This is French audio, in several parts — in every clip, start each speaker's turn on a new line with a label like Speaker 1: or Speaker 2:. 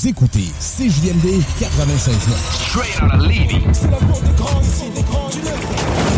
Speaker 1: Vous écoutez CJMD 96.9.
Speaker 2: Straight out of.
Speaker 1: C'est la porte d'écran ici, l'écran du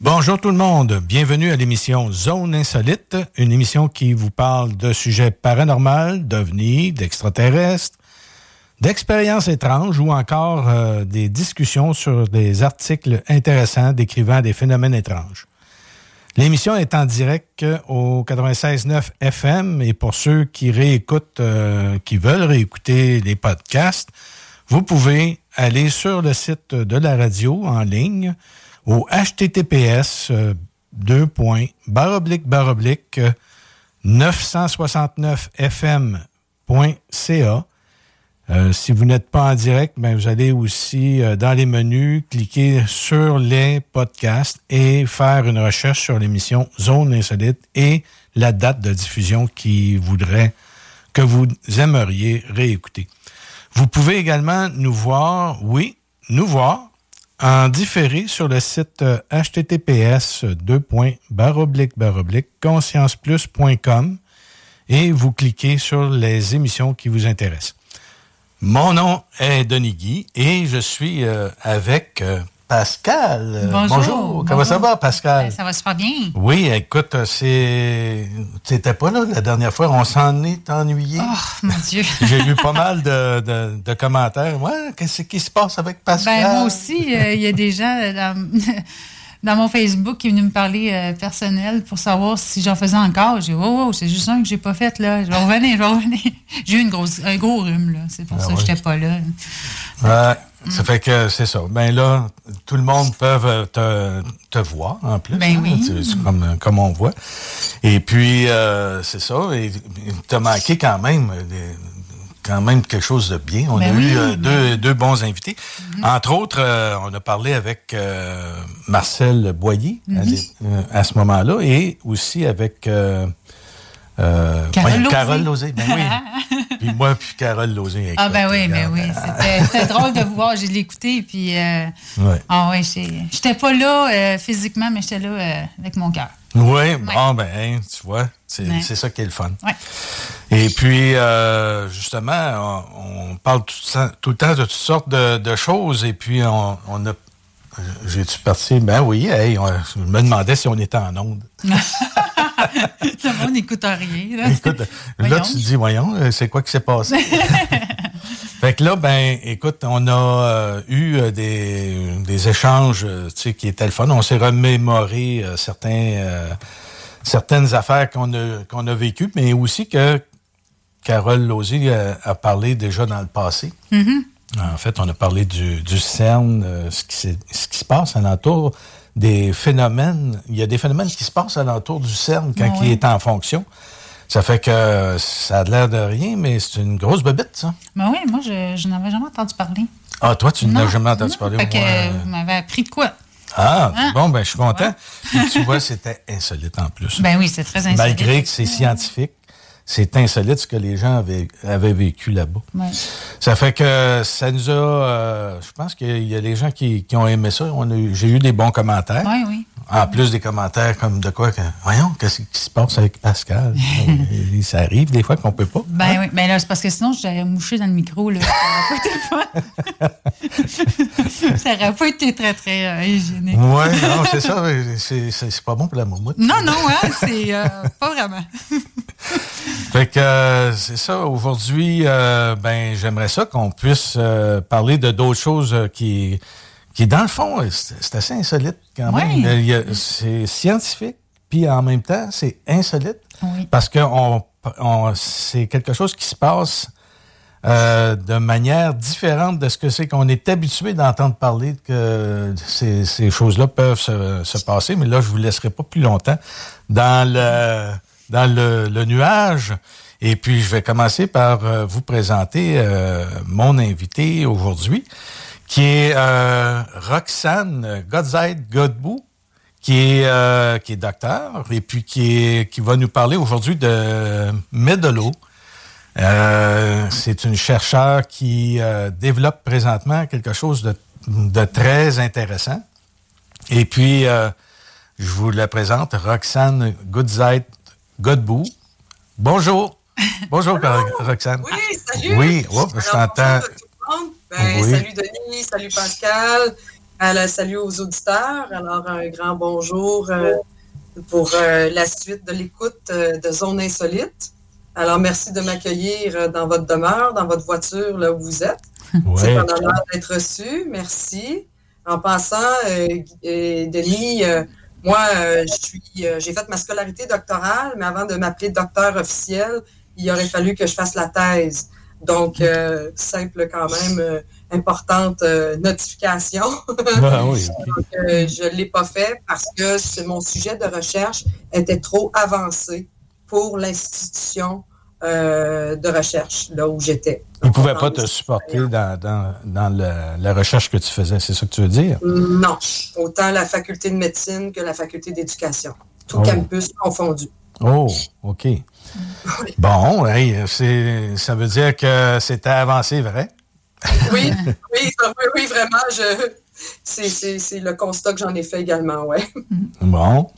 Speaker 3: Bonjour tout le monde, bienvenue à l'émission Zone Insolite, une émission qui vous parle de sujets paranormaux, d'ovnis, d'extraterrestres, d'expériences étranges ou encore euh, des discussions sur des articles intéressants décrivant des phénomènes étranges. L'émission est en direct au 96.9 FM et pour ceux qui réécoutent, euh, qui veulent réécouter les podcasts, vous pouvez aller sur le site de la radio en ligne au https euh, 2. baroblique baroblique 969fm.ca. Euh, si vous n'êtes pas en direct, ben, vous allez aussi euh, dans les menus, cliquer sur les podcasts et faire une recherche sur l'émission Zone Insolite et la date de diffusion qui voudrait que vous aimeriez réécouter. Vous pouvez également nous voir, oui, nous voir en différé sur le site euh, https conscienceplus.com et vous cliquez sur les émissions qui vous intéressent. Mon nom est Denis Guy et je suis euh, avec euh, Pascal. Euh,
Speaker 4: Bonjour.
Speaker 3: Comment ça va, Pascal?
Speaker 4: Ben, ça va super bien.
Speaker 3: Oui, écoute, c'est. T'étais pas là la dernière fois, on s'en est ennuyé.
Speaker 4: Oh, mon Dieu.
Speaker 3: J'ai eu pas mal de, de- de commentaires. Ouais, qu'est-ce qui se passe avec Pascal?
Speaker 4: Ben, moi aussi, euh, il y a des gens euh, dans, dans mon Facebook qui venaient me parler euh, personnel pour savoir si j'en faisais encore. J'ai dit, oh, oh, c'est juste un que j'ai pas fait, là. Je vais revenir, je vais revenir. J'ai eu une grosse, un gros rhume, là. C'est pour
Speaker 3: Ah
Speaker 4: ça que j'étais pas là.
Speaker 3: Ouais, ça fait que c'est ça. Ben là, tout le monde peut te, te voir en plus.
Speaker 4: Ben
Speaker 3: hein.
Speaker 4: oui.
Speaker 3: C'est- c'est comme, comme on voit. Et puis, euh, c'est ça. Et t'as manqué quand même, euh, des- quand même quelque chose de bien. On
Speaker 4: Ben
Speaker 3: a
Speaker 4: oui,
Speaker 3: eu euh, deux, deux bons invités. Entre autres, euh, on a parlé avec euh, Marcel Boyer
Speaker 4: Mhm.
Speaker 3: euh, à, ce moment-là et aussi avec euh,
Speaker 4: Carole Lauzé.
Speaker 3: Carole Lauzé. Ben oui. puis moi, puis Carole Lozé.
Speaker 4: Ah, ben oui, ben oui. C'était drôle de vous voir. J'ai l'écouté, puis. Euh, ouais. Ah, ouais, j'étais pas là euh, physiquement, mais j'étais là avec mon cœur.
Speaker 3: Oui, bon, ben, tu vois, c'est ça qui est le fun.
Speaker 4: Ouais.
Speaker 3: Et puis, justement, on, parle tout, le temps de toutes sortes de, choses, et puis on, on a j'ai-tu parti? Ben oui, hey, je me demandais si on était en onde.
Speaker 4: Le monde n'écoute rien. Là,
Speaker 3: écoute, là tu te dis, voyons, euh, c'est quoi qui s'est passé? fait que là, ben, écoute, on a euh, eu euh, des, échanges tu sais, qui étaient le fun. On s'est remémoré certains, certaines affaires qu'on a, qu'on a vécues, mais aussi que Carole Lausier a, parlé déjà dans le passé.
Speaker 4: Mm-hmm.
Speaker 3: En fait, on a parlé du, du CERN, ce, qui ce qui se passe alentour des phénomènes. Il y a des phénomènes qui se passent alentour du CERN quand il est en fonction. Ça fait que ça a l'air de rien, mais c'est une grosse bobette, ça.
Speaker 4: Ben oui, moi, je, n'avais jamais entendu parler.
Speaker 3: Ah, toi, tu n'as jamais entendu parler.
Speaker 4: Fait que vous m'avez appris de quoi?
Speaker 3: Ah, hein? bon, ben je suis content. tu vois, c'était insolite en plus.
Speaker 4: Ben oui, c'est très insolite.
Speaker 3: Malgré que c'est scientifique, c'est insolite ce que les gens avaient, avaient vécu là-bas. Ça fait que ça nous a. Euh, je pense qu'il y a des gens qui, qui ont aimé ça. J'ai eu des bons commentaires.
Speaker 4: Oui, oui.
Speaker 3: En plus des commentaires comme de quoi que, voyons, qu'est-ce qui se passe avec Pascal? ça arrive des fois qu'on peut pas.
Speaker 4: Ben hein? oui, mais là, c'est parce que sinon, j'aurais mouché dans le micro. Là. Ça n'aurait pas été très, très euh, hygiénique.
Speaker 3: Oui, non, c'est ça. C'est pas bon pour la moumoute.
Speaker 4: Non, non, hein, c'est euh, pas vraiment.
Speaker 3: fait que euh, c'est ça. Aujourd'hui, ben j'aimerais ça qu'on puisse parler de d'autres choses qui qui, dans le fond, c'est assez insolite quand même. C'est scientifique, puis en même temps, c'est insolite. Parce que on, c'est quelque chose qui se passe euh, de manière différente de ce que c'est qu'on est habitué d'entendre parler que ces, ces choses-là peuvent se, se, passer. Mais là, je vous laisserai pas plus longtemps dans le, dans le, nuage. Et puis, je vais commencer par euh, vous présenter euh, mon invité aujourd'hui qui est euh, Roxane Godzeit Godbout, qui est, euh, qui est docteur et puis qui, va nous parler aujourd'hui de Medelo. C'est une chercheure qui développe présentement quelque chose de, de très intéressant. Et puis, je vous la présente, Roxane Godzeit Godbout. Bonjour. Bonjour, Roxane.
Speaker 5: Oui, salut.
Speaker 3: Oui, oh, je t'entends.
Speaker 5: Ben, salut Denis, salut Pascal, salut aux auditeurs. Alors, un grand bonjour euh, pour euh, la suite de l'écoute euh, de Zone Insolite. Alors, merci de m'accueillir dans votre demeure, dans votre voiture, là où vous êtes. C'est un honneur d'être reçu. Merci. En passant, Denis, moi, j'ai fait ma scolarité doctorale, mais avant de m'appeler docteur officiel, il aurait fallu que je fasse la thèse. Donc, euh, simple quand même, euh, importante euh, notification.
Speaker 3: Ah oui,
Speaker 5: je ne l'ai pas fait parce que mon sujet de recherche était trop avancé pour l'institution de recherche, là où j'étais.
Speaker 3: Ils ne pouvaient pas te supporter dans, dans, la recherche que tu faisais, c'est ça que tu veux dire?
Speaker 5: Non, autant la faculté de médecine que la faculté d'éducation, tout oh. campus confondu.
Speaker 3: Oh, OK. Bon, ça veut dire que c'était avancé, vrai?
Speaker 5: Oui, oui, oui, vraiment. c'est, le constat que j'en ai fait également, oui.
Speaker 3: Bon.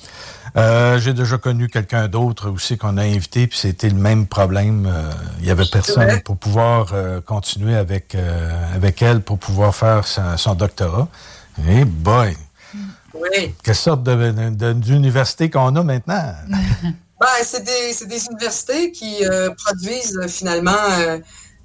Speaker 3: Euh, j'ai déjà connu quelqu'un d'autre aussi qu'on a invité, puis c'était le même problème. Euh, il n'y avait personne pour pouvoir euh, continuer avec, avec elle, pour pouvoir faire son, doctorat. Eh boy!
Speaker 5: Oui.
Speaker 3: Quelle sorte d'université qu'on a maintenant?
Speaker 5: Ben, c'est des, des, universités qui produisent finalement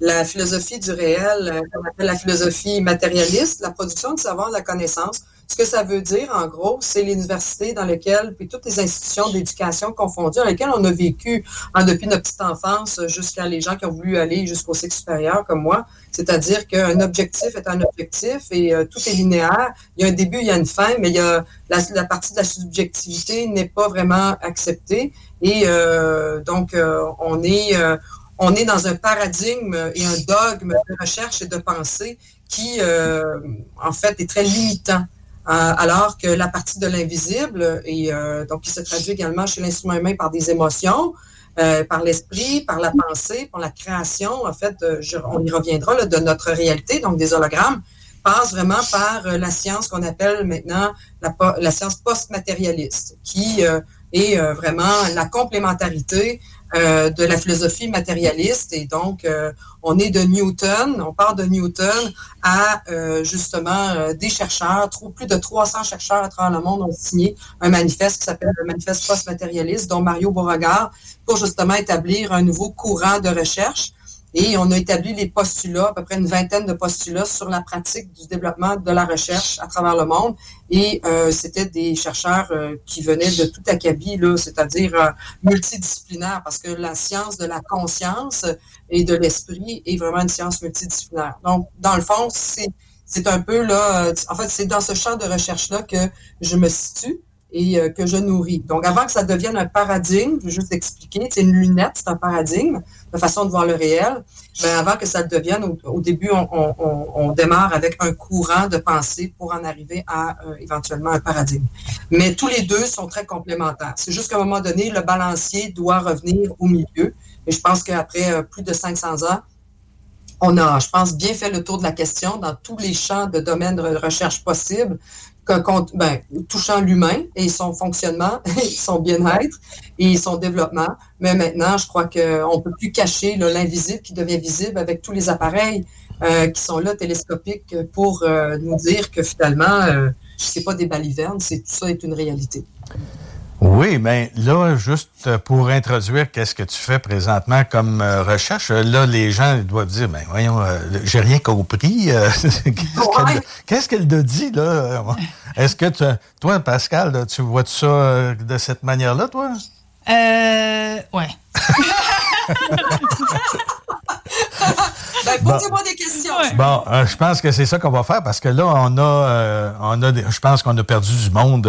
Speaker 5: la philosophie du réel, qu'on appelle la philosophie matérialiste, la production du savoir, de la connaissance. Ce que ça veut dire, en gros, c'est l'université dans lesquelles, puis toutes les institutions d'éducation confondues, dans lesquelles on a vécu hein, depuis notre petite enfance jusqu'à les gens qui ont voulu aller jusqu'au cycle supérieur comme moi. C'est-à-dire qu'un objectif est un objectif et tout est linéaire. Il y a un début, il y a une fin, mais il y a la, la partie de la subjectivité n'est pas vraiment acceptée. Et euh, donc, euh, on, est, euh, on est dans un paradigme et un dogme de recherche et de pensée qui, en fait, est très limitant. Alors que la partie de l'invisible, et donc qui se traduit également chez l'instrument humain par des émotions, par l'esprit, par la pensée, par la création, en fait, on y reviendra, de notre réalité, donc des hologrammes, passe vraiment par la science qu'on appelle maintenant la, la science post-matérialiste, qui est vraiment la complémentarité euh, de la philosophie matérialiste. Et donc, euh, on est de Newton, on part de Newton à euh, justement des chercheurs, plus de 300 chercheurs à travers le monde ont signé un manifeste qui s'appelle le manifeste post-matérialiste, dont Mario Beauregard, pour justement établir un nouveau courant de recherche et on a établi les postulats, à peu près une vingtaine de postulats sur la pratique du développement de la recherche à travers le monde. Et euh, c'était des chercheurs euh, qui venaient de tout acabit, c'est-à-dire euh, multidisciplinaire, parce que la science de la conscience et de l'esprit est vraiment une science multidisciplinaire. Donc, dans le fond, c'est c'est un peu là, en fait, c'est dans ce champ de recherche-là que je me situe et euh, que je nourris. Donc, avant que ça devienne un paradigme, je vais juste expliquer, c'est une lunette, c'est un paradigme, de façon de voir le réel. Ben, avant que ça devienne, au, début, on, démarre avec un courant de pensée pour en arriver à euh, éventuellement un paradigme. Mais tous les deux sont très complémentaires. C'est juste qu'à un moment donné, le balancier doit revenir au milieu. Et je pense qu'après euh, plus de 500 ans, on a, je pense, bien fait le tour de la question dans tous les champs de domaines de recherche possibles ben, touchant l'humain et son fonctionnement, son bien-être et son développement. Mais maintenant, je crois qu'on ne peut plus cacher l'invisible qui devient visible avec tous les appareils euh, qui sont là, télescopiques, pour euh, nous dire que finalement, euh, ce n'est pas des balivernes, c'est tout ça est une réalité.
Speaker 3: Oui, mais là, juste pour introduire qu'est-ce que tu fais présentement comme euh, recherche, là, les gens doivent dire, ben voyons, euh, j'ai rien compris. Euh, qu'est-ce qu'elle a dit, là? Est-ce que toi, Pascal, tu vois ça de cette manière-là, toi?
Speaker 4: Euh, ouais.
Speaker 5: ben, posez-moi des questions.
Speaker 3: Bon, je pense que c'est ça qu'on va faire parce que là, on a, on a je pense qu'on a perdu du monde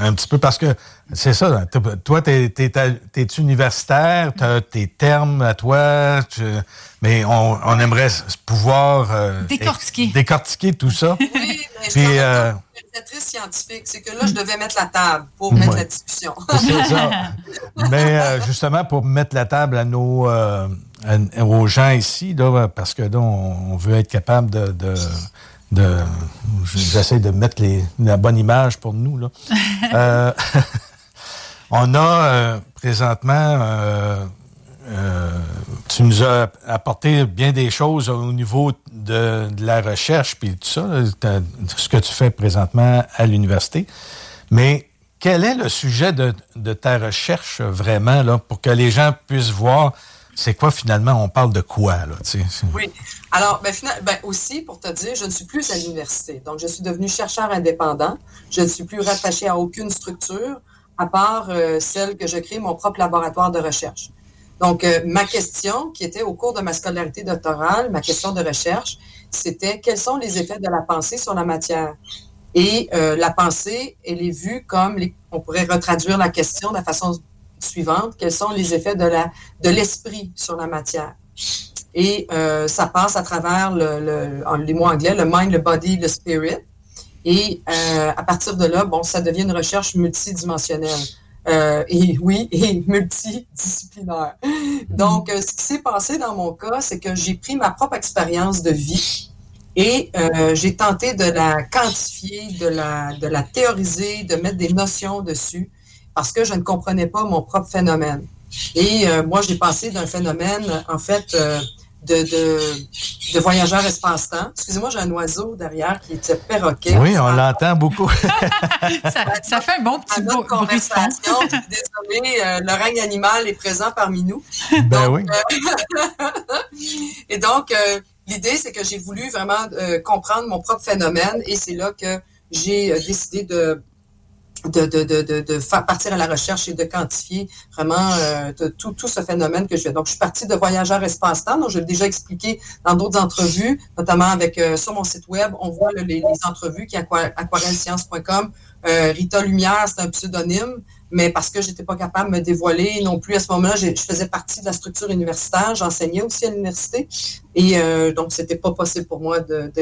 Speaker 3: un petit peu parce que c'est ça. Toi, tu es, universitaire, tu as tes termes à toi, mais on, aimerait pouvoir
Speaker 4: euh, décortiquer.
Speaker 3: décortiquer tout ça.
Speaker 5: Oui, mais Puis, je euh, scientifique. C'est que là, je devais mettre la table pour mettre la discussion.
Speaker 3: C'est ça. mais euh, justement, pour mettre la table à nos aux gens ici, là, parce que là, on, veut être capable de de j'essaie de mettre les, la bonne image pour nous là. euh, on a euh, présentement, euh, euh, tu nous as apporté bien des choses au niveau de, la recherche puis tout ça, ce que tu fais présentement à l'université. Mais quel est le sujet de, ta recherche vraiment là, pour que les gens puissent voir c'est quoi finalement, on parle de quoi là,
Speaker 5: Oui. Alors, ben, ben, aussi, pour te dire, je ne suis plus à l'université. Donc, je suis devenu chercheur indépendant. Je ne suis plus rattaché à aucune structure à part euh, celle que je crée mon propre laboratoire de recherche. Donc, euh, ma question, qui était au cours de ma scolarité doctorale, ma question de recherche, c'était quels sont les effets de la pensée sur la matière? Et euh, la pensée, elle est vue comme, on pourrait retraduire la question de la façon suivante, quels sont les effets de la de l'esprit sur la matière? Et ça passe à travers les mots anglais, le mind, le body, le spirit. Et euh, à partir de là, bon, ça devient une recherche multidimensionnelle. Euh, et oui, et multidisciplinaire. Donc, euh, ce qui s'est passé dans mon cas, c'est que j'ai pris ma propre expérience de vie et j'ai tenté de la quantifier, de la, de la théoriser, de mettre des notions dessus, parce que je ne comprenais pas mon propre phénomène. Et moi, j'ai passé d'un phénomène, en fait, de, de, de voyageurs espace-temps. Excusez-moi, j'ai un oiseau derrière qui est perroquet.
Speaker 3: Oui, on l'entend beaucoup.
Speaker 4: ça, fait un bon petit
Speaker 5: de conversation. Désolé, euh, le règne animal est présent parmi nous.
Speaker 3: Ben oui.
Speaker 5: Euh, et donc, euh, l'idée, c'est que j'ai voulu vraiment comprendre mon propre phénomène et c'est là que j'ai décidé de de, de, de, de, faire partir à la recherche et de quantifier vraiment euh, tout, tout ce phénomène que je fais. Donc, je suis partie de voyageurs espace-temps, donc je l'ai déjà expliqué dans d'autres entrevues, notamment avec euh, sur mon site web, on voit les, entrevues qui aquarellescience.com. Euh, Rita Lumière, c'est un pseudonyme. mais parce que j'étais pas capable de me dévoiler non plus à ce moment-là, je faisais partie de la structure universitaire, j'enseignais aussi à l'université, et euh, donc c'était pas possible pour moi de,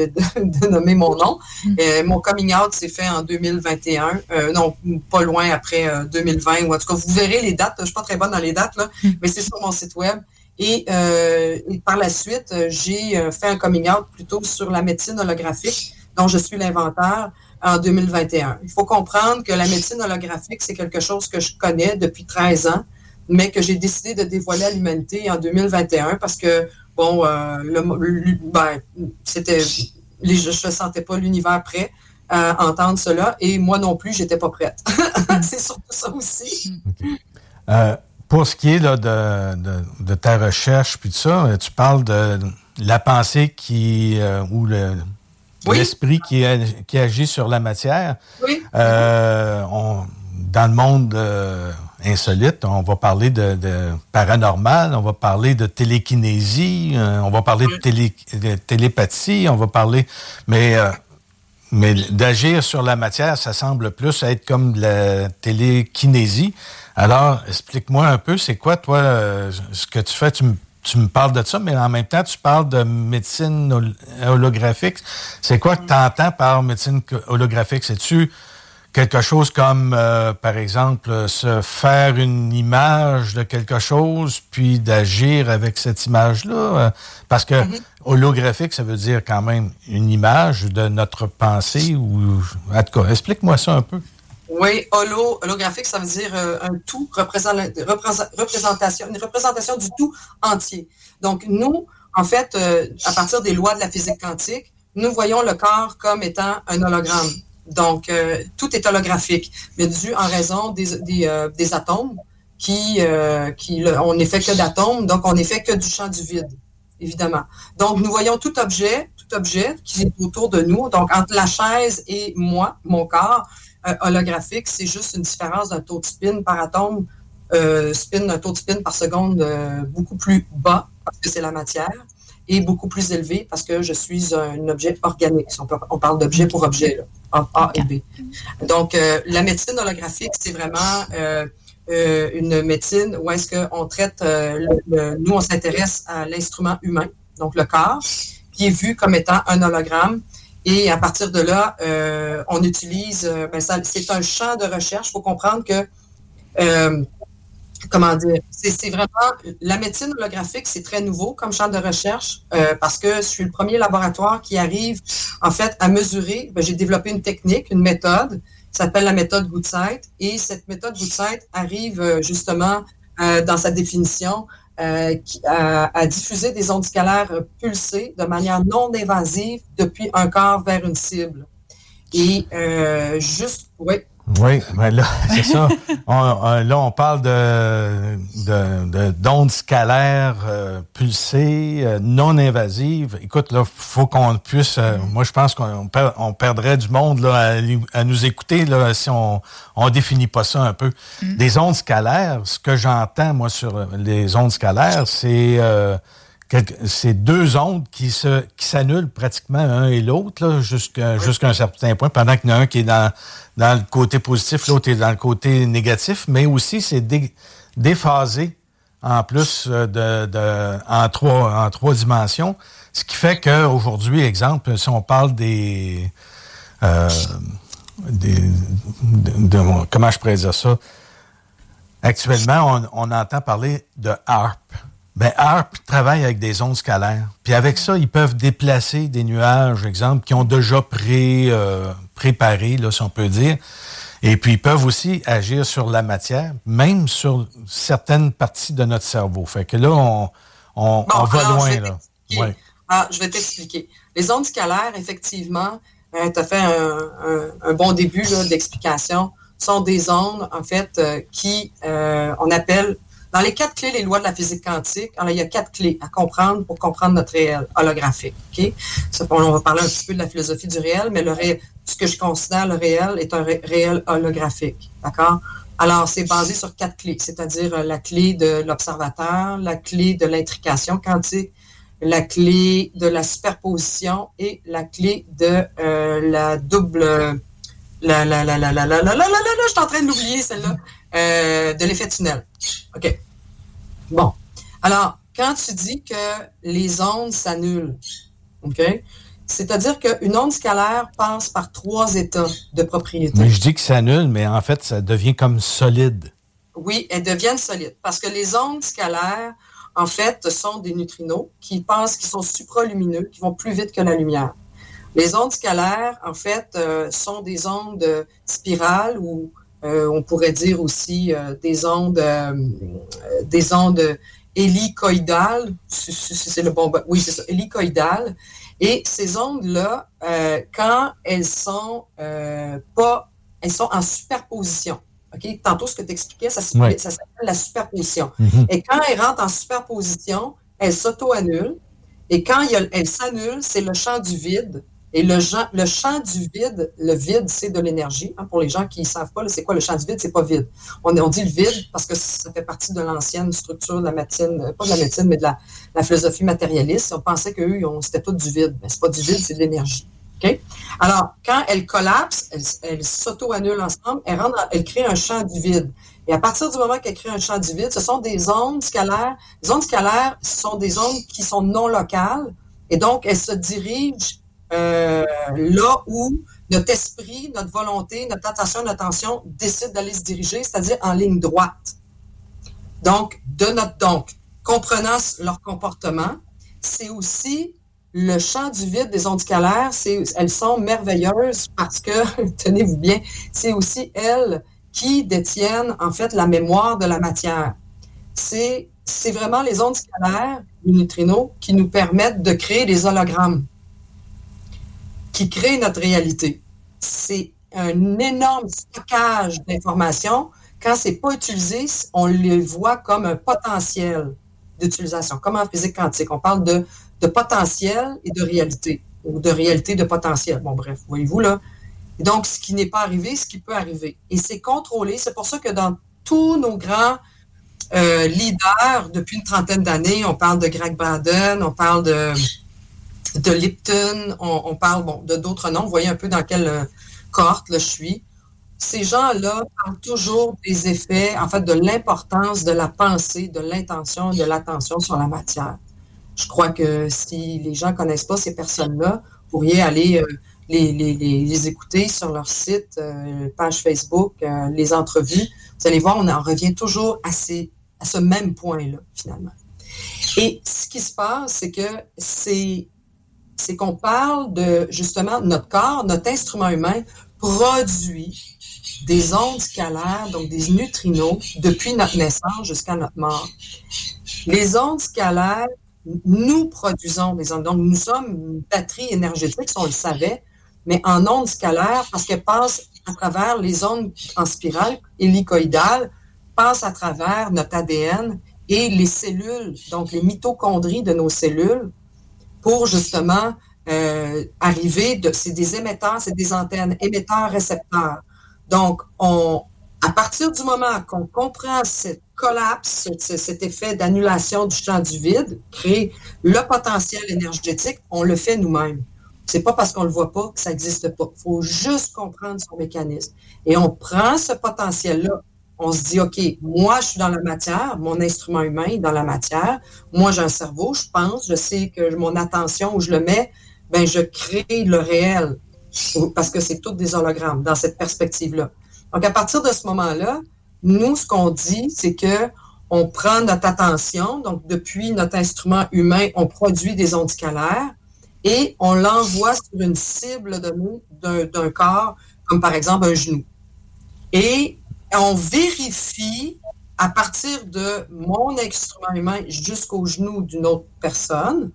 Speaker 5: nommer mon nom. Mm. Euh, mon coming out s'est fait en 2021, euh, non, pas loin après 2020, ou en tout cas, vous verrez les dates, je suis pas très bonne dans les dates, là, mm. mais c'est sur mon site web. Et, et par la suite, j'ai fait un coming out plutôt sur la médecine holographique, dont je suis l'inventeur en 2021. Il faut comprendre que la médecine holographique, c'est quelque chose que je connais depuis 13 ans, mais que j'ai décidé de dévoiler à l'humanité en 2021 parce que, bon, euh, le, ben, c'était, je ne sentais pas l'univers prêt à entendre cela et moi non plus, j'étais pas prête. c'est surtout ça aussi.
Speaker 3: Euh, pour ce qui est là, de, de, ta recherche, puis tout ça, tu parles de la pensée qui, euh, ou le, l'esprit qui, qui, agit sur la matière. Euh, dans le monde euh, insolite, on va parler de, paranormal, on va parler de télékinésie, euh, on va parler de, télépathie, on va parler... Mais, mais d'agir sur la matière, ça semble plus être comme de la télékinésie. Alors, explique-moi un peu, c'est quoi, toi, ce que tu fais? Tu me tu me parles de ça, mais en même temps, tu parles de médecine holographique. C'est quoi que tu entends par médecine holographique? C'est-tu quelque chose comme, euh, par exemple, se faire une image de quelque chose, puis d'agir avec cette image-là? Parce que mm-hmm. holographique, ça veut dire quand même une image de notre pensée. ou En tout cas, explique-moi ça un peu.
Speaker 5: Oui, holo, holographique, ça veut dire euh, un tout, représentation, une représentation du tout entier. Donc, nous, en fait, euh, à partir des lois de la physique quantique, nous voyons le corps comme étant un hologramme. Donc, euh, tout est holographique, mais dû en raison des, des, atomes qui, qui on n'est fait que d'atomes, donc on n'est fait que du champ du vide, évidemment. Donc, nous voyons tout objet, tout objet qui est autour de nous. Donc, entre la chaise et moi, mon corps, euh, holographique, c'est juste une différence d'un taux de spin par atome, euh, spin, un taux de spin par seconde euh, beaucoup plus bas, parce que c'est la matière, et beaucoup plus élevé parce que je suis un objet organique. On, parle d'objet pour objet, A, et B. Donc, la médecine holographique, c'est vraiment une médecine où est-ce qu'on traite, nous, on s'intéresse à l'instrument humain, donc le corps, qui est vu comme étant un hologramme et à partir de là, euh, on utilise, euh, ben, c'est un champ de recherche. Il faut comprendre que, euh, comment dire, c'est vraiment, la médecine holographique, c'est très nouveau comme champ de recherche parce que je suis le premier laboratoire qui arrive, en fait, à mesurer. Ben, j'ai développé une technique, une méthode, qui s'appelle la méthode Woodside. Et cette méthode Woodside arrive justement dans sa définition euh, à, diffuser des ondes scalaires pulsées de manière non invasive depuis un corps vers une cible. Et euh, juste, oui,
Speaker 3: oui, mais là, c'est ça. là, on parle de, d'ondes scalaires euh, pulsées, euh, non invasives. Écoute, là, faut qu'on puisse. Euh, moi, je pense qu'on on perdrait du monde là, à, nous écouter là, si on on définit pas ça un peu. Mm. Des ondes scalaires, ce que j'entends moi sur les ondes scalaires, c'est c'est deux ondes qui se qui s'annulent pratiquement un et l'autre jusqu'à un certain point, pendant qu'il y en a un qui est dans, dans le côté positif, l'autre est dans le côté négatif, mais aussi c'est déphasé en plus euh, de, de, en trois en trois dimensions, ce qui fait qu'aujourd'hui, exemple, si on parle des, euh, des de, comment je pourrais dire ça, actuellement on, on entend parler de harp ben, ARP travaille avec des ondes scalaires. Puis avec ça, ils peuvent déplacer des nuages, exemple, qui ont déjà pré, euh, préparé, là, si on peut dire. Et puis, ils peuvent aussi agir sur la matière, même sur certaines parties de notre cerveau. Fait que là, on, on, va loin. Là.
Speaker 5: Ah, je vais t'expliquer. Les ondes scalaires, effectivement, euh, tu as fait un, bon début d'explication, sont des ondes, en fait, euh, qui, on appelle dans les quatre clés, les lois de la physique quantique, alors il y a quatre clés à comprendre pour comprendre notre réel holographique. OK? on va parler un petit peu de la philosophie du réel, mais le ce que je considère le réel est un réel holographique. D'accord? Alors, c'est basé sur quatre clés, c'est-à-dire euh, la clé de l'observateur, la clé de l'intrication quantique, la clé de la superposition et la clé de euh, la double... La, la, la, la, la, la, la, la, la, la, je suis en train de l'oublier, celle-là. Euh, de l'effet tunnel. OK. Bon. Alors, quand tu dis que les ondes s'annulent, OK? C'est-à-dire qu'une onde scalaire passe par trois états de propriété.
Speaker 3: Mais je dis que ça annule, mais en fait, ça devient comme solide.
Speaker 5: Oui, elles deviennent solides. Parce que les ondes scalaires, en fait, sont des neutrinos qui passent, qui sont supralumineux, qui vont plus vite que la lumière. Les ondes scalaires, en fait, euh, sont des ondes spirales ou on pourrait dire aussi euh, des ondes, des ondes hélicoïdales. C'est le bon. Oui, c'est ça, hélicoïdales. Et ces ondes-là, euh, quand elles sont euh, pas, elles sont en superposition. Tantôt, ce que tu expliquais, ça, s'appelle la superposition. Mm-hmm. Et quand elles rentrent en superposition, elles s'auto-annulent. Et quand elles s'annulent, c'est le champ du vide et le, champ du vide, le vide, c'est de l'énergie. Hein, pour les gens qui ne savent pas, c'est quoi le champ du vide? C'est pas vide. On, dit le vide parce que ça fait partie de l'ancienne structure de la médecine, pas de la médecine, mais de la, philosophie matérialiste. On pensait qu'eux, c'était tout du vide. Mais c'est pas du vide, c'est de l'énergie. Alors, quand elles collapsent, elles s'auto-annulent ensemble, elles, rendent, elles créent un champ du vide. Et à partir du moment qu'elles créent un champ du vide, ce sont des ondes scalaires. Les ondes scalaires sont des ondes qui sont non locales. Et donc, elles se dirigent euh, là où notre esprit, notre volonté, notre attention, notre attention décide d'aller se diriger, c'est-à-dire en ligne droite. Donc, de notre donc, comprenant leur comportement, c'est aussi le champ du vide des ondes scalaires, elles sont merveilleuses parce que, tenez-vous bien, c'est aussi elles qui détiennent en fait la mémoire de la matière. C'est, c'est vraiment les ondes scalaires, les neutrinos, qui nous permettent de créer des hologrammes qui crée notre réalité. C'est un énorme stockage d'informations. Quand c'est pas utilisé, on le voit comme un potentiel d'utilisation, comme en physique quantique. On parle de, de potentiel et de réalité, ou de réalité de potentiel. Bon, bref, voyez-vous là. donc, ce qui n'est pas arrivé, ce qui peut arriver. Et c'est contrôlé. C'est pour ça que dans tous nos grands euh, leaders, depuis une trentaine d'années, on parle de Greg Braden, on parle de de Lipton, on, parle de d'autres noms. Vous voyez un peu dans quelle euh, cohorte je suis. Ces gens-là parlent toujours des effets, en fait, de l'importance de la pensée, de l'intention, de l'attention sur la matière. Je crois que si les gens ne connaissent pas ces personnes-là, vous pourriez aller euh, les, écouter sur leur site, euh, page Facebook, les entrevues. Vous allez voir, on en revient toujours à, à ce même point-là, finalement. Et ce qui se passe, c'est que c'est c'est qu'on parle de justement notre corps, notre instrument humain produit des ondes scalaires, donc des neutrinos, depuis notre naissance jusqu'à notre mort. Les ondes scalaires, nous produisons des ondes. Donc, nous sommes une batterie énergétique, si on le savait, mais en ondes scalaires, parce qu'elles passent à travers les ondes en spirale hélicoïdales, passent à travers notre ADN et les cellules, donc les mitochondries de nos cellules, pour justement euh, arriver, de, c'est des émetteurs, c'est des antennes, émetteurs-récepteurs. Donc, on, à partir du moment qu'on comprend ce collapse, cet effet d'annulation du champ du vide, créer le potentiel énergétique, on le fait nous-mêmes. C'est pas parce qu'on le voit pas que ça n'existe pas. Il faut juste comprendre son mécanisme. Et on prend ce potentiel-là, on se dit, OK, moi, je suis dans la matière, mon instrument humain est dans la matière, moi, j'ai un cerveau, je pense, je sais que mon attention, où je le mets, ben, je crée le réel, parce que c'est tout des hologrammes dans cette perspective-là. Donc, à partir de ce moment-là, nous, ce qu'on dit, c'est que on prend notre attention, donc depuis notre instrument humain, on produit des ondes scalaires et on l'envoie sur une cible d'un corps, comme par exemple un genou. Et on vérifie à partir de mon instrument humain jusqu'au genou d'une autre personne,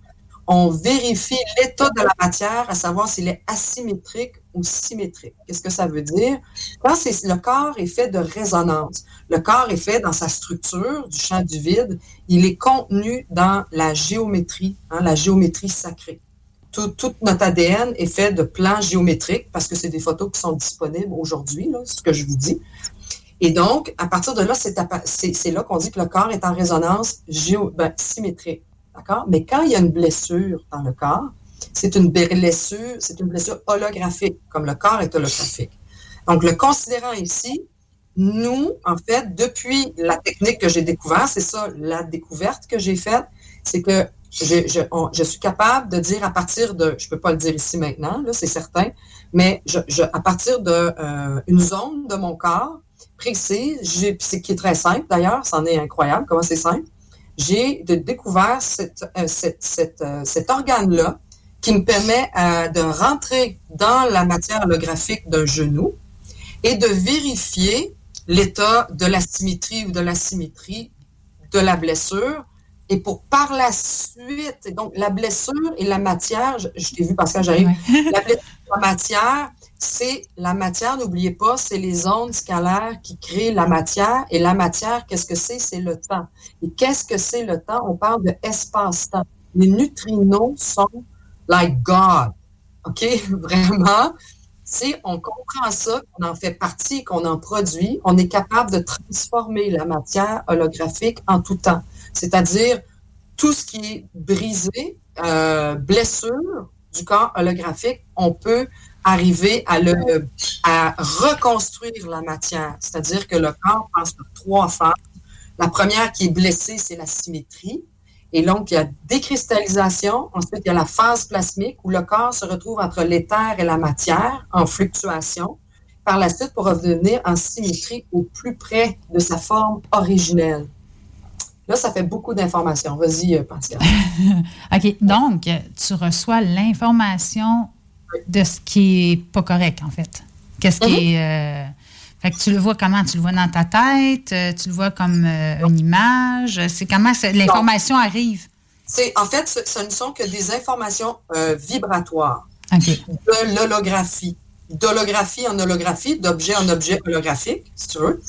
Speaker 5: on vérifie l'état de la matière, à savoir s'il est asymétrique ou symétrique. Qu'est-ce que ça veut dire? Quand le corps est fait de résonance, le corps est fait dans sa structure du champ du vide, il est contenu dans la géométrie, hein, la géométrie sacrée. Tout, notre ADN est fait de plans géométriques parce que c'est des photos qui sont disponibles aujourd'hui, ce que je vous dis. Et donc, à partir de là, c'est là qu'on dit que le corps est en résonance géo, ben, symétrique. D'accord? Mais quand il y a une blessure dans le corps, c'est une blessure, c'est une blessure holographique, comme le corps est holographique. Donc, le considérant ici, nous, en fait, depuis la technique que j'ai découverte, c'est ça, la découverte que j'ai faite, c'est que je, je, je suis capable de dire à partir de, je peux pas le dire ici maintenant, là, c'est certain, mais je, à partir de euh, zone de mon corps précise, c'est qui est très simple d'ailleurs, c'en est incroyable comment c'est simple. J'ai découvert cette, euh, cette- cette, euh, cet organe-là qui me permet euh, de rentrer dans la matière holographique d'un genou et de vérifier l'état de la symétrie ou de l'asymétrie de la blessure. Et pour par la suite, donc la blessure et la matière, je, je t'ai vu parce que j'arrive, la blessure et la matière, c'est la matière, n'oubliez pas, c'est les ondes scalaires qui créent la matière. Et la matière, qu'est-ce que c'est? C'est le temps. Et qu'est-ce que c'est le temps? On parle de espace-temps. Les neutrinos sont like God. OK? Vraiment. Si on comprend ça, qu'on en fait partie, qu'on en produit, on est capable de transformer la matière holographique en tout temps. C'est-à-dire tout ce qui est brisé, euh, blessure du corps holographique, on peut arriver à, le, à reconstruire la matière. C'est-à-dire que le corps passe par trois phases. La première qui est blessée, c'est la symétrie. Et donc, il y a décristallisation. Ensuite, il y a la phase plasmique où le corps se retrouve entre l'éther et la matière en fluctuation. Par la suite, pour revenir en symétrie au plus près de sa forme originelle. Là, ça fait beaucoup d'informations. Vas-y, euh, Pascal.
Speaker 4: OK. Donc, tu reçois l'information de ce qui est pas correct, en fait. Qu'est-ce qui est. euh, fait que tu le vois comment? Tu le vois dans ta tête? euh, tu le vois comme euh, une image? C'est comment l'information arrive?
Speaker 5: C'est, en fait, ce, ce ne sont que des informations euh, vibratoires de l'holographie. D'holographie en holographie, d'objet en objet holographique, si tu veux.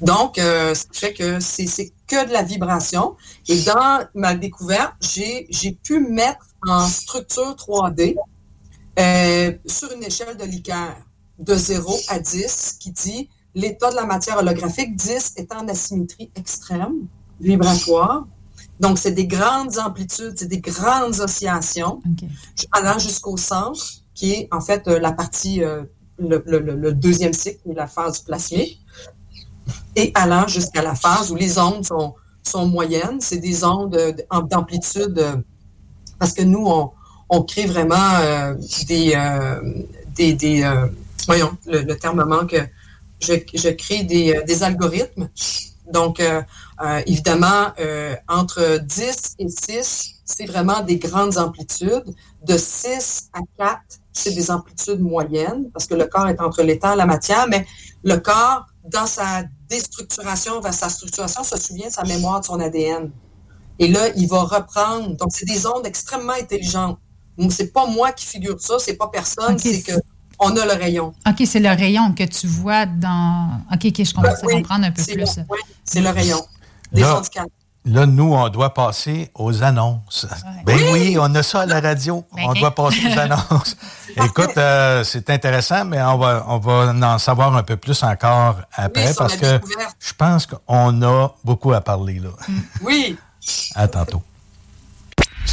Speaker 5: Donc, euh, ça fait que c'est, que de la vibration. Et dans ma découverte, j'ai, j'ai pu mettre en structure 3D euh, sur une échelle de Likert de 0 à 10 qui dit l'état de la matière holographique, 10 étant en asymétrie extrême, vibratoire. Donc, c'est des grandes amplitudes, c'est des grandes oscillations, allant jusqu'au centre, qui est en fait euh, la partie, euh, le, le- le- le deuxième cycle, la phase plasmique, et allant jusqu'à la phase où les ondes sont, sont moyennes. C'est des ondes d'amplitude, parce que nous, on, on crée vraiment euh, des, euh, euh, voyons, le, terme me manque, je, crée des, des algorithmes. Donc, évidemment, entre 10 et 6, c'est vraiment des grandes amplitudes. De 6 à 4, c'est des amplitudes moyennes, parce que le corps est entre l'éther et la matière, mais le corps, dans sa déstructuration vers sa structuration, se souvient de sa mémoire de son ADN. Et là, il va reprendre. Donc, c'est des ondes extrêmement intelligentes. C'est pas moi qui figure ça, c'est pas personne, c'est que on a le rayon.
Speaker 4: OK, c'est le rayon que tu vois dans. OK, OK, je commence à
Speaker 5: Oui,
Speaker 4: comprendre un peu
Speaker 5: c'est
Speaker 4: plus.
Speaker 5: le- oui, c'est le rayon. Des
Speaker 3: Là, nous, on doit passer aux annonces. Ben oui, on a ça à la radio. on doit passer aux annonces. Écoute, euh, c'est intéressant, mais on va, on va en savoir un peu plus encore après
Speaker 5: Oui,
Speaker 3: parce que je pense qu'on a beaucoup à parler là.
Speaker 5: Oui.
Speaker 3: À tantôt.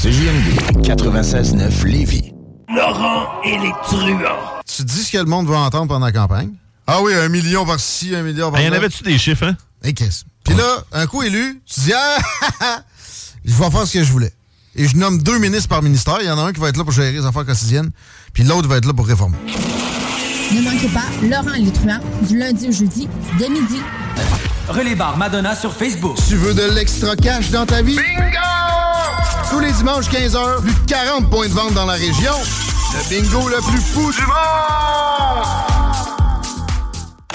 Speaker 6: CJMD 96.9 Lévis.
Speaker 1: Laurent et les truands.
Speaker 7: Tu dis ce que le monde va entendre pendant la campagne? Ah oui, un million par-ci, un million par-là.
Speaker 8: Ben, y en avait-tu des chiffres, hein?
Speaker 7: Hey, Chris. Puis là, un coup élu, tu dis, ah, je vais faire ce que je voulais. Et je nomme deux ministres par ministère. Il y en a un qui va être là pour gérer les affaires quotidiennes, puis l'autre va être là pour réformer.
Speaker 9: Ne manquez pas Laurent et les truands du lundi au jeudi dès midi.
Speaker 10: Relais Bar Madonna sur Facebook.
Speaker 7: Tu veux de l'extra cash dans ta vie? Bingo! Tous les dimanches 15h, plus de 40 points de vente dans la région. Le bingo le plus fou du monde!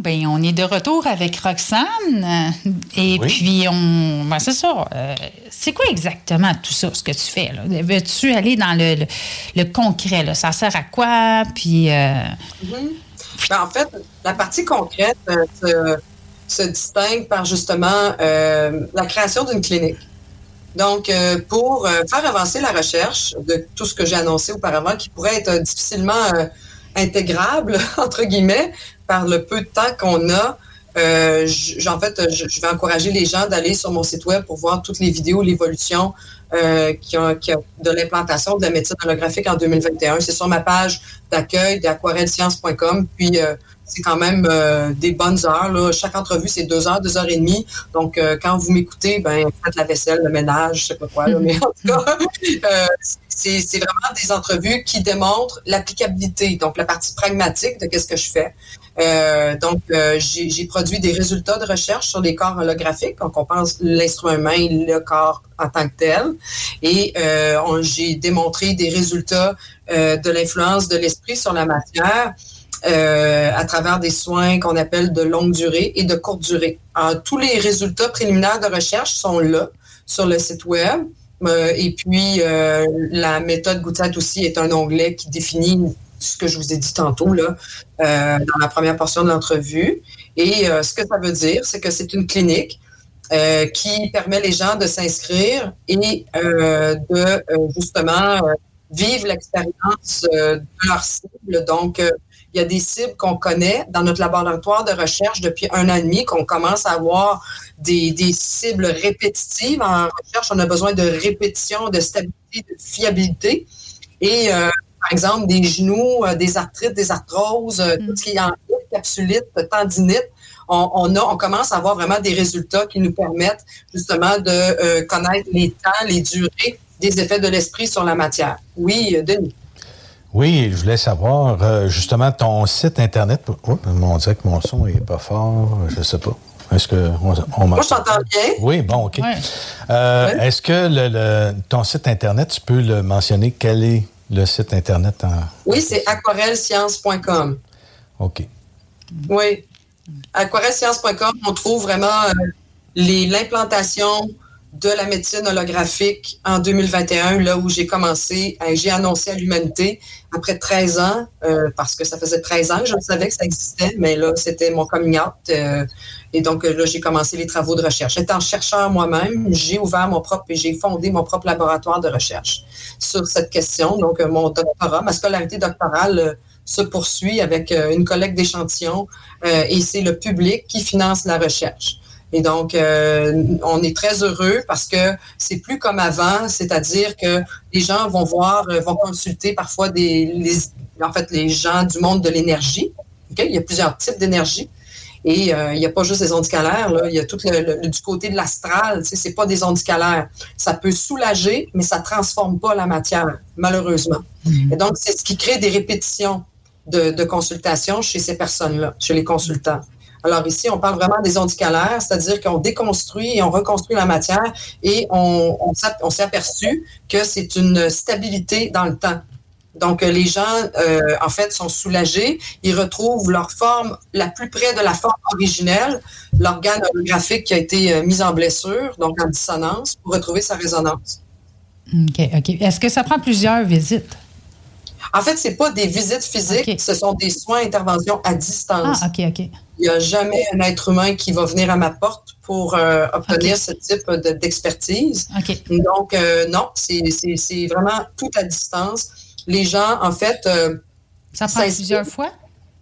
Speaker 4: Ben, on est de retour avec Roxane. Et puis, on. Ben, c'est ça. Euh, c'est quoi exactement tout ça, ce que tu fais? Là? Veux-tu aller dans le, le, concret? Là? Ça sert à quoi? Puis. Euh,
Speaker 5: mm-hmm. ben, en fait, la partie concrète euh, se, distingue par justement la création d'une clinique. Donc, pour faire avancer la recherche de tout ce que j'ai annoncé auparavant, qui pourrait être difficilement intégrable, entre guillemets, par le peu de temps qu'on a. Euh, en fait, je, vais encourager les gens d'aller sur mon site web pour voir toutes les vidéos, l'évolution euh, qui de l'implantation de la médecine holographique en 2021. C'est sur ma page d'accueil d'aquarellescience.com. Puis, euh, c'est quand même des bonnes heures. Là. Chaque entrevue, c'est deux heures, deux heures et demie. Donc, quand vous m'écoutez, ben, faites la vaisselle, le ménage, je sais pas quoi. mais en tout cas, euh, c'est vraiment des entrevues qui démontrent l'applicabilité, donc la partie pragmatique de qu'est-ce que je fais. Donc, j'ai produit des résultats de recherche sur les corps holographiques. Donc, on pense l'instrument humain, le corps en tant que tel. Et j'ai démontré des résultats de l'influence de l'esprit sur la matière euh, à travers des soins qu'on appelle de longue durée et de courte durée. tous les résultats préliminaires de recherche sont là sur le site web. Euh, et puis, euh, la méthode Goutat aussi est un onglet qui définit ce que je vous ai dit tantôt là, dans la première portion de l'entrevue. Et ce que ça veut dire, c'est que c'est une clinique qui permet les gens de s'inscrire et de justement vivre l'expérience de leur cible. Donc, il y a des cibles qu'on connaît dans notre laboratoire de recherche depuis un an et demi, qu'on commence à avoir des, cibles répétitives. En recherche, on a besoin de répétition, de stabilité, de fiabilité. Et euh, par exemple, des genoux, euh, des arthrites, des arthroses, euh, tout ce qui est en capsulite, tendinite, on, on, a, on commence à avoir vraiment des résultats qui nous permettent justement de connaître les temps, les durées des effets de l'esprit sur la matière. Oui, Denis.
Speaker 3: Oui, je voulais savoir euh, justement ton site internet. Oh, on dirait que mon son est pas fort, je sais pas. Est-ce que
Speaker 5: on, Moi, je t'entends bien.
Speaker 3: Oui, bon, ok. Euh, est-ce que le, ton site internet, tu peux le mentionner Quel est le site internet en...
Speaker 5: Oui, c'est aquarellescience.com.
Speaker 3: Ok.
Speaker 5: Oui, aquarellescience.com, on trouve vraiment euh, l'implantation de la médecine holographique en 2021, là où j'ai commencé, j'ai annoncé à l'humanité après 13 ans, euh, parce que ça faisait 13 ans que je savais que ça existait, mais là, c'était mon coming out. Euh, et donc, là, j'ai commencé les travaux de recherche. Étant chercheur moi-même, j'ai ouvert mon propre, et j'ai fondé mon propre laboratoire de recherche sur cette question. Donc, euh, mon doctorat, ma scolarité doctorale se poursuit avec une collecte d'échantillons et c'est le public qui finance la recherche. Et donc, euh, on est très heureux parce que c'est plus comme avant, c'est-à-dire que les gens vont voir, euh, vont consulter parfois des, les, en fait, les gens du monde de l'énergie. Il y a plusieurs types d'énergie. Et euh, il n'y a pas juste les ondes là. il y a tout le, du côté de l'astral, tu sais, c'est pas des ondes Ça peut soulager, mais ça transforme pas la matière, malheureusement. Mm-hmm. Et donc, c'est ce qui crée des répétitions de, de consultation chez ces personnes-là, chez les consultants. Alors ici, on parle vraiment des ondes c'est-à-dire qu'on déconstruit et on reconstruit la matière et on, on, s'est aperçu que c'est une stabilité dans le temps. Donc, les gens, euh, en fait, sont soulagés. Ils retrouvent leur forme la plus près de la forme originelle, l'organe holographique qui a été euh, mis en blessure, donc en dissonance, pour retrouver sa résonance.
Speaker 4: OK, OK. Est-ce que ça prend plusieurs visites?
Speaker 5: En fait, ce n'est pas des visites physiques, ce sont des soins, interventions à distance.
Speaker 4: Ah, OK, OK.
Speaker 5: Il n'y a jamais un être humain qui va venir à ma porte pour euh, obtenir ce type d'expertise. Donc, euh, non, c'est vraiment tout à distance. Les gens, en fait... Euh,
Speaker 4: ça prend plusieurs fois?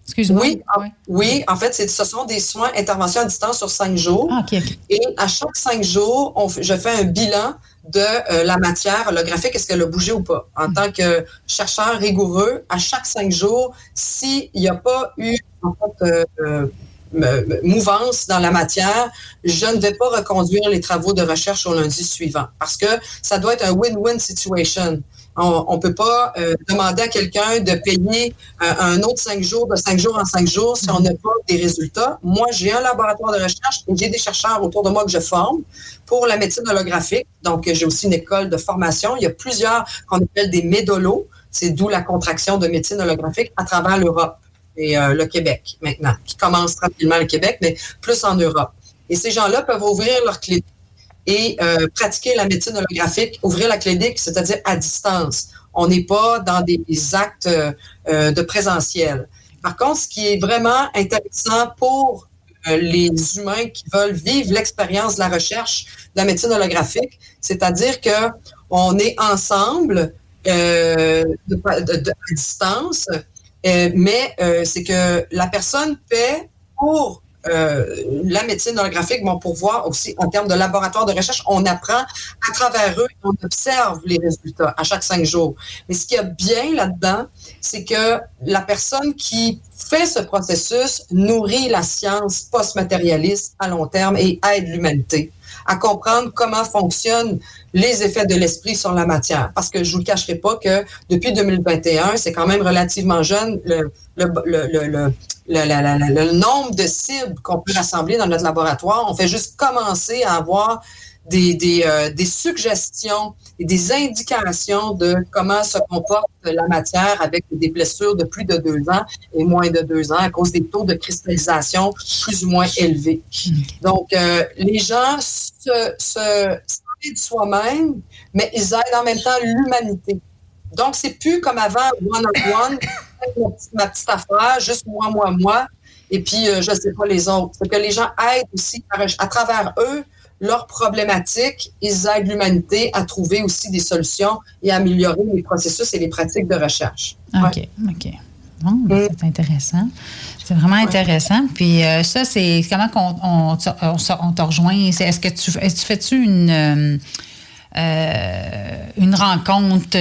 Speaker 4: Excuse-moi.
Speaker 5: Oui, oui, en fait, ce sont des soins, interventions à distance sur cinq jours.
Speaker 4: Ah,
Speaker 5: Et à chaque cinq jours, on, je fais un bilan de euh, la matière holographique, est-ce qu'elle a bougé ou pas? En tant que chercheur rigoureux, à chaque cinq jours, s'il n'y a pas eu en fait, euh, euh, mouvance dans la matière, je ne vais pas reconduire les travaux de recherche au lundi suivant parce que ça doit être un win-win situation. On ne peut pas euh, demander à quelqu'un de payer euh, un autre cinq jours, de cinq jours en cinq jours, si on n'a pas des résultats. Moi, j'ai un laboratoire de recherche et j'ai des chercheurs autour de moi que je forme pour la médecine holographique. Donc, j'ai aussi une école de formation. Il y a plusieurs qu'on appelle des médolos. C'est d'où la contraction de médecine holographique à travers l'Europe. et le Québec maintenant, qui commence tranquillement le Québec, mais plus en Europe. Et ces gens-là peuvent ouvrir leur clinique et pratiquer la médecine holographique, ouvrir la clinique, c'est-à-dire à distance. On n'est pas dans des actes de présentiel. Par contre, ce qui est vraiment intéressant pour les humains qui veulent vivre l'expérience de la recherche de la médecine holographique, c'est-à-dire que on est ensemble euh, de, distance, euh, mais euh, c'est que la personne paie pour la médecine holographique, bon, pour voir aussi en termes de laboratoire de recherche, on apprend à travers eux, on observe les résultats à chaque cinq jours. Mais ce qui est bien là-dedans, c'est que la personne qui fait ce processus nourrit la science post-matérialiste à long terme et aide l'humanité à comprendre comment fonctionnent les effets de l'esprit sur la matière. Parce que je vous le cacherai pas que depuis 2021, c'est quand même relativement jeune le, le, le, le nombre de cibles qu'on peut rassembler dans notre laboratoire. On fait juste commencer à avoir des, euh, des, suggestions et des indications de comment se comporte la matière avec des blessures de plus de deux ans et moins de deux ans à cause des taux de cristallisation plus ou moins élevés. Donc, euh, les gens se, se de soi-même, mais ils aident en même temps l'humanité. Donc, c'est plus comme avant, one-on-one, ma, petite affaire, juste moi, moi, moi, et puis euh, je ne sais pas les autres. C'est que les gens aident aussi à travers eux leurs problématiques, ils aident l'humanité à trouver aussi des solutions et à améliorer les processus et les pratiques de recherche.
Speaker 4: OK, OK. Bon, ben, mm. c'est intéressant. C'est vraiment intéressant. Puis euh, ça, c'est comment on, on, on, te rejoint? Est-ce que tu, est tu fais-tu une, euh, euh, une rencontre, tu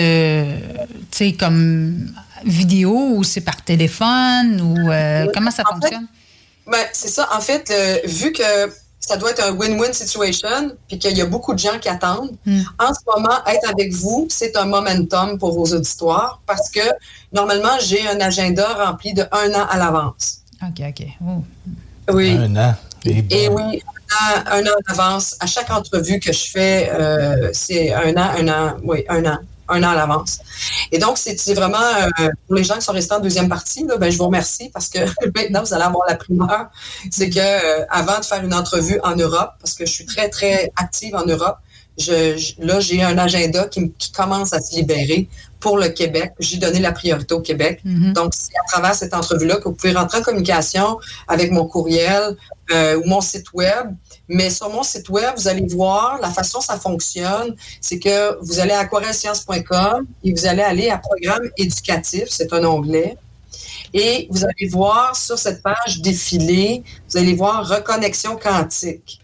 Speaker 4: sais, comme vidéo ou c'est par téléphone ou comment ça fonctionne?
Speaker 5: ben, c'est ça. En fait, vu que ça doit être un win-win situation, puis qu'il y a beaucoup de gens qui attendent. Hmm. En ce moment, être avec vous, c'est un momentum pour vos auditoires parce que normalement, j'ai un agenda rempli de un an à l'avance.
Speaker 4: OK, OK.
Speaker 5: Oui.
Speaker 3: Un an.
Speaker 5: Et, oui, un an, à l'avance. À chaque entrevue que je fais, euh, c'est un an, un an, oui, un an un an à l'avance. Et donc, c'est vraiment, euh, pour les gens qui sont restés en deuxième partie, ben, je vous remercie parce que maintenant, vous allez avoir la primeur. C'est que euh, avant de faire une entrevue en Europe, parce que je suis très, très active en Europe, je, là, j'ai un agenda qui, commence à se libérer pour le Québec. J'ai donné la priorité au Québec. Mm-hmm. Donc, c'est à travers cette entrevue-là que vous pouvez rentrer en communication avec mon courriel euh, ou mon site web. Mais sur mon site web, vous allez voir la façon dont ça fonctionne. C'est que vous allez à aquarelscience.com et vous allez aller à programme éducatif, c'est un onglet. Et vous allez voir sur cette page défilée, vous allez voir reconnexion quantique.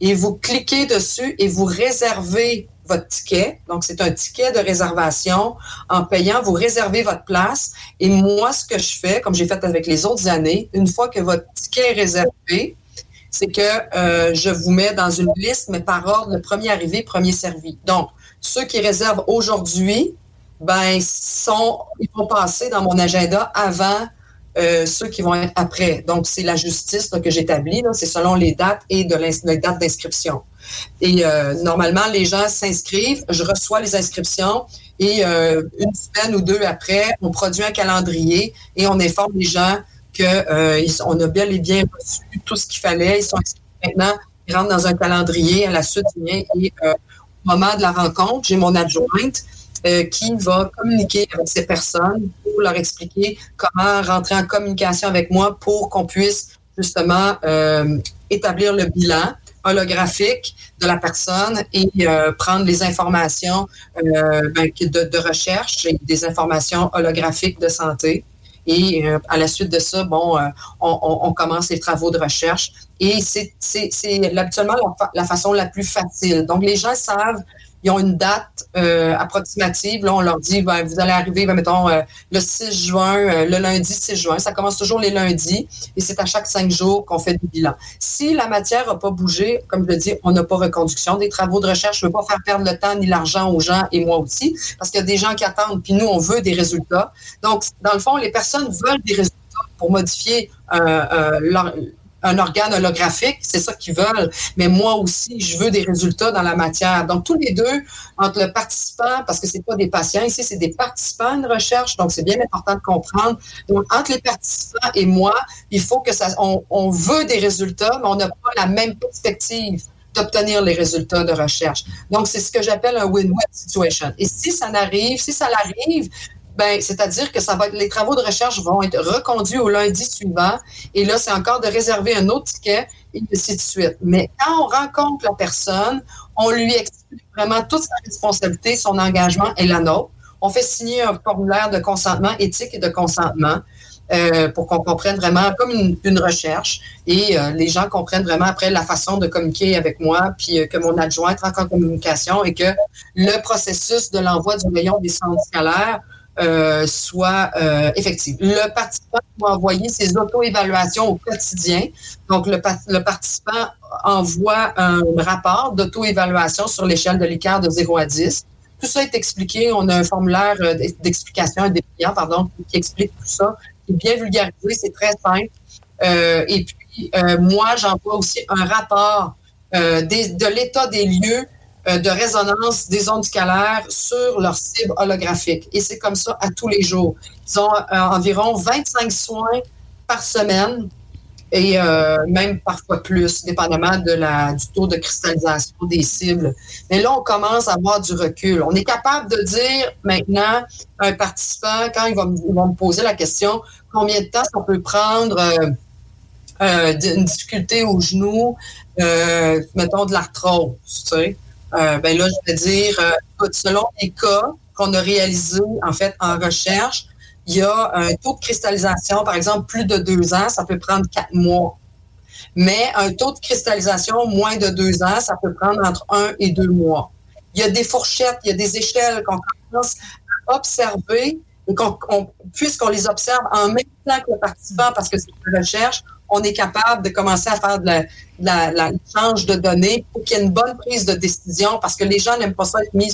Speaker 5: Et vous cliquez dessus et vous réservez votre ticket. Donc, c'est un ticket de réservation. En payant, vous réservez votre place. Et moi, ce que je fais, comme j'ai fait avec les autres années, une fois que votre ticket est réservé, c'est que euh, je vous mets dans une liste, mais par ordre, le premier arrivé, premier servi. Donc, ceux qui réservent aujourd'hui, ben, sont, ils vont passer dans mon agenda avant euh, ceux qui vont être après. Donc, c'est la justice que j'établis. C'est selon les dates et de les dates d'inscription. Et euh, normalement, les gens s'inscrivent, je reçois les inscriptions et une semaine ou deux après, on produit un calendrier et on informe les gens qu'on euh, a bien et bien reçu tout ce qu'il fallait. Ils sont maintenant, ils rentrent dans un calendrier à la suite. Et euh, au moment de la rencontre, j'ai mon adjointe euh, qui va communiquer avec ces personnes pour leur expliquer comment rentrer en communication avec moi pour qu'on puisse justement établir le bilan holographique de la personne et prendre les informations ben, de, recherche et des informations holographiques de santé. Et euh, à la suite de ça, bon, euh, on, commence les travaux de recherche. Et c'est habituellement la, façon la plus facile. Donc, les gens savent ils ont une date euh, approximative. Là, on leur dit, ben, vous allez arriver, ben, mettons, euh, le 6 juin, euh, le lundi 6 juin. Ça commence toujours les lundis et c'est à chaque cinq jours qu'on fait du bilan. Si la matière n'a pas bougé, comme je le dis, on n'a pas reconduction des travaux de recherche. Je ne veux pas faire perdre le temps ni l'argent aux gens et moi aussi, parce qu'il y a des gens qui attendent, puis nous, on veut des résultats. Donc, dans le fond, les personnes veulent des résultats pour modifier leur un organe holographique, c'est ça qu'ils veulent. Mais moi aussi, je veux des résultats dans la matière. Donc, tous les deux, entre le participant, parce que c'est pas des patients ici, c'est des participants une recherche, donc c'est bien important de comprendre. Donc, entre les participants et moi, il faut que ça, on, on veut des résultats, mais on n'a pas la même perspective d'obtenir les résultats de recherche. Donc, c'est ce que j'appelle un win-win situation. Et si ça n'arrive, si ça l'arrive, ben, c'est-à-dire que les travaux de recherche vont être reconduits au lundi suivant. Et là, c'est encore de réserver un autre ticket et ainsi de suite. Mais quand on rencontre la personne, on lui explique vraiment toute sa responsabilité, son engagement et la nôtre. On fait signer un formulaire de consentement éthique et de consentement. Euh, pour qu'on comprenne vraiment comme une, recherche et euh, les gens comprennent vraiment après la façon de communiquer avec moi, puis euh, que mon adjoint entre en communication et que le processus de l'envoi du rayon des centres scalaires euh, soit euh, effectif. Le participant doit envoyer ses auto-évaluations au quotidien. Donc, le, le, participant envoie un rapport d'auto-évaluation sur l'échelle de l'écart de 0 à 10. Tout ça est expliqué. On a un formulaire d'explication, un dépliant, pardon, qui explique tout ça bien vulgarisé, c'est très simple. Euh, et puis, euh, moi, j'envoie aussi un rapport euh, de l'état des lieux euh, de résonance des ondes scalaires sur leur cible holographique. Et c'est comme ça à tous les jours. Ils ont euh, environ 25 soins par semaine et euh, même parfois plus, dépendamment de la, du taux de cristallisation des cibles. Mais là, on commence à avoir du recul. On est capable de dire maintenant un participant, quand il va, il va me poser la question, combien de temps ça peut prendre euh, euh, une difficulté au genou, euh, mettons de l'arthrose, tu sais. Euh, ben là, je vais dire, euh, selon les cas qu'on a réalisés, en fait, en recherche, il y a un taux de cristallisation, par exemple, plus de deux ans, ça peut prendre quatre mois. Mais un taux de cristallisation moins de deux ans, ça peut prendre entre un et deux mois. Il y a des fourchettes, il y a des échelles qu'on commence à observer, puisqu'on les observe en même temps que le participant, parce que c'est une recherche, on est capable de commencer à faire de l'échange de données pour qu'il y ait une bonne prise de décision, parce que les gens n'aiment pas ça être mis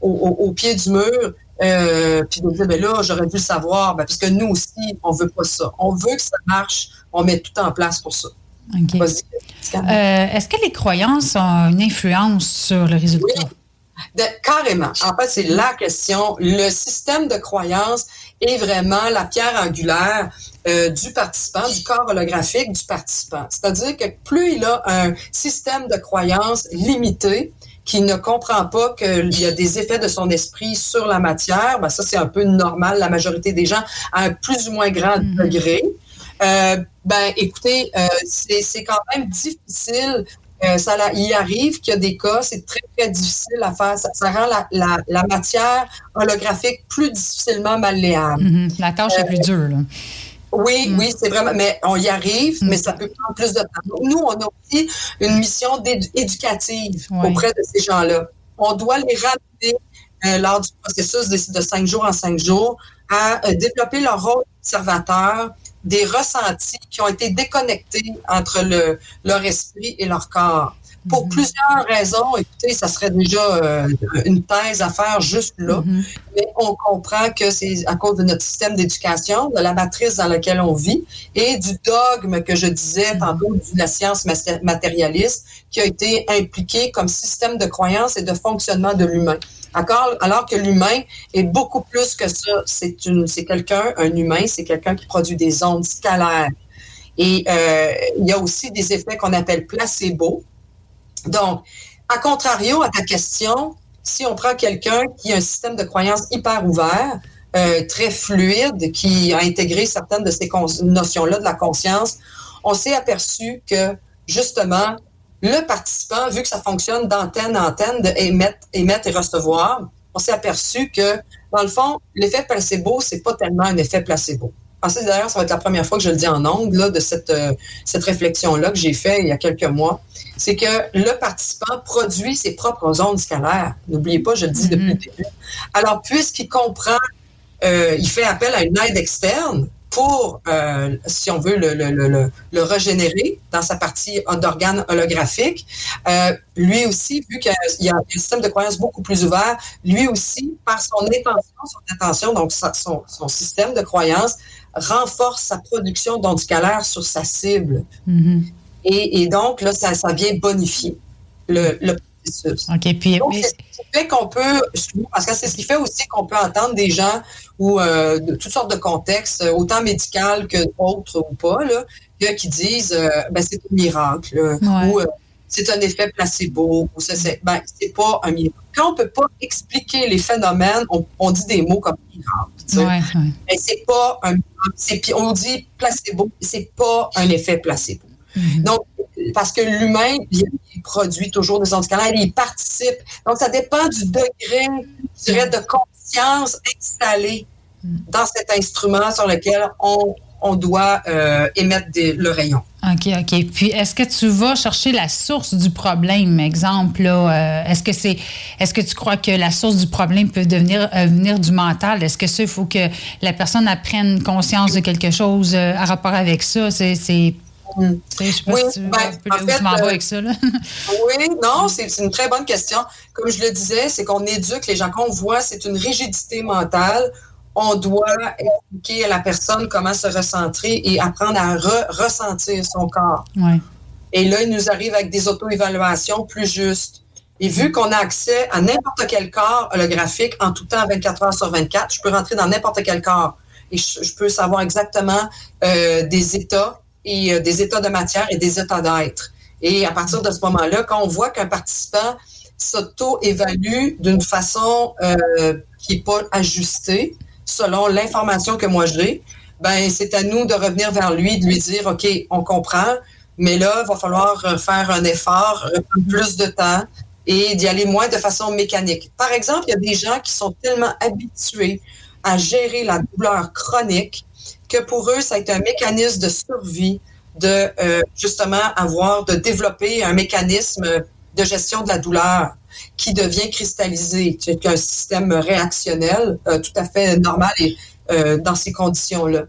Speaker 5: au, au, au pied du mur euh, puis de dire, ben là, j'aurais dû le savoir, ben, parce que nous aussi, on veut pas ça. On veut que ça marche, on met tout en place pour ça.
Speaker 4: Okay. Euh, Est-ce que les croyances ont une influence sur le résultat?
Speaker 5: Oui. De, carrément. En fait, c'est la question. Le système de croyance est vraiment la pierre angulaire euh, du participant, du corps holographique du participant. C'est-à-dire que plus il a un système de croyance limité, qui ne comprend pas qu'il y a des effets de son esprit sur la matière, ben ça c'est un peu normal, la majorité des gens à un plus ou moins grand mm -hmm. degré. Euh, ben écoutez, euh, c'est quand même difficile. Euh, ça, il arrive qu'il y a des cas, c'est très, très difficile à faire. Ça, ça rend la, la, la, matière holographique plus difficilement malléable.
Speaker 4: Mm -hmm. La tâche est plus dure. Là.
Speaker 5: Oui, mm. oui, c'est vraiment, mais on y arrive, mm. mais ça peut prendre plus de temps. Nous, on a aussi une mission éducative oui. auprès de ces gens-là. On doit les ramener euh, lors du processus de, de, cinq jours en cinq jours à euh, développer leur rôle d'observateur des ressentis qui ont été déconnectés entre le, leur esprit et leur corps. Pour mm -hmm. plusieurs raisons, écoutez, ça serait déjà euh, une thèse à faire juste là, mm -hmm. mais on comprend que c'est à cause de notre système d'éducation, de la matrice dans laquelle on vit et du dogme que je disais
Speaker 4: Mm-hmm.
Speaker 5: tantôt de la science matérialiste qui a été impliqué comme système de croyance et de fonctionnement de l'humain. Alors que l'humain est beaucoup plus que ça. C'est quelqu'un, un humain, c'est quelqu'un qui produit des ondes scalaires. Et euh, il y a aussi des effets qu'on appelle placebo, donc, à contrario à ta question, si on prend quelqu'un qui a un système de croyance hyper ouvert, euh, très fluide, qui a intégré certaines de ces notions-là de la conscience, on s'est aperçu que, justement, le participant, vu que ça fonctionne d'antenne en antenne, d'émettre émettre et recevoir, on s'est aperçu que, dans le fond, l'effet placebo, c'est pas tellement un effet placebo. D'ailleurs, ça va être la première fois que je le dis en ongle là, de cette, euh, cette réflexion-là que j'ai fait il y a quelques mois. C'est que le participant produit ses propres ondes scalaires. N'oubliez pas, je le dis mm -hmm. depuis le début. Alors, puisqu'il comprend, euh, il fait appel à une aide externe pour, euh, si on veut, le, le, le, le, régénérer dans sa partie d'organes holographiques. Euh, lui aussi, vu qu'il y, a un système de croyance beaucoup plus ouvert, lui aussi, par son intention, son intention, donc son, son système de croyance, renforce sa production d'anticalaire sur sa cible.
Speaker 4: Mm-hmm.
Speaker 5: et, et, donc, là, ça, ça vient bonifier le, le processus.
Speaker 4: OK. Puis,
Speaker 5: donc, c'est ce qui fait qu'on peut, parce que c'est ce qui fait aussi qu'on peut entendre des gens ou euh, de toutes sortes de contextes, autant médical que autres ou pas, là, qui disent euh, ben, c'est un miracle
Speaker 4: ouais.
Speaker 5: ou euh, c'est un effet placebo ou c'est ben, c'est pas un miracle. Quand on peut pas expliquer les phénomènes, on, on dit des mots comme miracle. Tu sais.
Speaker 4: Ouais,
Speaker 5: c'est pas un miracle. On dit placebo, c'est pas un effet placebo. -hmm. Donc, parce que l'humain, il, produit toujours des anticorps, il participe. Donc, ça dépend du degré, je dirais, de conscience installée dans cet instrument sur lequel on, on doit euh, émettre des, le rayon.
Speaker 4: OK, OK. Puis, est-ce que tu vas chercher la source du problème, exemple? Euh, est-ce que c'est, est-ce que tu crois que la source du problème peut devenir euh, venir du mental? Est-ce que ça, il faut que la personne apprenne conscience de quelque chose à rapport avec ça? C'est, c'est
Speaker 5: Mm.
Speaker 4: Je sais pas
Speaker 5: oui,
Speaker 4: si tu,
Speaker 5: ben,
Speaker 4: en fait, m'en vas avec ça. Là.
Speaker 5: oui, non, c'est une très bonne question. Comme je le disais, c'est qu'on éduque les gens. Qu'on voit, c'est une rigidité mentale. On doit expliquer à la personne comment se recentrer et apprendre à re ressentir son corps.
Speaker 4: Ouais.
Speaker 5: Et là, il nous arrive avec des auto-évaluations plus justes. Et vu qu'on a accès à n'importe quel corps holographique en tout temps, 24 heures sur 24, je peux rentrer dans n'importe quel corps et je, je, peux savoir exactement euh, des états et euh, des états de matière et des états d'être. Et à partir de ce moment-là, quand on voit qu'un participant s'auto-évalue d'une façon euh, qui n'est pas ajustée selon l'information que moi j'ai, ben c'est à nous de revenir vers lui, de lui dire, OK, on comprend, mais là, il va falloir faire un effort, prendre plus de temps et d'y aller moins de façon mécanique. Par exemple, il y a des gens qui sont tellement habitués à gérer la douleur chronique que pour eux, ça a été un mécanisme de survie de euh, justement avoir, de développer un mécanisme de gestion de la douleur qui devient cristallisé, c'est un système réactionnel euh, tout à fait normal euh, dans ces conditions-là.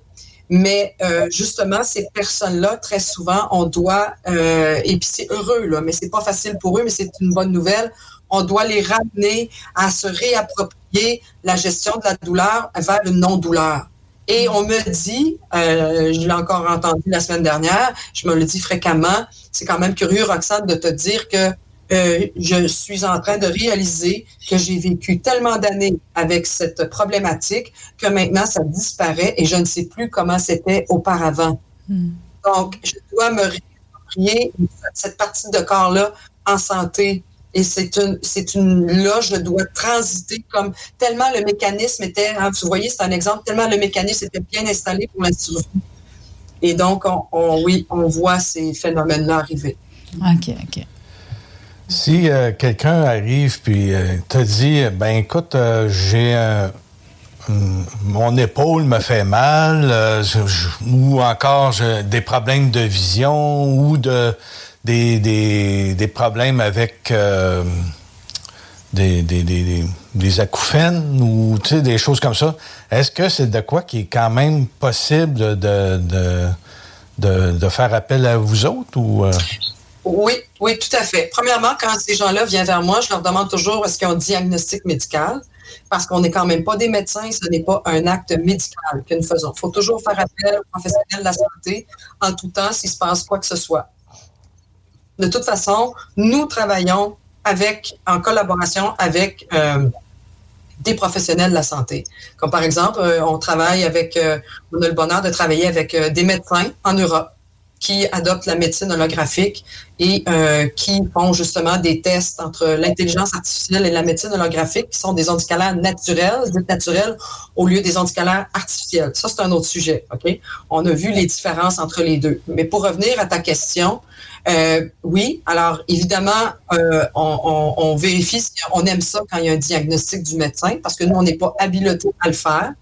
Speaker 5: Mais euh, justement, ces personnes-là, très souvent, on doit, euh, et puis c'est heureux, là, mais c'est pas facile pour eux, mais c'est une bonne nouvelle, on doit les ramener à se réapproprier la gestion de la douleur vers le non-douleur. Et on me dit, euh, je l'ai encore entendu la semaine dernière, je me le dis fréquemment, c'est quand même curieux, Roxane, de te dire que euh, je suis en train de réaliser que j'ai vécu tellement d'années avec cette problématique que maintenant ça disparaît et je ne sais plus comment c'était auparavant.
Speaker 4: Mm.
Speaker 5: Donc, je dois me réapproprier cette partie de corps-là en santé. Et c'est une, c'est une, là, je dois transiter comme tellement le mécanisme était, hein, vous voyez, c'est un exemple, tellement le mécanisme était bien installé pour la survie. Et donc, on, on, oui, on voit ces phénomènes-là arriver.
Speaker 4: OK, OK.
Speaker 3: Si euh, quelqu'un arrive puis euh, te dit, ben écoute, euh, j'ai mon épaule me fait mal, je, je, ou encore des problèmes de vision, ou de des, des, des problèmes avec des, des, des, acouphènes ou des choses comme ça. Est-ce que c'est de quoi qui est quand même possible de, de, de, faire appel à vous autres ou
Speaker 5: oui, oui, tout à fait. Premièrement, quand ces gens-là viennent vers moi, je leur demande toujours est-ce qu'ils ont un diagnostic médical, parce qu'on n'est quand même pas des médecins, ce n'est pas un acte médical que nous faisons. Il faut toujours faire appel aux professionnels de la santé en tout temps s'il se passe quoi que ce soit. De toute façon, nous travaillons avec, en collaboration avec euh, des professionnels de la santé. Comme par exemple, euh, on travaille avec, euh, on a le bonheur de travailler avec des médecins en Europe qui adoptent la médecine holographique et euh, qui font justement des tests entre l'intelligence artificielle et la médecine holographique, qui sont des anticalaires naturels, dites naturels, au lieu des anticalaires artificiels. Ça, c'est un autre sujet, OK? On a vu les différences entre les deux. Mais pour revenir à ta question, euh, oui, alors évidemment, euh, on, on, on, vérifie si on aime ça quand il y a un diagnostic du médecin, parce que nous, on n'est pas habilité à le faire.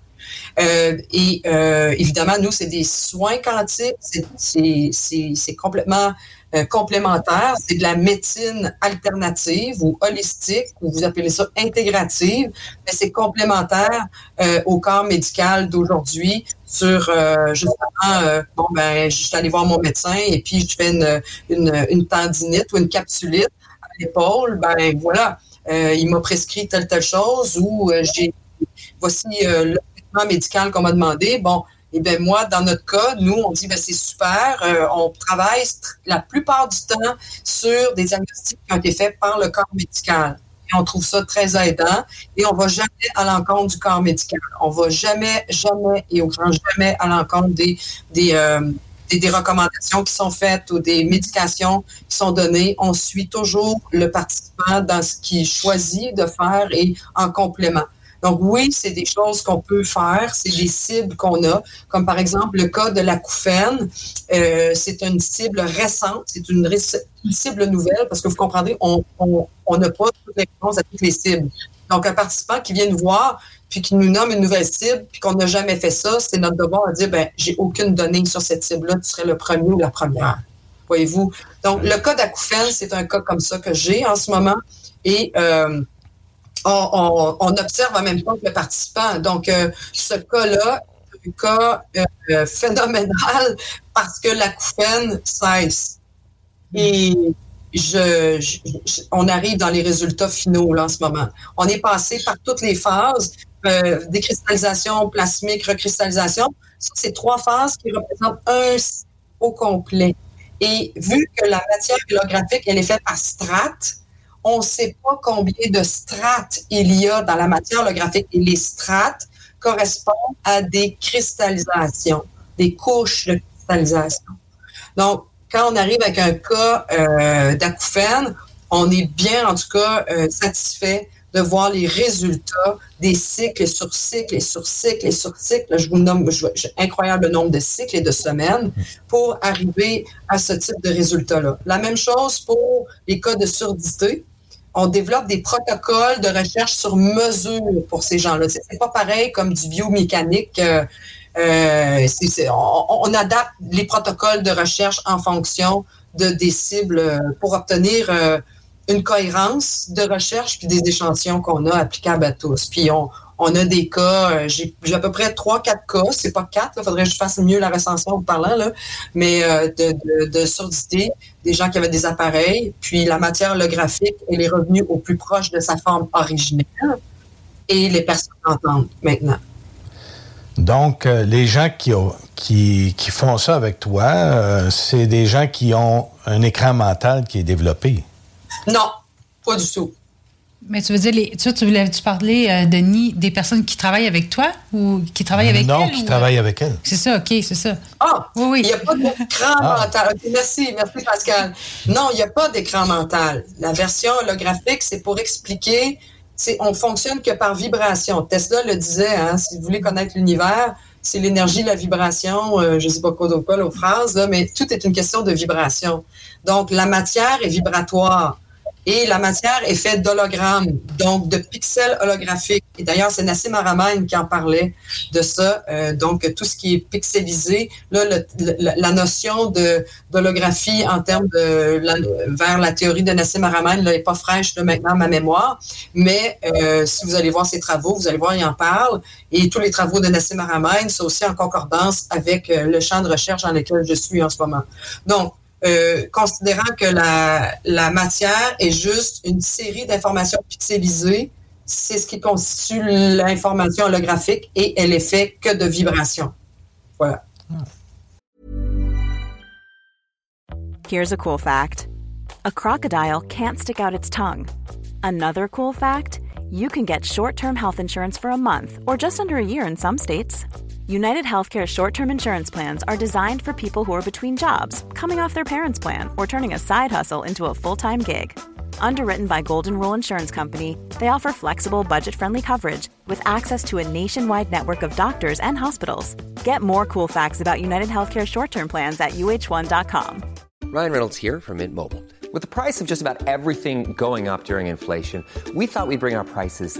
Speaker 5: Euh, et euh, évidemment, nous, c'est des soins quantiques, c'est- complètement euh, complémentaire, c'est de la médecine alternative ou holistique, ou vous appelez ça intégrative, mais c'est complémentaire au corps médical d'aujourd'hui sur justement, bon, ben, je suis allée voir mon médecin et puis je fais une, tendinite ou une capsulite à l'épaule, ben voilà, il m'a prescrit telle, telle chose ou j'ai, voici euh, médical qu'on m'a demandé. Bon, et bien moi, dans notre cas, nous, on dit, ben, c'est super, euh, on travaille tr- la plupart du temps sur des diagnostics qui ont été faits par le corps médical. Et on trouve ça très aidant et on va jamais à l'encontre du corps médical. On va jamais, jamais et au grand jamais à l'encontre des, euh, des, des recommandations qui sont faites ou des médications qui sont données. On suit toujours le participant dans ce qu'il choisit de faire et en complément. Donc oui, c'est des choses qu'on peut faire, c'est des cibles qu'on a, comme par exemple le cas de la couffaine. Euh, c'est une cible récente, c'est une, cible nouvelle parce que vous on- on n'a pas toutes les réponses à toutes les cibles. Donc un participant qui vient nous voir puis qui nous nomme une nouvelle cible puis qu'on n'a jamais fait ça, c'est notre devoir de dire ben j'ai aucune donnée sur cette cible-là, tu serais le premier ou la première. Voyez-vous? Donc le cas d'acouphène, c'est un cas comme ça que j'ai en ce moment et euh, on, on- on observe en même temps que le participant. Donc, euh, ce cas-là est un cas euh, phénoménal parce que l'acouphène cesse. Et je, je- je- on arrive dans les résultats finaux là, en ce moment. On est passé par toutes les phases, euh, décristallisation, plasmique, recristallisation. Ça, C'est trois phases qui représentent un cycle au complet. Et vu que la matière holographique, elle est faite par strates, on ne sait pas combien de strates il y a dans la matière holographique. Et les strates correspondent à des cristallisations, des couches de cristallisation. Donc, quand on arrive avec un cas euh, d'acouphène, on est bien, en tout cas, euh, satisfait de voir les résultats des cycles sur cycles et sur cycles et sur cycles. Je vous nomme je, je- nombre de cycles et de semaines pour arriver à ce type de résultats-là. La même chose pour les cas de surdité. On développe des protocoles de recherche sur mesure pour ces gens-là. C'est pas pareil comme du biomécanique. euh, euh, on, adapte les protocoles de recherche en fonction de des cibles euh, pour obtenir une cohérence de recherche puis des échantillons qu'on a applicables à tous. Puis on, on a des cas, euh, j'ai à peu près trois, quatre cas, c'est pas quatre, il faudrait que je fasse mieux la recension en vous parlant, là, mais euh, de, de, de surdité, des gens qui avaient des appareils, puis la matière holographique, elle est revenue au plus proche de sa forme originelle et les personnes entendent maintenant.
Speaker 3: Donc, euh, les gens qui, ont- qui, qui font ça avec toi, euh, c'est des gens qui ont un écran mental qui est développé.
Speaker 5: Non, pas du tout.
Speaker 4: Mais tu veux dire, les, tu, tu voulais tu parler, euh, Denis, des personnes qui travaillent avec toi ou qui travaillent avec
Speaker 3: non,
Speaker 4: elle?
Speaker 3: qui
Speaker 4: ou-
Speaker 3: travaillent avec elle.
Speaker 4: C'est ça, OK, c'est ça.
Speaker 5: Ah,
Speaker 4: oui, oui.
Speaker 5: il n'y a pas d'écran
Speaker 3: Ah.
Speaker 5: mental. Ok, merci, merci Pascal. Non, il n'y a pas d'écran mental. La version holographique, c'est pour expliquer, c'est on fonctionne que par vibration. Tesla le disait, hein, si vous voulez connaître l'univers, c'est l'énergie, la vibration, euh, je ne sais pas quoi d'autre, pas l'autre phrase, là, mais tout est une question de vibration. Donc, la matière est vibratoire. Et la matière est faite d'hologrammes, donc de pixels holographiques. Et d'ailleurs, c'est Nassim Haramein qui en parlait de ça. Euh, donc, tout ce qui est pixelisé, là, le- le- la notion d'holographie en termes de la- vers la théorie de Nassim Haramein n'est pas fraîche là, maintenant ma mémoire. Mais euh, si vous allez voir ses travaux, vous allez voir, il en parle. Et tous les travaux de Nassim Haramein sont aussi en concordance avec euh, le champ de recherche dans lequel je suis en ce moment. Donc, euh, considérant que la, matière est juste une série d'informations pixelisées, c'est ce qui constitue l'information holographique et elle est faite que de vibrations. Voilà.
Speaker 8: Here's a cool fact a crocodile can't stick out its tongue. Another cool fact you can get short term health insurance for a month or just under a year in some states. United Healthcare short term insurance plans are designed for people who are between jobs, coming off their parents' plan, or turning a side hustle into a full time gig. Underwritten by Golden Rule Insurance Company, they offer flexible, budget friendly coverage with access to a nationwide network of doctors and hospitals. Get more cool facts about United Healthcare short term plans at uh1.com.
Speaker 11: Ryan Reynolds here from Mint Mobile. With the price of just about everything going up during inflation, we thought we'd bring our prices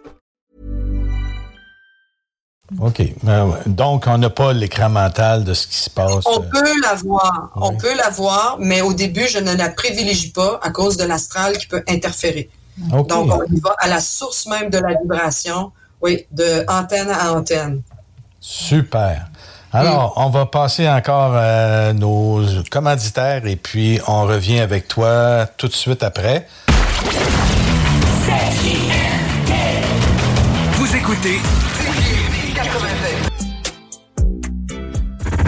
Speaker 3: OK. Euh, Donc, on n'a pas l'écran mental de ce qui se passe.
Speaker 5: On
Speaker 3: euh,
Speaker 5: peut la voir, on peut la voir, mais au début, je ne la privilégie pas à cause de l'astral qui peut interférer.
Speaker 3: OK.
Speaker 5: Donc, on y va à la source même de la vibration, oui, de antenne à antenne.
Speaker 3: Super. Alors, on va passer encore à nos commanditaires et puis on revient avec toi tout de suite après.
Speaker 1: Vous écoutez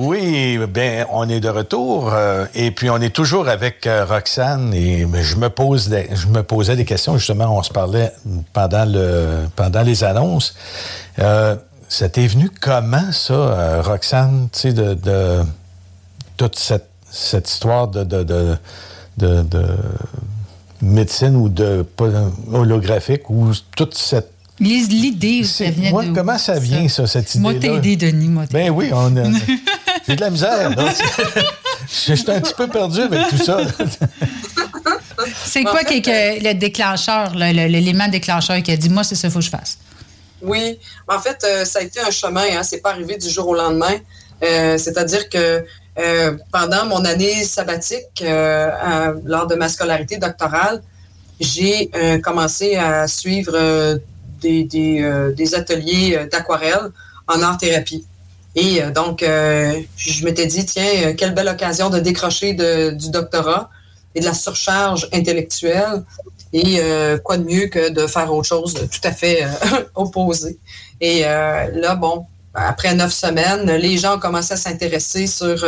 Speaker 3: Oui, ben on est de retour euh, et puis on est toujours avec euh, Roxane et ben, je me pose des- je me posais des questions justement on se parlait pendant le pendant les annonces. Euh, ça t'est venu comment ça euh, Roxane, tu sais de, toute cette, histoire de de, de, de- de médecine ou de holographique ou toute cette
Speaker 4: L'idée, ça vient
Speaker 3: moi,
Speaker 4: de où,
Speaker 3: comment ça vient ça, cette idée
Speaker 4: Moi, t'as aidé, Denis. Moi,
Speaker 3: ben oui, on a... J'ai de la misère. là. J'étais un petit peu perdu avec tout ça.
Speaker 4: C'est quoi qui est que le déclencheur, le- le- l'élément déclencheur qui a dit, moi, c'est ça qu'il faut que je fasse?
Speaker 5: Oui, en fait, euh, ça a été un chemin, hein, c'est pas arrivé du jour au lendemain. Euh, C'est-à-dire que euh, pendant mon année sabbatique, euh, à- lors de ma scolarité doctorale, j'ai euh, commencé à suivre euh, des, des, euh, ateliers euh, d'aquarelle en art-thérapie. Et euh, donc, je m'étais dit, tiens, quelle belle occasion de décrocher de- du doctorat et de la surcharge intellectuelle. Et quoi de mieux que de faire autre chose tout à fait euh, opposé. Et là, bon, après neuf semaines, les gens ont commencé à s'intéresser sur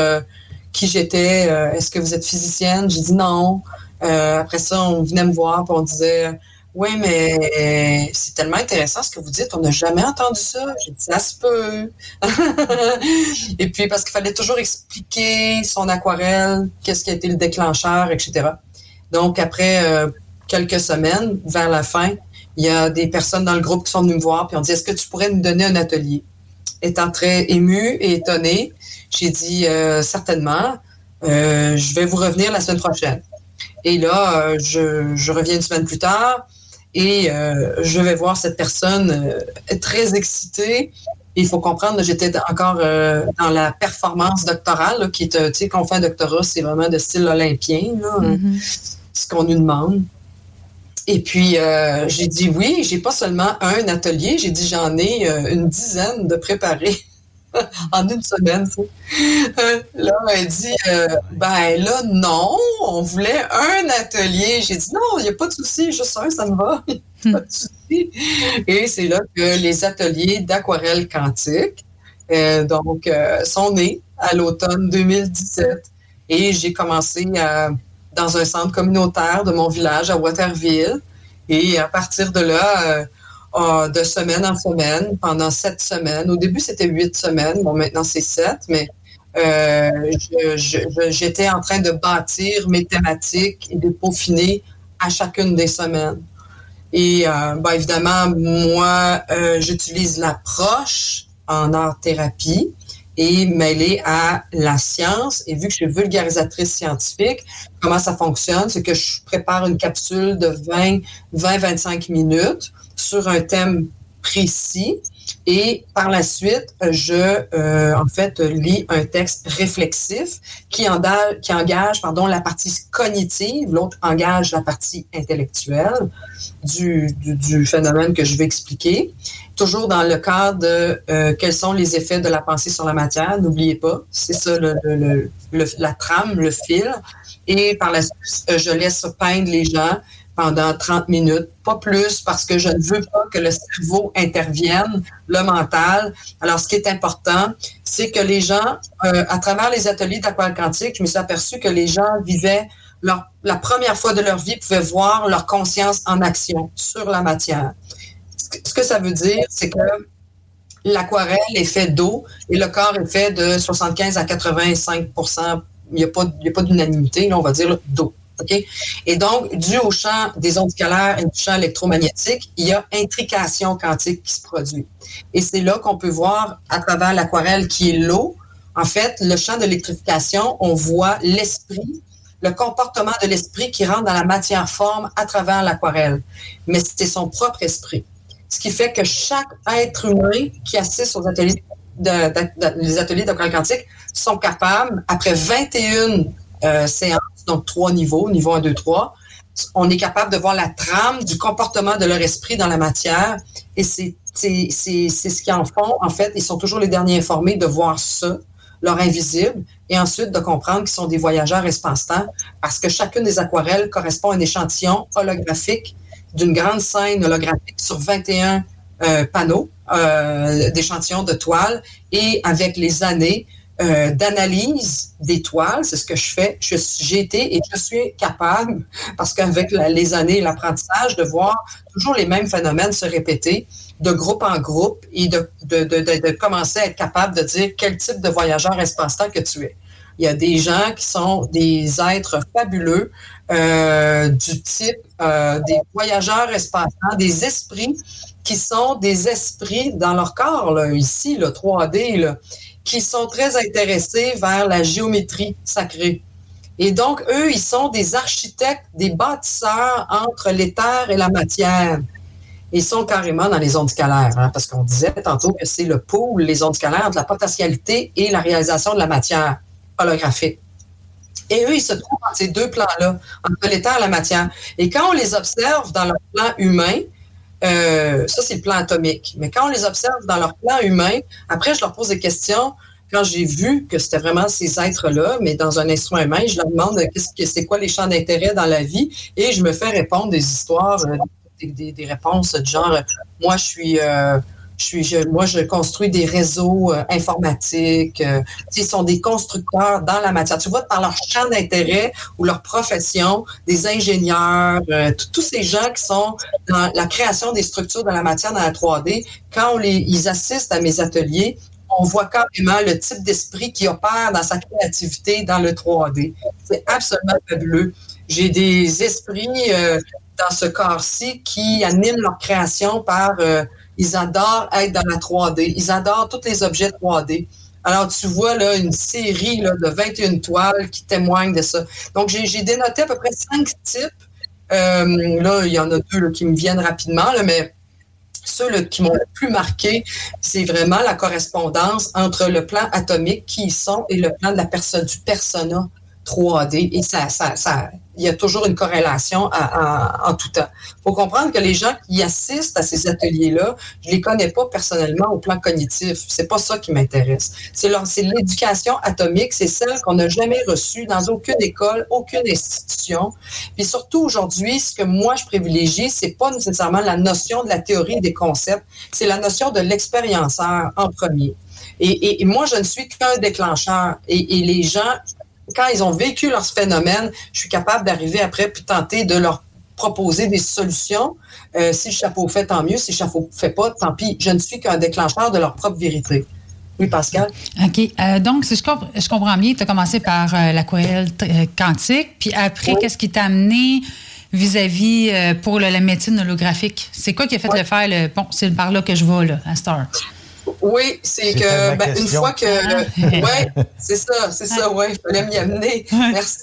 Speaker 5: qui j'étais. Est-ce que vous êtes physicienne? J'ai dit non. Après ça, on venait me voir et on disait Oui, mais c'est tellement intéressant ce que vous dites, on n'a jamais entendu ça. J'ai dit ça se peut. et puis parce qu'il fallait toujours expliquer son aquarelle, qu'est-ce qui a été le déclencheur, etc. Donc après euh, quelques semaines, vers la fin, il y a des personnes dans le groupe qui sont venues me voir et ont dit Est-ce que tu pourrais nous donner un atelier? Étant très émue et étonnée, j'ai dit euh, certainement, euh, je vais vous revenir la semaine prochaine. Et là, je reviens une semaine plus tard et euh, je vais voir cette personne euh, très excitée. Il faut comprendre, j'étais encore euh, dans la performance doctorale, là, qui est, euh, tu sais, quand on fait un doctorat, c'est vraiment de style olympien, là,
Speaker 4: Mm-hmm.
Speaker 5: ce qu'on nous demande. Et puis, euh, j'ai dit oui, j'ai pas seulement un atelier, j'ai dit j'en ai euh, une dizaine de préparés en une semaine. Euh, là, elle dit euh, ben là, non, on voulait un atelier. J'ai dit non, il n'y a pas de souci, juste un, ça me va. pas de souci. Et c'est là que les ateliers d'aquarelle quantique euh, donc, euh, sont nés à l'automne 2017. Et j'ai commencé à- dans un centre communautaire de mon village à Waterville. Et à partir de là, de semaine en semaine, pendant sept semaines. Au début, c'était huit semaines. Bon, maintenant, c'est sept, mais euh, j'étais en train de bâtir mes thématiques et de peaufiner à chacune des semaines. Et euh, ben, évidemment, moi, euh, j'utilise l'approche en art-thérapie et mêlée à la science. Et vu que je suis vulgarisatrice scientifique, comment ça fonctionne, c'est que je prépare une capsule de 20, 20-25 minutes sur un thème précis. Et par la suite, je, euh, en fait, lis un texte réflexif qui, engage, qui engage pardon, la partie cognitive, l'autre engage la partie intellectuelle du, du, phénomène que je vais expliquer. Toujours dans le cadre de euh, quels sont les effets de la pensée sur la matière. N'oubliez pas, c'est ça le, le, le, la trame, le fil. Et par la suite, je laisse peindre les gens pendant 30 minutes, pas plus, parce que je ne veux pas que le cerveau intervienne, le mental. Alors, ce qui est important, c'est que les gens, euh, à travers les ateliers d'aquarelle quantique, je me suis aperçu que les gens vivaient leur, la première fois de leur vie, pouvaient voir leur conscience en action sur la matière. Ce que ça veut dire, c'est que l'aquarelle est fait d'eau et le corps est fait de 75 à 85% Il n'y a pas, pas d'unanimité, on va dire d'eau. Et donc, dû au champ des ondes scalaires et du champ électromagnétique, il y a intrication quantique qui se produit. Et c'est là qu'on peut voir, à travers l'aquarelle qui est l'eau, en fait, le champ de l'électrification, on voit l'esprit, le comportement de l'esprit qui rentre dans la matière forme à travers l'aquarelle. Mais c'est son propre esprit. Ce qui fait que chaque être humain qui assiste aux ateliers de, les ateliers d'aquarelle quantique sont capables, après 21 euh, séances, donc trois niveaux, niveau 1, 2, 3. On est capable de voir la trame du comportement de leur esprit dans la matière et c'est ce qu'ils en font. En fait, ils sont toujours les derniers informés de voir ça, leur invisible, et ensuite de comprendre qu'ils sont des voyageurs espace-temps parce que chacune des aquarelles correspond à un échantillon holographique d'une grande scène holographique sur 21 euh, panneaux euh, d'échantillons de toile et avec les années, euh, d'analyse d'étoiles, c'est ce que je fais. J'ai été et je suis capable, parce qu'avec les années et l'apprentissage, de voir toujours les mêmes phénomènes se répéter de groupe en groupe et de, commencer à être capable de dire quel type de voyageur espace-temps que tu es. Il y a des gens qui sont des êtres fabuleux, euh, du type euh, des voyageurs espace-temps, des esprits qui sont des esprits dans leur corps, ici, le 3D, là, qui sont très intéressés vers la géométrie sacrée. Et donc, eux, ils sont des architectes, des bâtisseurs entre l'éther et la matière. Ils sont carrément dans les ondes scalaires, hein, parce qu'on disait tantôt que c'est le pôle, les ondes scalaires, entre la potentialité et la réalisation de la matière holographique. Et eux, ils se trouvent dans ces deux plans-là, entre l'éther et la matière. Et quand on les observe dans leur plan humain, euh, ça, c'est le plan atomique. Mais quand on les observe dans leur plan humain, après, je leur pose des questions. Quand j'ai vu que c'était vraiment ces êtres-là, mais dans un instrument humain, je leur demande qu'est-ce que c'est quoi les champs d'intérêt dans la vie? Et je me fais répondre des histoires, euh, des, des, réponses du genre moi je suis euh, je suis, moi, je construis des réseaux euh, informatiques. Euh, ils sont des constructeurs dans la matière. Tu vois, par leur champ d'intérêt ou leur profession, des ingénieurs, euh, tous ces gens qui sont dans la création des structures de la matière dans la 3D, quand ils assistent à mes ateliers, on voit carrément le type d'esprit qui opère dans sa créativité dans le 3D. C'est absolument fabuleux. J'ai des esprits dans ce corps-ci qui animent leur création par ils adorent être dans la 3D. Ils adorent tous les objets 3D. Alors, tu vois là une série là, de 21 toiles qui témoignent de ça. Donc, j'ai dénoté à peu près cinq types. Euh, là, il y en a deux qui me viennent rapidement, là, mais ceux qui m'ont le plus marqué, c'est vraiment la correspondance entre le plan atomique qui y sont et le plan de la personne, du persona 3D. Et ça, ça, il y a toujours une corrélation en tout temps. Il faut comprendre que les gens qui assistent à ces ateliers-là, je ne les connais pas personnellement au plan cognitif. C'est pas ça qui m'intéresse. C'est l'éducation atomique, c'est celle qu'on n'a jamais reçue dans aucune école, aucune institution. Puis surtout aujourd'hui, ce que moi je privilégie, c'est pas nécessairement la notion de la théorie des concepts, c'est la notion de l'expérienceur en premier. Et, moi, je ne suis qu'un déclencheur. Et les gens quand ils ont vécu leur phénomène, je suis capable d'arriver après puis tenter de leur proposer des solutions. Euh, si le chapeau fait, tant mieux. Si le chapeau fait pas, tant pis. Je ne suis qu'un déclencheur de leur propre vérité. Oui, Pascal?
Speaker 4: OK. Euh, donc, si je, comprends bien, tu as commencé par euh, l'aquarelle quantique, puis après, qu'est-ce qui t'a amené vis-à-vis pour la médecine holographique? C'est quoi qui a fait le faire? Le, bon, c'est par là que je vais, là, à Star.
Speaker 5: Oui, c'est que ben, une fois que. Ah. oui, c'est ça, c'est ça, oui, il fallait m'y amener. Merci.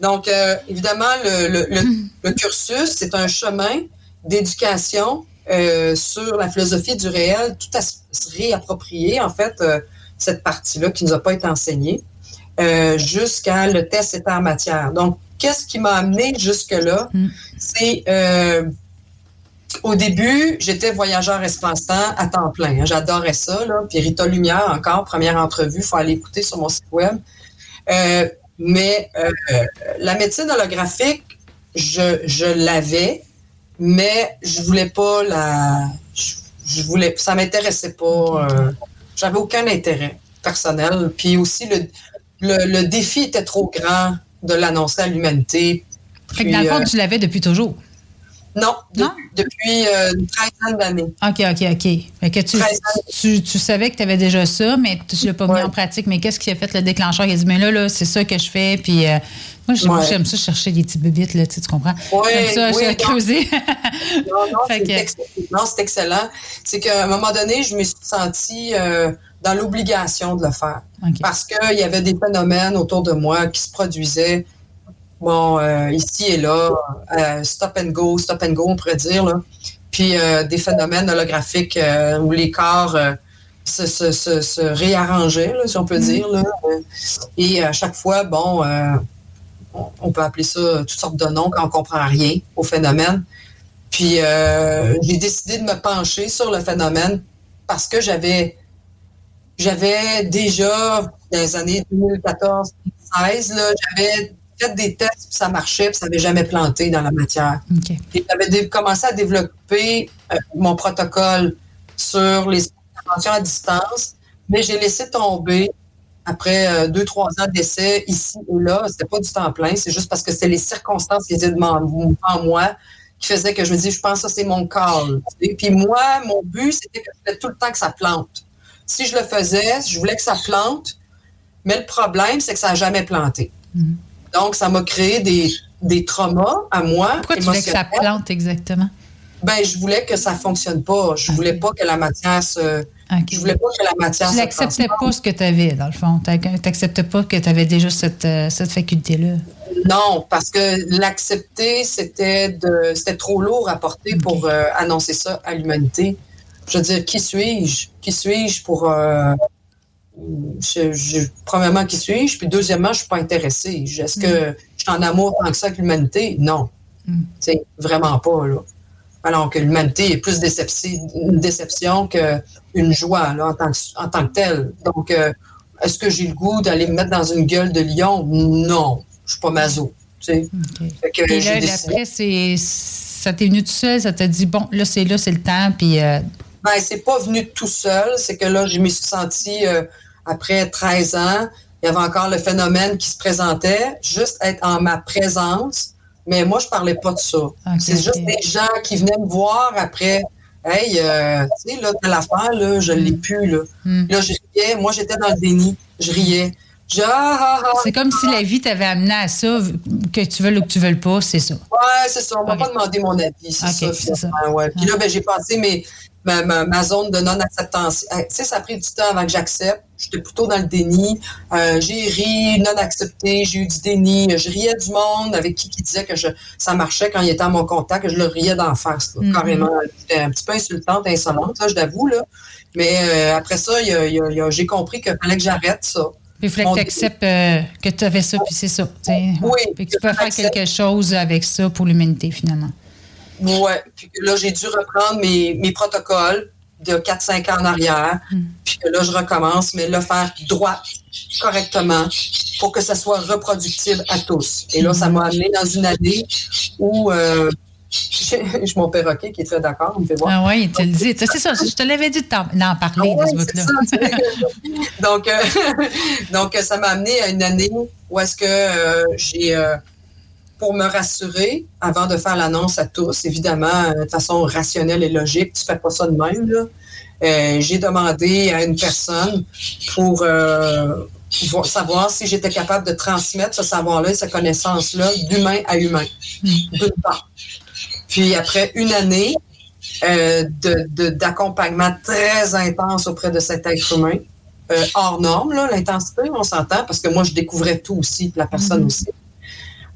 Speaker 5: Donc, euh, évidemment, le, le, le, cursus, c'est un chemin d'éducation euh, sur la philosophie du réel, tout à se réapproprier, en fait, euh, cette partie-là qui nous a pas été enseignée, euh, jusqu'à le test état en matière. Donc, qu'est-ce qui m'a amené jusque-là? C'est euh, au début, j'étais voyageur espace-temps à temps plein. hein. J'adorais ça. Là. Puis Rita Lumière, encore, première entrevue, il faut aller écouter sur mon site web. Euh, mais euh, la médecine holographique, je, je l'avais, mais je voulais pas la. Je, je voulais, ça m'intéressait pas. euh, J'avais aucun intérêt personnel. Puis aussi, le, le, le défi était trop grand de l'annoncer à l'humanité.
Speaker 4: Fait que dans le fond, tu l'avais depuis toujours.
Speaker 5: Non, de- depuis euh, une treizaine d'années.
Speaker 4: OK, OK, OK. Fait que tu, tu, tu savais que tu avais déjà ça, mais tu ne l'as pas mis en pratique. Mais qu'est-ce qui a fait le déclencheur? Il a dit, mais là, là c'est ça que je fais. Puis euh, moi, j'aime
Speaker 5: Ouais.
Speaker 4: ça chercher des petits bébites, là, tu sais, tu comprends? J'aime ça,
Speaker 5: oui,
Speaker 4: je
Speaker 5: non.
Speaker 4: creuser.
Speaker 5: Non, non, c'est
Speaker 4: que-
Speaker 5: excellent. C'est qu'à un moment donné, je me suis sentie euh, dans l'obligation de le faire. Parce qu'il y avait des phénomènes autour de moi qui se produisaient, bon, euh, ici et là, euh, stop and go, stop and go, on pourrait dire. Là. Puis euh, des phénomènes holographiques où les corps se, se, se, se réarrangeaient, là, si on peut dire. Là. Et à chaque fois, bon, on- peut appeler ça toutes sortes de noms quand on comprend rien au phénomène. Puis j'ai décidé de me pencher sur le phénomène parce que j'avais j'avais déjà dans les années 2014 2016 là, j'avais fait des tests puis ça marchait puis ça n'avait jamais planté dans la matière. Et j'avais commencé à développer euh, mon protocole sur les interventions à distance, mais j'ai laissé tomber après euh, deux, trois ans d'essai ici et là. C'était pas du temps plein, c'est juste parce que c'était les circonstances qui étaient devant moi qui faisaient que je me dis, je pense que ça, c'est mon call. sais. Puis moi, mon but, c'était que je voulais tout le temps que ça plante. Si je le faisais, je voulais que ça plante, mais le problème, c'est que ça n'a jamais planté. Donc, ça m'a créé des, des traumas à moi.
Speaker 4: Pourquoi tu voulais que ça plante exactement?
Speaker 5: Ben, je voulais que ça fonctionne pas. Je voulais pas que la matière se. Je voulais pas que la matière
Speaker 4: Tu
Speaker 5: se
Speaker 4: n'acceptais pas ce que tu avais, dans le fond. Tu n'acceptais pas que tu avais déjà cette, euh, cette faculté-là.
Speaker 5: Non, parce que l'accepter, c'était de, c'était trop lourd à porter pour euh, annoncer ça à l'humanité. Je veux dire, qui suis-je? Qui suis-je pour. euh, je- je- premièrement, qui suis-je? Puis deuxièmement, je suis pas intéressée. Est-ce que
Speaker 4: Mm.
Speaker 5: je suis en amour tant que ça avec l'humanité? Non. C'est vraiment pas, là. Alors que l'humanité est plus déception, une déception qu'une joie, là, en tant que, en tant que telle. Donc, euh, est-ce que j'ai le goût d'aller me mettre dans une gueule de lion? Non. Je suis pas maso. Tu sais.
Speaker 4: Et là,
Speaker 5: décidé-
Speaker 4: après, c'est, ça t'est venu tout seul, ça t'a dit, bon, là, c'est là, c'est le temps, puis... euh,
Speaker 5: Ben, c'est pas venu tout seul. C'est que là, je me suis sentie, euh, après 13 ans, il y avait encore le phénomène qui se présentait, juste être en ma présence. Mais moi, je parlais pas de ça. c'est juste des gens qui venaient me voir après. Hey, euh, tu sais, là, telle affaire, là, je l'ai plus, là. Là, je riais. Moi, j'étais dans le déni. Je riais. Ah, ah, ah.
Speaker 4: c'est comme si la vie t'avait amené à ça, que tu veuilles ou que tu veuilles pas, c'est ça.
Speaker 5: Ouais, c'est ça. On m'a pas demandé mon avis, c'est ça, finalement. Ouais. Puis là, ben, j'ai passé mes, ma, ma, ma zone de non-acceptance. Euh, Tu sais, ça a pris du temps avant que j'accepte. J'étais plutôt dans le déni. Euh, j'ai ri, non accepté, j'ai eu du déni. Je riais du monde avec qui qui disait que je, ça marchait quand il était à mon contact, que je le riais d'en face, là,
Speaker 4: Mhm.
Speaker 5: carrément. J'étais un petit peu insultante, insolente, ça, je l'avoue. Là. Mais euh, après ça, il y a- il y a- il y a- j'ai compris qu'il fallait que j'arrête ça.
Speaker 4: Puis il fallait que tu acceptes que tu avais ça, puis c'est ça.
Speaker 5: Oui,
Speaker 4: Puis que tu peux faire quelque chose avec ça pour l'humanité, finalement.
Speaker 5: Ouais. Puis que là, j'ai dû reprendre mes, mes protocoles de 4-5 ans en arrière. Puis que là, je recommence, mais le faire droit, correctement, pour que ça soit reproductible à tous. Et là, ça m'a amené dans une année où euh, j'ai mon perroquet qui est très d'accord, il me fait voir.
Speaker 4: Ah oui, il te le dit. C'est ça, je te l'avais dit d'en parler de ce bout-là.
Speaker 5: donc, euh, donc, ça m'a amené à une année où est-ce que euh, j'ai, euh, pour me rassurer, avant de faire l'annonce à tous, évidemment, euh, de façon rationnelle et logique, tu fais pas ça de même, là. Euh, j'ai demandé à une personne pour euh, vo- savoir si j'étais capable de transmettre ce savoir-là et cette connaissance-là d'humain à humain, d'une part. Puis après une année euh, de- de- d'accompagnement très intense auprès de cet être humain, hors norme, l'intensité, on s'entend, parce que moi, je découvrais tout aussi, puis la personne
Speaker 4: Mhm.
Speaker 5: aussi.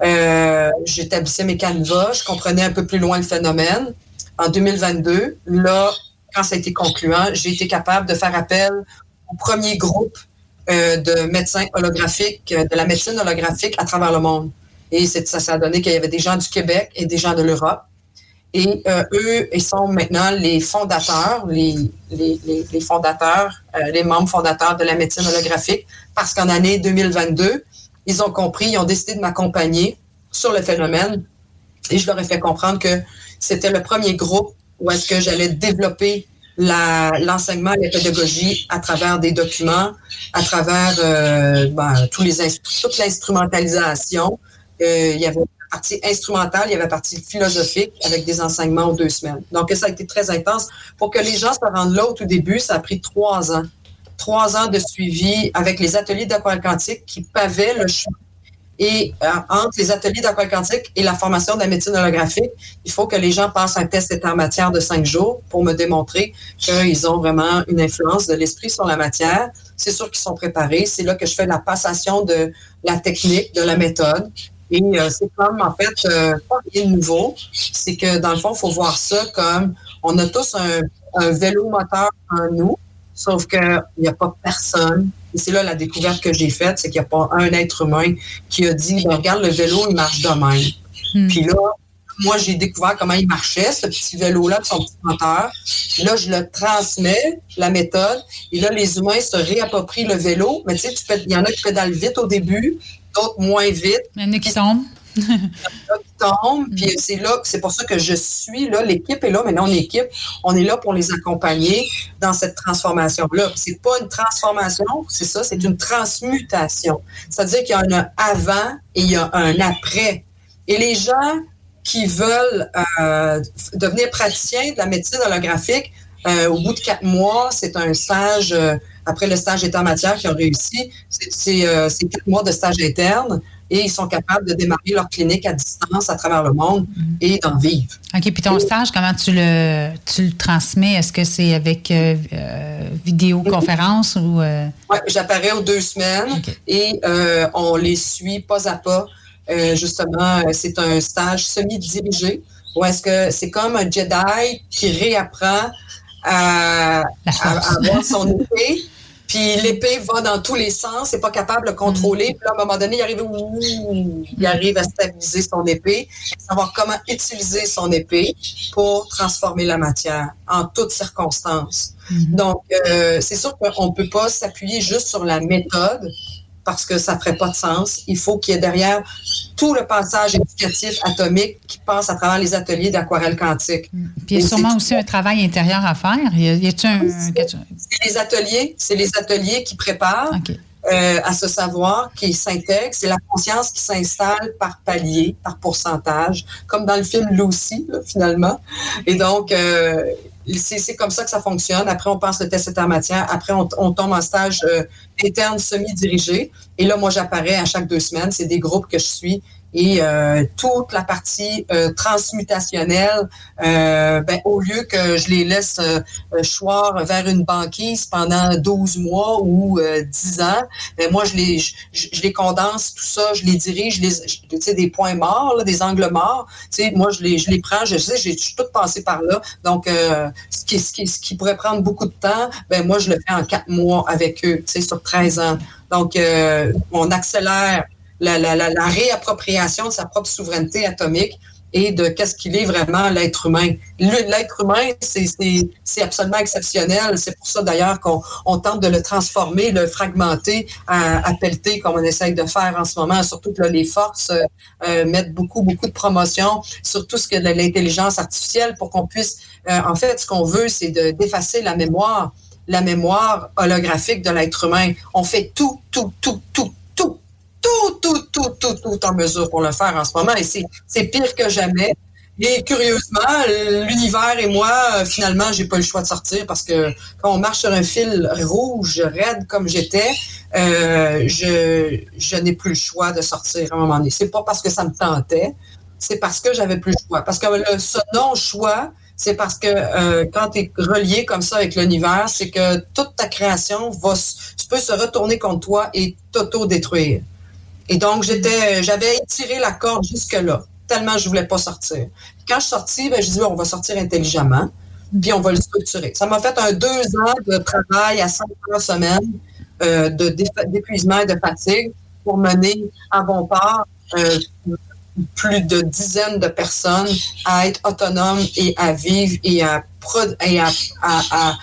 Speaker 5: Euh, J'établissais mes canevas, je comprenais un peu plus loin le phénomène. en 2022, là, quand ça a été concluant, j'ai été capable de faire appel au premier groupe euh, de médecins holographiques, euh, de la médecine holographique à travers le monde. Et ça, ça a donné qu'il y avait des gens du Québec et des gens de l'Europe. Et eux, ils sont maintenant les fondateurs, les, fondateurs, les membres fondateurs de la médecine holographique, parce qu'en année 2022, ils ont compris, ils ont décidé de m'accompagner sur le phénomène. Et je leur ai fait comprendre que c'était le premier groupe où est-ce que j'allais développer l'enseignement, la, pédagogie à travers des documents, à travers euh, ben, toute l'instrumentalisation. Euh, il y avait la partie instrumentale, il y avait la partie philosophique avec des enseignements aux deux semaines. Donc, ça a été très intense. Pour que les gens se rendent là au tout début, ça a pris trois ans. Trois ans de suivi avec les ateliers d'aquarelle quantique qui pavaient le chemin et euh, entre les ateliers quantique et la formation de la médecine holographique, il faut que les gens passent un test état matière de cinq jours pour me démontrer qu'ils ont vraiment une influence de l'esprit sur la matière. C'est sûr qu'ils sont préparés. C'est là que je fais la passation de la technique, de la méthode. Et euh, c'est comme, en fait, euh, rien de nouveau. C'est que, dans le fond, il faut voir ça comme on a tous un, un vélo moteur en nous, sauf qu'il n'y a pas personne et c'est là la découverte que j'ai faite, c'est qu'il n'y a pas un être humain qui a dit, ben, regarde, le vélo, il marche de même. Hmm. Puis là, moi, j'ai découvert comment il marchait, ce petit vélo-là de son petit moteur. Là, je le transmets, la méthode, et là, les humains se réapproprient le vélo. Mais tu sais, il y en a qui pédalent vite au début, d'autres moins vite.
Speaker 4: Il y en a qui tombent.
Speaker 5: Tombe, puis c'est là, c'est pour ça que je suis là, l'équipe est là, maintenant on est équipe, on est là pour les accompagner dans cette transformation-là. C'est pas une transformation, c'est ça, c'est une transmutation. C'est-à-dire qu'il y a un avant et il y a un après. Et les gens qui veulent euh, devenir praticiens de la médecine holographique, euh, au bout de quatre mois, c'est un stage, euh, après le stage état matière qui ont réussi, c'est quatre mois de stage interne et ils sont capables de démarrer leur clinique à distance à travers le monde et d'en vivre.
Speaker 4: OK. Puis ton stage, comment tu le, tu le transmets? Est-ce que c'est avec euh, euh, vidéoconférence ou. Euh?
Speaker 5: Oui, j'apparais aux deux semaines et on les suit pas à pas. justement, c'est un stage semi-dirigé ou est-ce que c'est comme un Jedi qui réapprend à, à avoir son épée puis l'épée va dans tous les sens, c'est pas capable de contrôler. Puis là, à un moment donné, il arrive, il arrive à stabiliser son épée, savoir comment utiliser son épée pour transformer la matière en toutes circonstances. Mm-hmm. Donc, euh, c'est sûr qu'on ne peut pas s'appuyer juste sur la méthode, parce que ça ne ferait pas de sens. Il faut qu'il y ait derrière tout le passage éducatif atomique qui passe à travers les ateliers d'aquarelle quantique.
Speaker 4: Mm. Puis il y a sûrement aussi un travail intérieur à faire. Y a, un...
Speaker 5: C'est les ateliers, c'est les ateliers qui préparent. Euh, à ce savoir qui s'intègre, c'est la conscience qui s'installe par palier, par pourcentage, comme dans le film Lucy, finalement. Et donc, euh, c'est comme ça que ça fonctionne. Après, on passe le test en matière. Après, on, tombe en stage euh, interne semi-dirigé. Et là, moi, j'apparais à chaque deux semaines. C'est des groupes que je suis et euh, toute la partie euh, transmutationnelle, euh, ben, au lieu que je les laisse choir vers une banquise pendant 12 mois ou 10 ans, ben, moi, je les, je, les condense, tout ça, je les dirige, je les, tu sais, des points morts, là, des angles morts. Tu sais, moi, je les, je les prends, je sais, j'ai tout passé par là. Donc, ce, qui, ce, qui, ce qui pourrait prendre beaucoup de temps, ben moi, je le fais en quatre mois avec eux, tu sais, sur 13 ans. Donc, on accélère la, réappropriation de sa propre souveraineté atomique et de qu'est-ce qu'il est vraiment l'être humain. L'être humain, c'est absolument exceptionnel. C'est pour ça d'ailleurs qu'on tente de le transformer, le fragmenter à, pelleter, comme on essaye de faire en ce moment. Surtout que les forces euh, euh, mettent beaucoup, beaucoup de promotion sur tout ce que l'intelligence artificielle pour qu'on puisse... Euh, en fait, ce qu'on veut, c'est d'effacer la mémoire la mémoire holographique de l'être humain. On fait tout, tout, tout, tout, tout, tout, tout, tout, tout en mesure pour le faire en ce moment. Et c'est pire que jamais. Et curieusement, l'univers et moi, euh, finalement, j'ai pas le choix de sortir parce que quand on marche sur un fil rouge, raide comme j'étais, euh, je, je n'ai plus le choix de sortir à un moment donné. C'est pas parce que ça me tentait, c'est parce que j'avais plus le choix. Parce que le, ce non-choix, c'est parce que euh, quand tu es relié comme ça avec l'univers, c'est que toute ta création va, peut se retourner contre toi et t'auto-détruire. Et donc, j'étais, j'avais étiré la corde jusque-là. tellement je voulais pas sortir. Quand je suis sortie, ben, je dis, on va sortir intelligemment, puis on va le structurer. Ça m'a fait un deux ans de travail à 5 heures semaine, euh, de d'épuisement et de fatigue pour mener à bon port euh, plus de dizaines de personnes à être autonomes et à vivre et à, et à, à,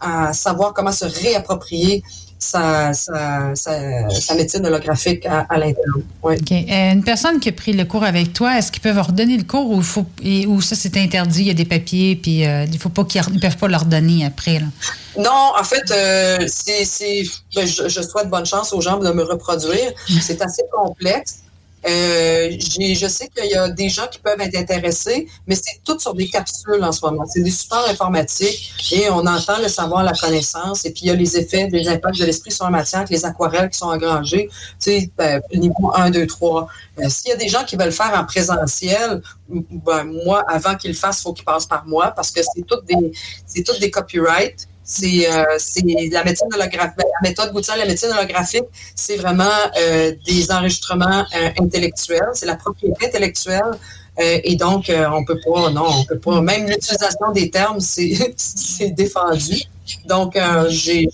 Speaker 5: à savoir comment se réapproprier sa, sa, sa, médecine holographique à, l'intérieur.
Speaker 4: Une personne qui a pris le cours avec toi, est-ce qu'ils peuvent ordonner le cours ou, faut, ou ça c'est interdit, il y a des papiers, puis euh, il faut pas qu'ils ne peuvent pas l'ordonner après? Là?
Speaker 5: Non, en fait, euh, c'est, ben, je, je, souhaite bonne chance aux gens de me reproduire. C'est assez complexe. Euh, je sais qu'il y a des gens qui peuvent être intéressés, mais c'est tout sur des capsules en ce moment. C'est des supports informatiques et on entend le savoir, la connaissance, et puis il y a les effets, les impacts de l'esprit sur la matière, les aquarelles qui sont engrangées, tu sais, ben, niveau 1, 2, 3. S'il y a des gens qui veulent faire en présentiel, ben, moi, avant qu'ils le fassent, il faut qu'ils passent par moi parce que c'est toutes des, c'est toutes des copyrights. Euh, c'est la médecine holographique. La méthode Goutin, la médecine holographique, c'est vraiment euh, des enregistrements euh, intellectuels, c'est la propriété intellectuelle. et donc, on peut pas, non, on peut pas, même l'utilisation des termes, c'est défendu. Donc, j'ai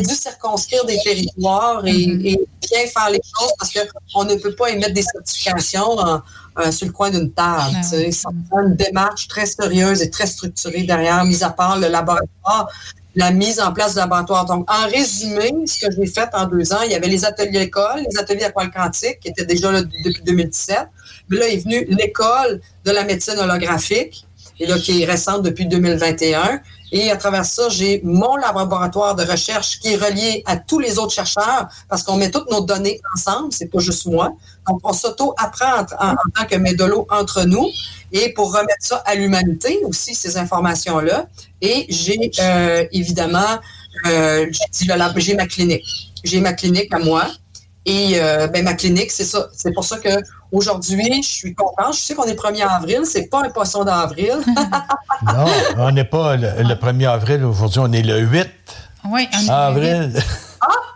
Speaker 5: dû circonscrire des territoires mm-hmm. et, bien faire les choses parce qu'on ne peut pas émettre des certifications sur le coin d'une table. Ah une démarche très sérieuse et très structurée derrière, mis à part le laboratoire la mise en place du laboratoire. Donc, en résumé, ce que j'ai fait en deux ans, il y avait les ateliers école, les ateliers aquarelle quantique, qui étaient déjà là depuis 2017. Mais là est venue l'école de la médecine holographique, et là, qui est récente depuis 2021. Et à travers ça, j'ai mon laboratoire de recherche qui est relié à tous les autres chercheurs parce qu'on met toutes nos données ensemble, c'est pas juste moi. Donc, on s'auto-apprend en, tant que médolo entre nous et pour remettre ça à l'humanité aussi, ces informations-là. Et j'ai euh, évidemment, euh, j'ai ma clinique. J'ai ma clinique à moi. Et euh, ben, ma clinique, c'est ça. C'est pour ça que aujourd'hui, je suis contente. Je sais qu'on est 1er avril. C'est pas un poisson d'avril.
Speaker 3: non, on n'est pas le, 1er avril. Aujourd'hui, on est le 8
Speaker 4: oui,
Speaker 3: avril.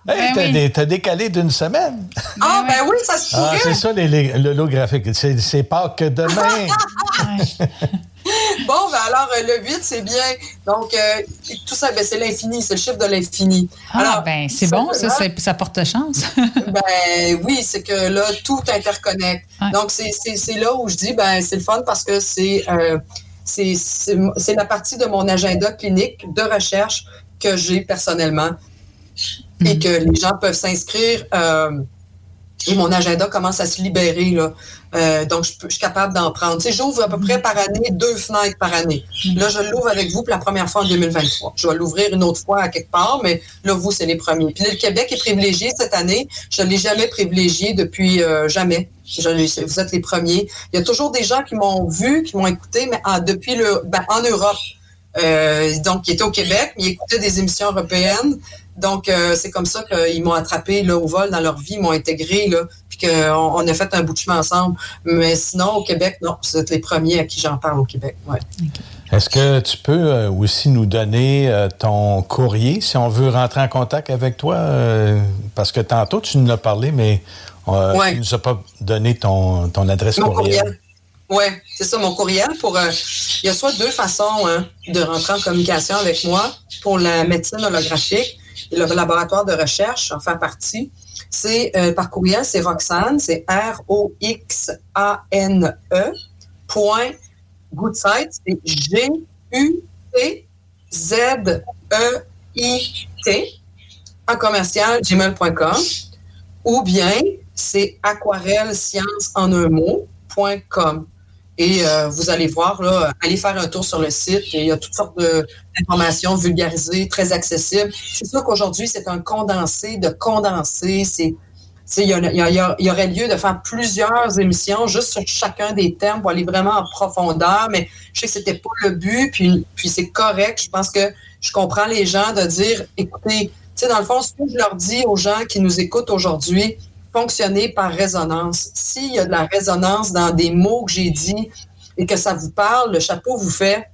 Speaker 3: Ah, hey, ben t'as, décalé d'une semaine.
Speaker 5: Ah, ben oui, ça se pourrait.
Speaker 3: Ah, c'est ça, l'holographique. C'est, c'est pas que demain.
Speaker 5: bon, ben alors, euh, le 8, c'est bien. Donc, euh, tout ça, ben, c'est l'infini, c'est le chiffre de l'infini.
Speaker 4: Ah, alors, ben, c'est bon, ça, ça, porte chance.
Speaker 5: ben oui, c'est que là, tout interconnecte. Donc, c'est, là où je dis, ben, c'est le fun parce que c'est, euh, c'est, c'est la partie de mon agenda clinique de recherche que j'ai personnellement et que les gens peuvent s'inscrire. Euh, et mon agenda commence à se libérer. Là. Euh, donc, je, suis capable d'en prendre. Tu sais, j'ouvre à peu près par année deux fenêtres par année. Là, je l'ouvre avec vous pour la première fois en 2023. Je vais l'ouvrir une autre fois à quelque part, mais là, vous, c'est les premiers. Puis le Québec est privilégié cette année. Je ne l'ai jamais privilégié depuis euh, jamais. vous êtes les premiers. Il y a toujours des gens qui m'ont vu, qui m'ont écouté, mais depuis le, ben, en Europe. donc, qui étaient au Québec, mais ils écoutaient des émissions européennes. Donc, euh, c'est comme ça qu'ils m'ont attrapé là, au vol dans leur vie, ils m'ont intégré, là, puis qu'on on a fait un bout de chemin ensemble. Mais sinon, au Québec, non, vous êtes les premiers à qui j'en parle au Québec. Ouais.
Speaker 3: Est-ce que tu peux euh, aussi nous donner euh, ton courrier si on veut rentrer en contact avec toi? parce que tantôt, tu nous as parlé, mais tu ne nous as pas donné ton, ton adresse courriel.
Speaker 5: Oui, c'est ça, mon courriel. Pour, il y a soit deux façons hein, de rentrer en communication avec moi pour la médecine holographique le laboratoire de recherche en fait partie. C'est euh, par courriel, c'est Roxane, c'est R-O-X-A-N-E point Goodsite, c'est G-U-T-Z-E-I-T en commercial gmail.com ou bien c'est aquarelle science en un mot.com. Et euh, vous allez voir, allez faire un tour sur le site. il y a toutes sortes d'informations vulgarisées, très accessibles. C'est sûr qu'aujourd'hui, c'est un condensé de condensé. Il y, aurait lieu de faire plusieurs émissions juste sur chacun des thèmes pour aller vraiment en profondeur, mais je sais que c'était pas le but, puis, puis c'est correct. Je pense que je comprends les gens de dire, écoutez, dans le fond, ce que je leur dis aux gens qui nous écoutent aujourd'hui, fonctionner par résonance. S'il y a de la résonance dans des mots que j'ai dit et que ça vous parle, le chapeau vous fait,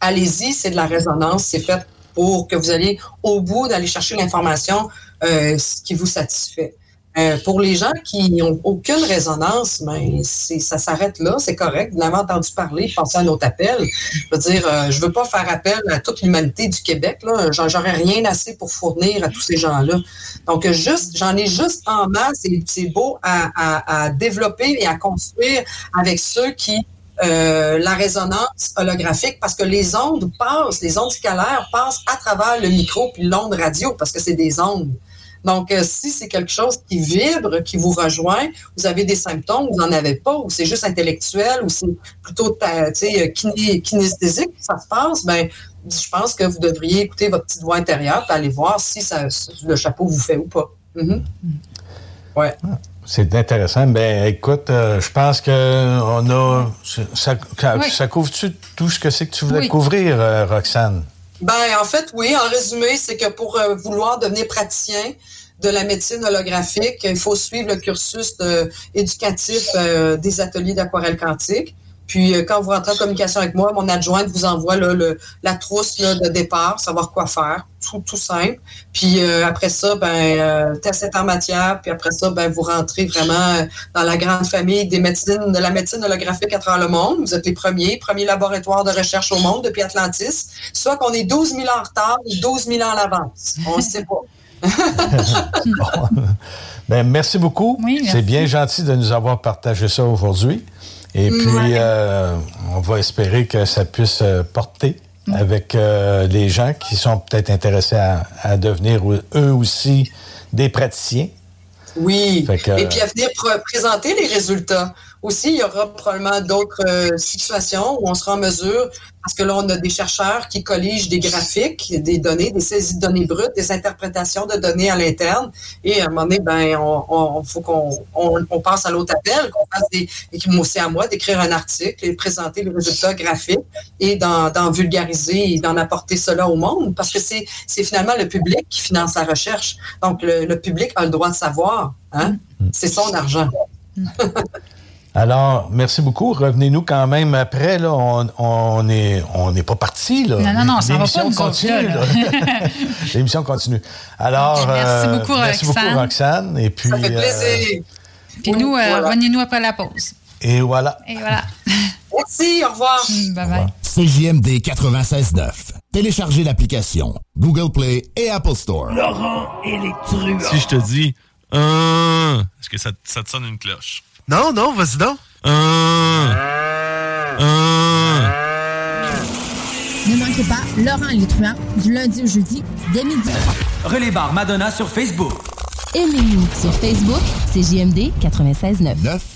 Speaker 5: allez-y, c'est de la résonance, c'est fait pour que vous alliez au bout d'aller chercher l'information euh, qui vous satisfait. Euh, pour les gens qui n'ont aucune résonance, ben, ça s'arrête là, c'est correct. Vous n'avez entendu parler, pensez à notre appel. Je veux dire, euh, je veux pas faire appel à toute l'humanité du Québec. J'aurais rien assez pour fournir à tous ces gens-là. Donc, juste, j'en ai juste en masse et c'est beau à développer et à construire avec ceux qui euh, la résonance holographique parce que les ondes passent, les ondes scalaires passent à travers le micro puis l'onde radio parce que c'est des ondes. Donc, euh, si c'est quelque chose qui vibre, qui vous rejoint, vous avez des symptômes, vous n'en avez pas, ou c'est juste intellectuel, ou c'est plutôt ta- tu sais, euh, kiné- kinesthésique que ça se passe, ben, je pense que vous devriez écouter votre petite voix intérieure et aller voir si ça, le chapeau vous fait ou pas. Mhm. Ouais.
Speaker 3: C'est intéressant. Ben, écoute, euh, je pense que on a. Ça, ça,
Speaker 5: Oui.
Speaker 3: ça couvre-tu tout ce que c'est que tu voulais
Speaker 5: Oui.
Speaker 3: couvrir, euh, Roxane?
Speaker 5: Ben, en fait, oui. En résumé, c'est que pour euh, vouloir devenir praticien de la médecine holographique, il faut suivre le cursus éducatif euh, des ateliers d'aquarelle quantique. Puis, euh, quand vous rentrez en communication avec moi, mon adjointe vous envoie là, la trousse là, de départ, savoir quoi faire, tout, tout simple. Puis euh, après ça, ben, euh, test en matière. Puis après ça, ben, vous rentrez vraiment dans la grande famille des médecines, de la médecine holographique à travers le monde. Vous êtes les premiers, premiers laboratoires de recherche au monde depuis Atlantis. Soit qu'on est 12 000 ans en retard ou 12 000 ans en avance. On ne sait pas.
Speaker 3: Ben, merci beaucoup. C'est bien gentil de nous avoir partagé ça aujourd'hui. Et puis,
Speaker 5: Ouais.
Speaker 3: euh, on va espérer que ça puisse euh, porter avec euh, les gens qui sont peut-être intéressés à, à devenir eux aussi des praticiens.
Speaker 5: Oui.
Speaker 3: Que-
Speaker 5: Et puis à venir pr- présenter les résultats. Aussi, il y aura probablement d'autres euh, situations où on sera en mesure, parce que là, on a des chercheurs qui colligent des graphiques, des données, des saisies de données brutes, des interprétations de données à l'interne. Et à un moment donné, ben, on, on- faut qu'on on, on passe à l'autre appel, qu'on fasse des, aussi à moi d'écrire un article et de présenter les résultats graphiques et d'en vulgariser et d'en apporter cela au monde, parce que c'est c'est finalement le public qui finance la recherche. Donc, le, le public a le droit de savoir. Hein? C'est son argent.
Speaker 3: Alors, merci beaucoup. Revenez-nous quand même après. Là, on on est on n'est pas parti. Là.
Speaker 4: Non, non, non, ça va
Speaker 3: L'émission
Speaker 4: pas, nous
Speaker 3: continue. L'émission continue. Alors,
Speaker 4: Merci
Speaker 3: euh,
Speaker 4: beaucoup,
Speaker 3: merci beaucoup,
Speaker 4: Roxane.
Speaker 3: Roxane. Et puis,
Speaker 5: Ça fait
Speaker 3: euh,
Speaker 5: plaisir.
Speaker 4: Puis nous, euh, revenez-nous après la pause.
Speaker 3: et voilà.
Speaker 4: Et voilà.
Speaker 5: Merci, au revoir.
Speaker 4: Bye bye.
Speaker 6: CJMD 96.9. Téléchargez l'application Google Play et Apple Store.
Speaker 1: Laurent et les truands. Si je te dis un, est-ce que ça, ça te sonne une cloche?
Speaker 12: Non, non, vas-y donc.
Speaker 9: Ne manquez pas Laurent et les truands du lundi au jeudi dès midi.
Speaker 10: Relais Bar Madonna sur Facebook.
Speaker 9: Aimez-nous sur Facebook, c'est JMD 96.9.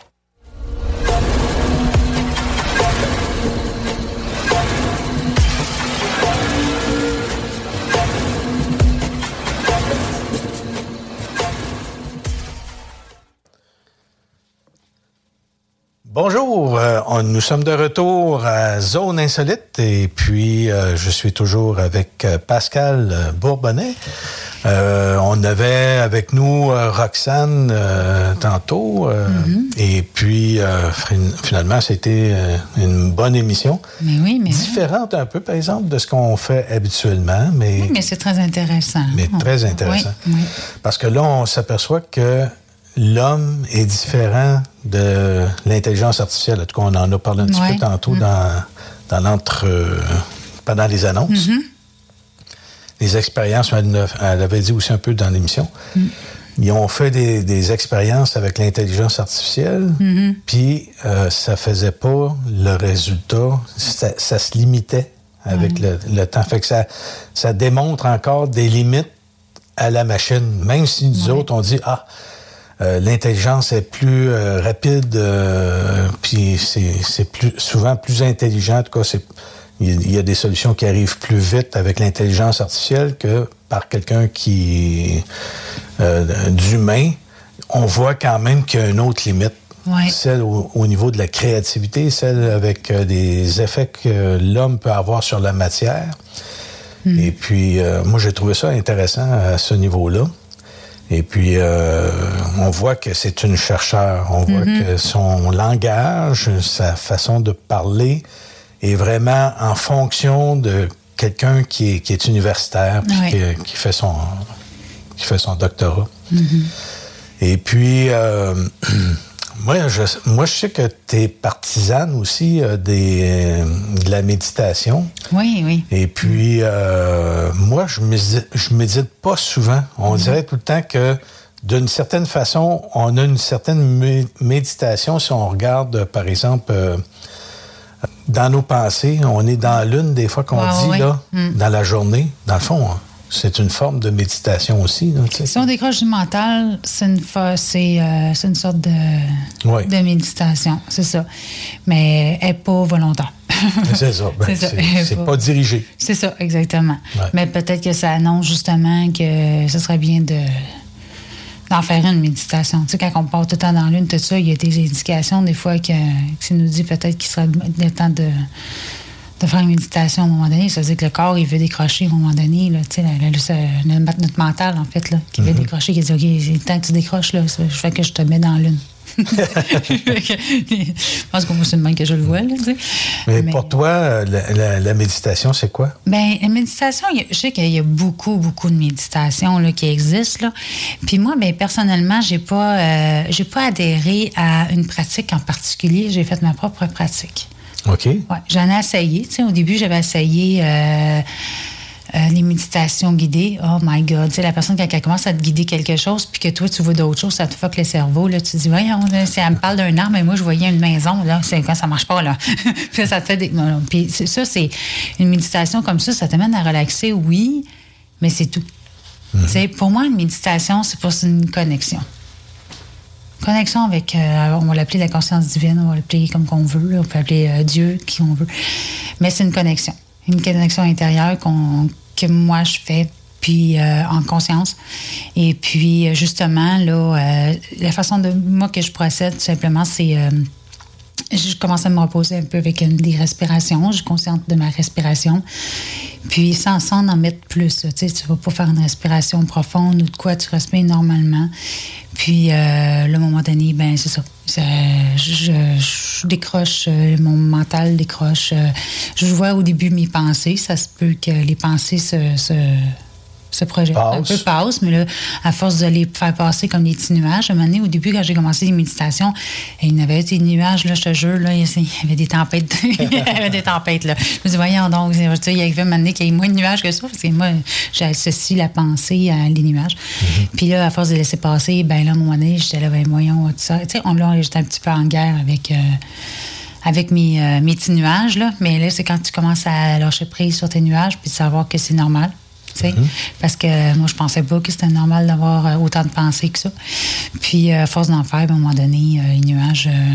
Speaker 3: Bonjour, euh, on- nous sommes de retour à Zone Insolite et puis euh, je suis toujours avec euh, Pascal Bourbonnais. On avait avec nous Roxane tantôt euh, et puis fin- finalement c'était une bonne émission.
Speaker 4: Mais oui, mais,
Speaker 3: Différente un peu par exemple de ce qu'on fait habituellement, mais,
Speaker 4: oui, mais c'est très intéressant.
Speaker 3: mais très intéressant.
Speaker 4: Oui, oui.
Speaker 3: Parce que là, on s'aperçoit que l'homme est différent de l'intelligence artificielle. En tout cas, on en a parlé un petit
Speaker 4: Ouais.
Speaker 3: peu tantôt
Speaker 4: Mm.
Speaker 3: dans, dans l'entre... euh, pendant les annonces.
Speaker 4: Mhm.
Speaker 3: Les expériences, elle, avait dit aussi un peu dans l'émission.
Speaker 4: Mm.
Speaker 3: Ils ont fait des, des expériences avec l'intelligence artificielle,
Speaker 4: Mhm.
Speaker 3: puis euh, ça faisait pas le résultat. Ça, ça se limitait avec le, le temps. Fait que ça, ça démontre encore des limites à la machine. Même si nous autres, on dit, ah, euh, l'intelligence est plus euh, rapide, euh, puis c'est plus souvent plus intelligent. En tout cas, il y a- des solutions qui arrivent plus vite avec l'intelligence artificielle que par quelqu'un qui d'humain. On voit quand même qu'il y a une autre limite.
Speaker 4: Ouais.
Speaker 3: Celle au, au niveau de la créativité, celle avec des effets que l'homme peut avoir sur la matière.
Speaker 4: Hmm.
Speaker 3: Et puis, moi, j'ai trouvé ça intéressant à ce niveau-là. Et puis, euh, on voit que c'est une chercheure. On voit
Speaker 4: Mhm.
Speaker 3: que son langage, sa façon de parler est vraiment en fonction de quelqu'un qui est, qui est universitaire puis qui, qui fait son, qui fait son doctorat.
Speaker 4: Mhm.
Speaker 3: Et puis, euh, moi, je, moi, je sais que tu es partisane aussi euh, des, euh, de la méditation.
Speaker 4: Oui, oui.
Speaker 3: Et puis, euh, moi, je médite, je médite pas souvent. On dirait tout le temps que, d'une certaine façon, on a une certaine mé- méditation si on regarde, par exemple, euh, dans nos pensées. On est dans l'une des fois qu'on dit, là,
Speaker 4: Mm.
Speaker 3: dans la journée. Dans le fond, hein, c'est une forme de méditation aussi. là.
Speaker 4: Si on décroche du mental, c'est une, fa- c'est, euh, c'est une sorte de, de méditation, c'est ça. Mais elle n'est pas volontaire.
Speaker 3: C'est ça. Ben,
Speaker 4: C'est ça.
Speaker 3: c'est- pas dirigé.
Speaker 4: C'est ça, exactement.
Speaker 3: Ouais.
Speaker 4: Mais peut-être que ça annonce justement que ce serait bien de d'en faire une méditation. Tu sais, quand on part tout le temps dans l'une, tout ça, il y a des indications des fois que, que ça nous dit peut-être qu'il serait le temps de, de faire une méditation à un moment donné. Ça veut dire que le corps, il veut décrocher à un moment donné. Là, tu sais, la- la- notre mental, en fait, là, qui veut décrocher, qui dit OK, c'est le temps que tu décroches, là, je fais que je te mets dans l'une. je pense que moi, c'est le même que je le vois. Là, tu sais.
Speaker 3: Mais,
Speaker 4: Mais-
Speaker 3: pour toi, la, la- la méditation, c'est quoi?
Speaker 4: Ben, la méditation, je sais qu'il y a beaucoup, beaucoup de méditations là, qui existent. Là. Puis moi, ben, personnellement, j'ai pas, euh, j'ai pas adhéré à une pratique en particulier. J'ai fait ma propre pratique.
Speaker 3: OK.
Speaker 4: Ouais, j'en ai essayé. Tu sais, au début, j'avais essayé euh, euh, les méditations guidées. Oh my God. Tu sais, la personne, quand elle commence à te guider quelque chose, puis que toi, tu vois d'autres choses, ça te fuck le cerveau. Là, tu te dis, voyons, là, si elle me parle d'un arbre, mais moi, je voyais une maison. Là, quand ça marche pas. Là? puis ça te fait des. Non, non. Puis ça, c'est une méditation comme ça, ça t'amène à relaxer, oui, mais c'est tout. Tu sais, pour moi, une méditation, c'est pour une connexion connexion avec, euh, on va l'appeler la conscience divine, on va l'appeler comme qu'on veut, on peut appeler euh, Dieu, qui on veut. Mais c'est une connexion, une connexion intérieure qu'on, que moi je fais, puis euh, en conscience. Et puis justement, là, la façon de moi que je procède, tout simplement, c'est je commence à me reposer un peu avec une, des respirations. Je suis consciente de ma respiration. Puis sans, sans en mettre plus. Tu sais, tu vas pas faire une respiration profonde ou de quoi, tu respires normalement. Puis, euh, un moment donné, ben c'est ça. Je décroche, euh, mon mental décroche. euh, je vois au début mes pensées. Ça se peut que les pensées se, se, se projettent un peu passent, mais là, à force de les faire passer comme des petits nuages, à un moment donné, au début, quand j'ai commencé les méditations, il y avait des nuages, là, je te jure, là, il y avait des tempêtes. il y avait des tempêtes, là. Je me dis, voyons donc, il y avait un moment donné qu'il y ait moins de nuages que ça, parce que moi, j'associe la pensée à les nuages. Puis là, à force de laisser passer, ben là, à un moment donné, j'étais là, ben voyons, tout ça. Tu sais, on, là, j'étais un petit peu en guerre avec. euh, avec mes, euh, mes petits nuages, là. Mais là, c'est quand tu commences à lâcher prise sur tes nuages puis de savoir que c'est normal. Parce que moi, je pensais pas que c'était normal d'avoir euh, autant de pensées que ça. Puis, euh, à force d'en faire, ben, à un moment donné, euh, les nuages, euh,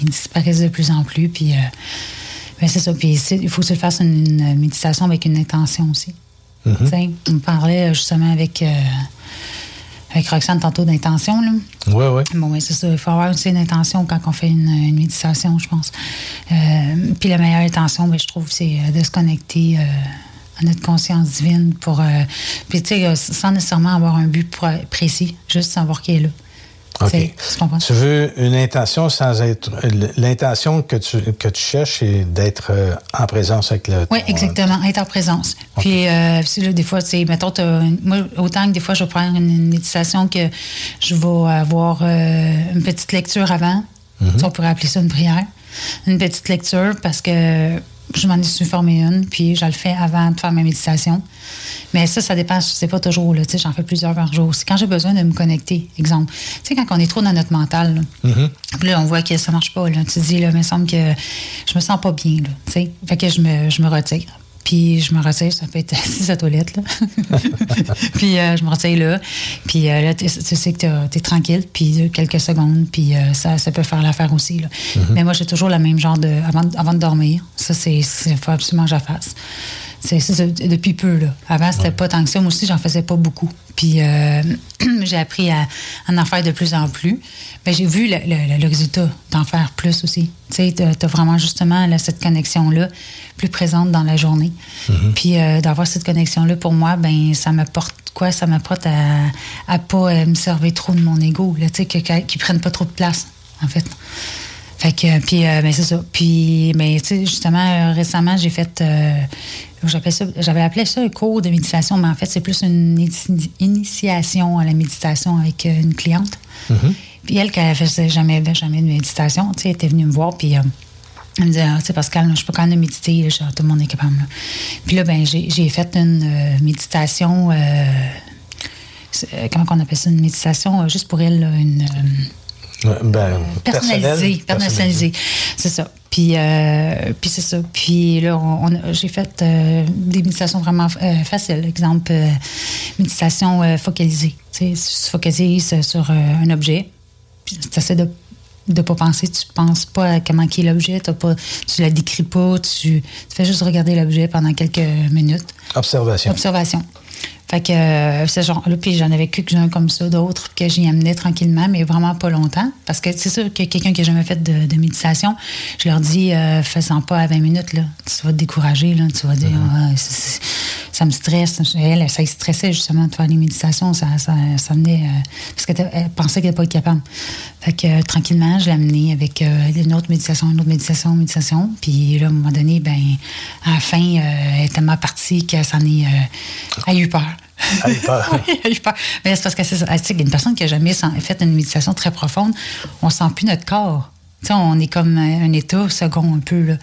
Speaker 4: ils disparaissent de plus en plus. Puis, euh, ben, c'est ça. Puis, il faut que tu fasses une, une méditation avec une intention aussi. Tu sais, On parlait euh, justement avec, euh, avec Roxane tantôt d'intention.
Speaker 3: Oui, oui.
Speaker 4: Bon, oui, c'est ça. Il faut avoir aussi une intention quand on fait une, une méditation, je pense. Euh, puis la meilleure intention, ben, je trouve, c'est euh, de se connecter euh, à notre conscience divine pour. euh, puis, tu sais, euh, sans nécessairement avoir un but pr- précis, juste savoir qui est là. Tu
Speaker 3: veux une intention sans être. L'intention que tu, que tu cherches, c'est d'être euh, en présence avec le.
Speaker 4: Oui,
Speaker 3: ton-
Speaker 4: exactement, être en présence. Puis, euh, si là, des fois, tu sais, mettons, moi, autant que des fois, je vais prendre une, méditation que je vais avoir euh, une petite lecture avant.
Speaker 3: Mhm.
Speaker 4: Ça, on pourrait appeler ça une prière. Une petite lecture parce que je m'en suis formée une, puis je le fais avant de faire ma méditation. Mais ça, ça dépend, c'est pas toujours, là, tu sais, j'en fais plusieurs par jour. C'est quand j'ai besoin de me connecter, exemple. Tu sais, quand on est trop dans notre mental, là,
Speaker 3: Mhm.
Speaker 4: puis là, on voit que ça marche pas. Là. Tu te dis, là, il me semble que je me sens pas bien. Là, tu sais. fait que je me, je me retire. Puis je me retire, ça peut être assis à la toilette. Là. puis euh, je me retire là. Puis euh, là, tu sais que tu es tranquille. Puis euh, quelques secondes. Puis euh, ça, ça peut faire l'affaire aussi. Là.
Speaker 3: Mhm.
Speaker 4: Mais moi, j'ai toujours le même genre de. Avant, de- avant de dormir, ça, c'est. Il faut absolument que je fasse. C'est ça, depuis peu, là. Avant, c'était pas tant que ça. Moi aussi, j'en faisais pas beaucoup. Puis euh, j'ai appris à, à en faire de plus en plus. Mais j'ai vu le, le- le résultat d'en faire plus aussi. Tu sais, t'as as vraiment justement là, cette connexion-là plus présente dans la journée. Puis euh, d'avoir cette connexion-là, pour moi, ben ça m'apporte quoi? Ça m'apporte à, à pas euh, me servir trop de mon ego, là, tu sais, qu'ils prennent pas trop de place, en fait. Fait que, puis, euh, ben, c'est ça. Puis, mais, tu sais, justement, euh, récemment, j'ai fait, euh, ça- j'avais appelé ça un cours de méditation, mais en fait, c'est plus une initiation à la méditation avec euh, une cliente. Puis elle, qu'elle faisait jamais, jamais de méditation, tu sais, elle était venue me voir, puis euh, elle me disait, ah, tu sais, Pascal, je peux quand même méditer, là, genre, tout le monde est capable. là. Puis là, ben, j'ai fait une euh, méditation, euh, comment on appelle ça, une méditation juste pour elle, là, une... euh,
Speaker 3: Ben,
Speaker 4: personnalisé, personnalisé. C'est ça. Puis, euh, puis c'est ça. Puis là, on, on a- j'ai fait euh, des méditations vraiment euh, faciles. Exemple, méditation focalisée. Tu sais, focalises sur un objet. Puis tu essaies de de pas penser, tu penses pas à comment qui est l'objet, t'as pas, tu la décris pas, tu, tu fais juste regarder l'objet pendant quelques minutes.
Speaker 3: Observation.
Speaker 4: Observation. Fait que euh, ce genre-là, puis j'en avais quelques-uns comme ça, d'autres que j'y amenais tranquillement, mais vraiment pas longtemps. Parce que c'est sûr que quelqu'un qui n'a jamais fait de, de méditation, je leur dis, euh, fais-en pas à 20 minutes, là. Tu vas te décourager, là. Tu vas dire, Ah, c'est- ça me stresse. Elle, ça y stressait justement de faire des méditations. Ça, ça, ça venait. euh, parce qu'elle pensait qu'elle n'était pas capable. Fait que euh, tranquillement, je l'ai amenée avec euh, une autre méditation, une autre méditation, une méditation. Puis là, à un moment donné, ben, à la fin, euh, elle est tellement partie qu'elle s'en est. euh, elle a eu peur.
Speaker 3: Elle a eu peur.
Speaker 4: Oui, elle a eu peur. Mais c'est parce que c'est une personne qui n'a jamais fait une méditation très profonde, on sent plus notre corps. Tu sais, on est comme un état second un peu. Là.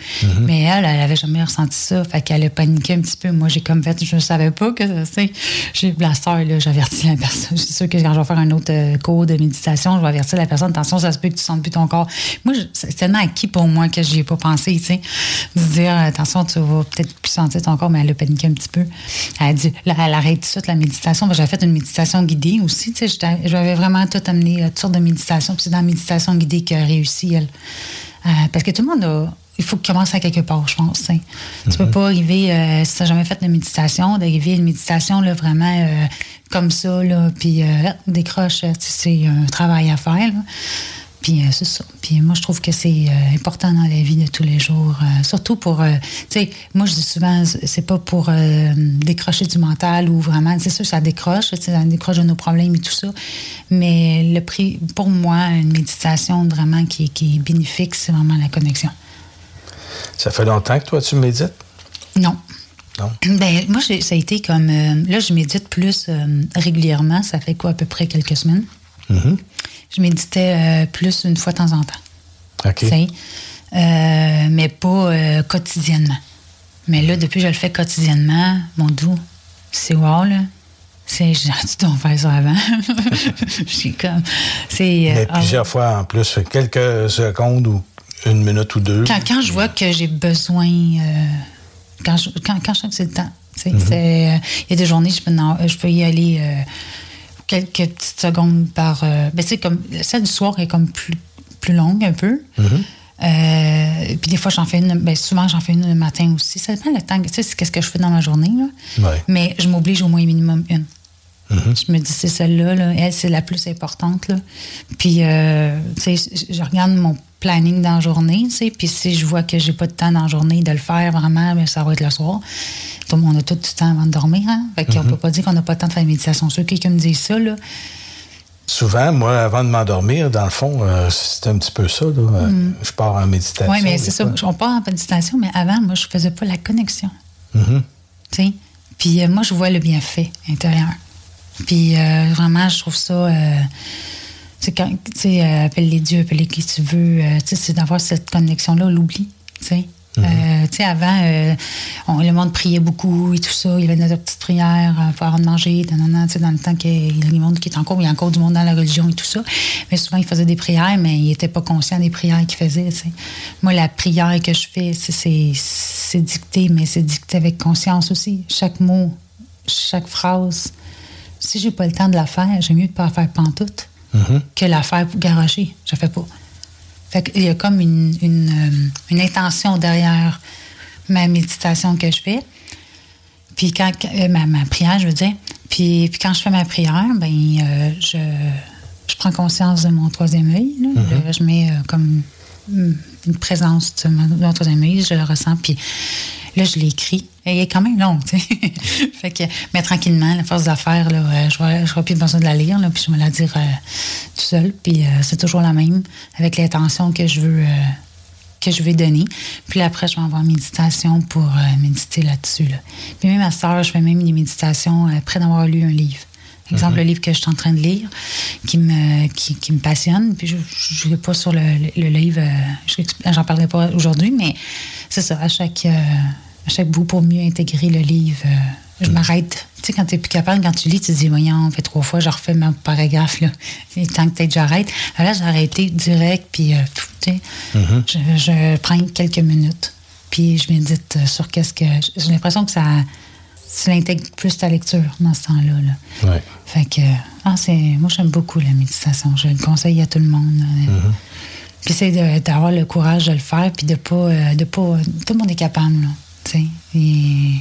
Speaker 4: Mais elle, elle avait jamais ressenti ça. Fait qu'elle a paniqué un petit peu. Moi, j'ai comme fait, je ne savais pas que j'ai blaster, là, j'avertis la personne. Je suis sûre que quand je vais faire un autre euh, cours de méditation, je vais avertir la personne. Attention, ça se peut que tu sentes plus ton corps. Moi, c'est tellement acquis pour moi que j'y ai pas pensé, tu sais. De dire, attention, tu vas peut-être plus sentir ton corps, mais elle a paniqué un petit peu. Elle a dit, là, elle arrête tout de suite la méditation. J'avais fait une méditation guidée aussi, tu sais. J'avais vraiment tout amené, euh, toutes sortes de méditations. Puis c'est dans la méditation guidée qu'elle a réussi, elle. Euh, parce que tout le monde a. Il faut commencer à quelque part, je pense. tu sais. Tu peux pas arriver, euh, si tu n'as jamais fait de méditation, d'arriver à une méditation là, vraiment euh, comme ça, là, puis décroche, c'est un travail à faire. là. Puis euh, c'est ça. Puis moi, je trouve que c'est euh, important dans la vie de tous les jours. euh, surtout pour, tu sais, moi, je dis souvent, c'est pas pour décrocher du mental ou vraiment, c'est sûr, ça décroche, ça décroche de nos problèmes et tout ça. Mais le prix, pour moi, une méditation vraiment qui, qui est bénéfique, c'est vraiment la connexion.
Speaker 3: Ça fait longtemps que toi, tu médites?
Speaker 4: Non.
Speaker 3: Non.
Speaker 4: Ben, moi, ça a été comme. là, je médite plus régulièrement. Ça fait quoi, à peu près quelques semaines?
Speaker 3: Mhm.
Speaker 4: Je méditais euh, plus une fois de temps en temps.
Speaker 3: OK.
Speaker 4: Euh, mais pas euh, quotidiennement. Mais là, depuis que je le fais quotidiennement, mon doux, c'est wow, là. C'est gentil d'en faire ça avant. Je suis comme. C'est. euh, ah,
Speaker 3: plusieurs fois en plus, quelques secondes ou une minute ou deux.
Speaker 4: quand, quand je vois que j'ai besoin. euh, quand, je, quand, quand je sens que c'est le temps.
Speaker 3: Mhm.
Speaker 4: euh, Il y a des journées, je peux, je peux y aller quelques petites secondes par. euh, ben, sais, comme. Celle du soir est comme plus, plus longue un peu.
Speaker 3: Mhm.
Speaker 4: Euh, puis des fois, j'en fais une. Ben, souvent, j'en fais une le matin aussi. Ça dépend le temps. Tu sais, c'est qu'est-ce que je fais dans ma journée. Là.
Speaker 3: Ouais.
Speaker 4: Mais je m'oblige au moins minimum une.
Speaker 3: Mhm.
Speaker 4: Je me dis, c'est celle-là, là. elle, c'est la plus importante. Là. Puis, euh, tu sais, je je regarde mon planning dans la journée, tu sais, puis si je vois que j'ai pas de temps dans la journée de le faire vraiment, ben, ça va être le soir. Tout le monde a tout du temps avant de dormir, hein? Fait qu'on
Speaker 3: Mhm.
Speaker 4: peut pas dire qu'on n'a pas de temps de faire la méditation. Ceux qui me disent ça, là,
Speaker 3: Souvent, moi, avant de m'endormir, dans le fond, euh, c'est un petit peu ça. là. Euh,
Speaker 4: Mm.
Speaker 3: Je pars en méditation.
Speaker 4: oui, mais c'est ça. On part en méditation, mais avant, moi, je faisais pas la connexion.
Speaker 3: Mhm.
Speaker 4: tu sais. Puis euh, moi, je vois le bienfait intérieur. Puis euh, vraiment, je trouve ça. C'est quand, tu sais, euh, appelle les dieux, appelle les qui tu veux. euh, tu sais, c'est d'avoir cette connexion-là, l'oubli. Tu sais. Euh, tu sais, avant, on- le monde priait beaucoup et tout ça. Il y avait notre petite prière pour avant de manger, nanana, tu sais, dans le temps qu'il y a le monde qui est encore, il y a encore du monde dans la religion et tout ça. Mais souvent, ils faisaient des prières, mais ils n'étaient pas conscients des prières tu sais. Moi, la prière que je fais, c'est- dicté, mais c'est dicté avec conscience aussi. Chaque mot, chaque phrase. Si j'ai pas le temps de la faire, j'aime mieux de pas la faire pantoute
Speaker 3: Mhm.
Speaker 4: que la faire pour garocher? Je fais pas. Fait qu'il y a comme une, une, euh, une intention derrière ma méditation que je fais. Puis quand euh, ma, ma prière, je veux dire. Puis, puis quand je fais ma prière, ben euh, je, je prends conscience de mon troisième œil.
Speaker 12: Mhm.
Speaker 4: Euh, Je mets euh, comme une une présence de mon, de mon troisième œil, je le ressens. Puis là, je l'écris. Elle est quand même longue, tu sais. fait que, mais tranquillement, la force d'affaires, là, euh, je n'aurai plus besoin de la lire, là, puis je vais la dire euh, tout seul. Puis euh, c'est toujours la même, avec l'intention que je veux. euh, que je vais donner. Puis là, après, je vais avoir une méditation pour euh, méditer là-dessus. Là. Puis même à cette heure, je fais même des méditations après d'avoir lu un livre. Exemple,
Speaker 12: Mhm.
Speaker 4: le livre que je suis en train de lire, qui me, qui, qui me passionne. Puis je ne vais pas sur le, le- le livre, euh, j'en parlerai pas aujourd'hui, mais c'est ça, à chaque, euh, à chaque bout, pour mieux intégrer le livre, euh, je m'arrête. Tu sais, quand tu n'es plus capable, quand tu lis, tu te dis, voyons, on fait trois fois, je refais mon paragraphe, là. Il est temps que peut-être j'arrête. Là, j'ai arrêté direct, puis, euh, tu sais, je, je prends quelques minutes, puis je médite euh, sur qu'est-ce que. J'ai l'impression que ça. Tu l'intègres plus ta lecture dans ce temps-là. Là.
Speaker 3: Ouais.
Speaker 4: Fait que. ah, c'est, moi, j'aime beaucoup la méditation. Je le conseille à tout le monde. euh. Puis c'est de- d'avoir le courage de le faire, puis de pas. de pas tout le monde est capable, là. Et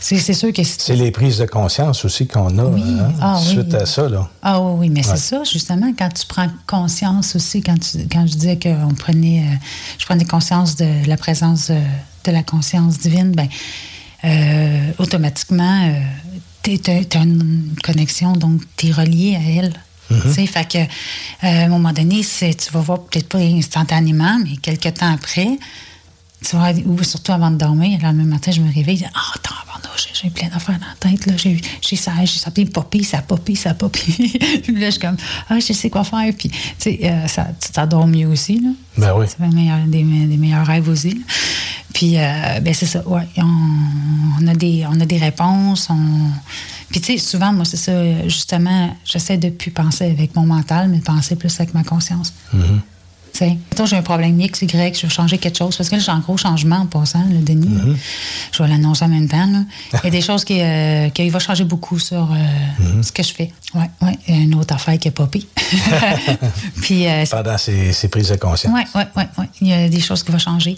Speaker 4: C'est, sûr que.
Speaker 3: C'est les prises de conscience aussi qu'on a hein,
Speaker 4: Ah oui.
Speaker 3: suite à ça. Là.
Speaker 4: Ah oui, oui, mais
Speaker 3: Ouais.
Speaker 4: c'est ça, justement, quand tu prends conscience aussi, quand, tu, quand je disais qu'on prenait, euh, je prenais conscience de la présence euh, de la conscience divine, ben, euh, automatiquement, tu as, une connexion, donc tu es relié à elle. Tu sais, fait que, euh, à un moment donné, tu vas voir peut-être pas instantanément, mais quelques temps après, ou surtout avant de dormir, le lendemain matin, je me réveille, je dis, ah, attends, pardon, j'ai- j'ai plein d'affaires dans la tête, là, j'ai j'ai ça, j'ai ça, puis popé, ça popé, ça popé. puis là, je suis comme, ah, je sais quoi faire, puis, tu sais, euh, ça, mieux aussi, là.
Speaker 3: Ben oui.
Speaker 4: C'est un meilleur- des, me- des meilleurs rêves aussi, là. Puis, euh, ben, c'est ça, ouais, on, on a des, on a des réponses, on... Puis, tu sais, souvent, moi, c'est ça, justement, j'essaie de plus penser avec mon mental, mais de penser plus avec ma conscience. Tu sais, mettons, j'ai un problème X, Y, je veux changer quelque chose. Parce que là, j'ai un gros changement en passant, le Denis. là. Je vais l'annoncer en même temps. là. Il y a des choses qui, euh, qui va changer beaucoup sur euh, ce que je fais. Oui, oui. Il y a une autre affaire qui est popée. Puis, euh,
Speaker 3: Pendant ces, ces prises de conscience.
Speaker 4: oui, oui, oui. Ouais. Il y a des choses qui vont changer.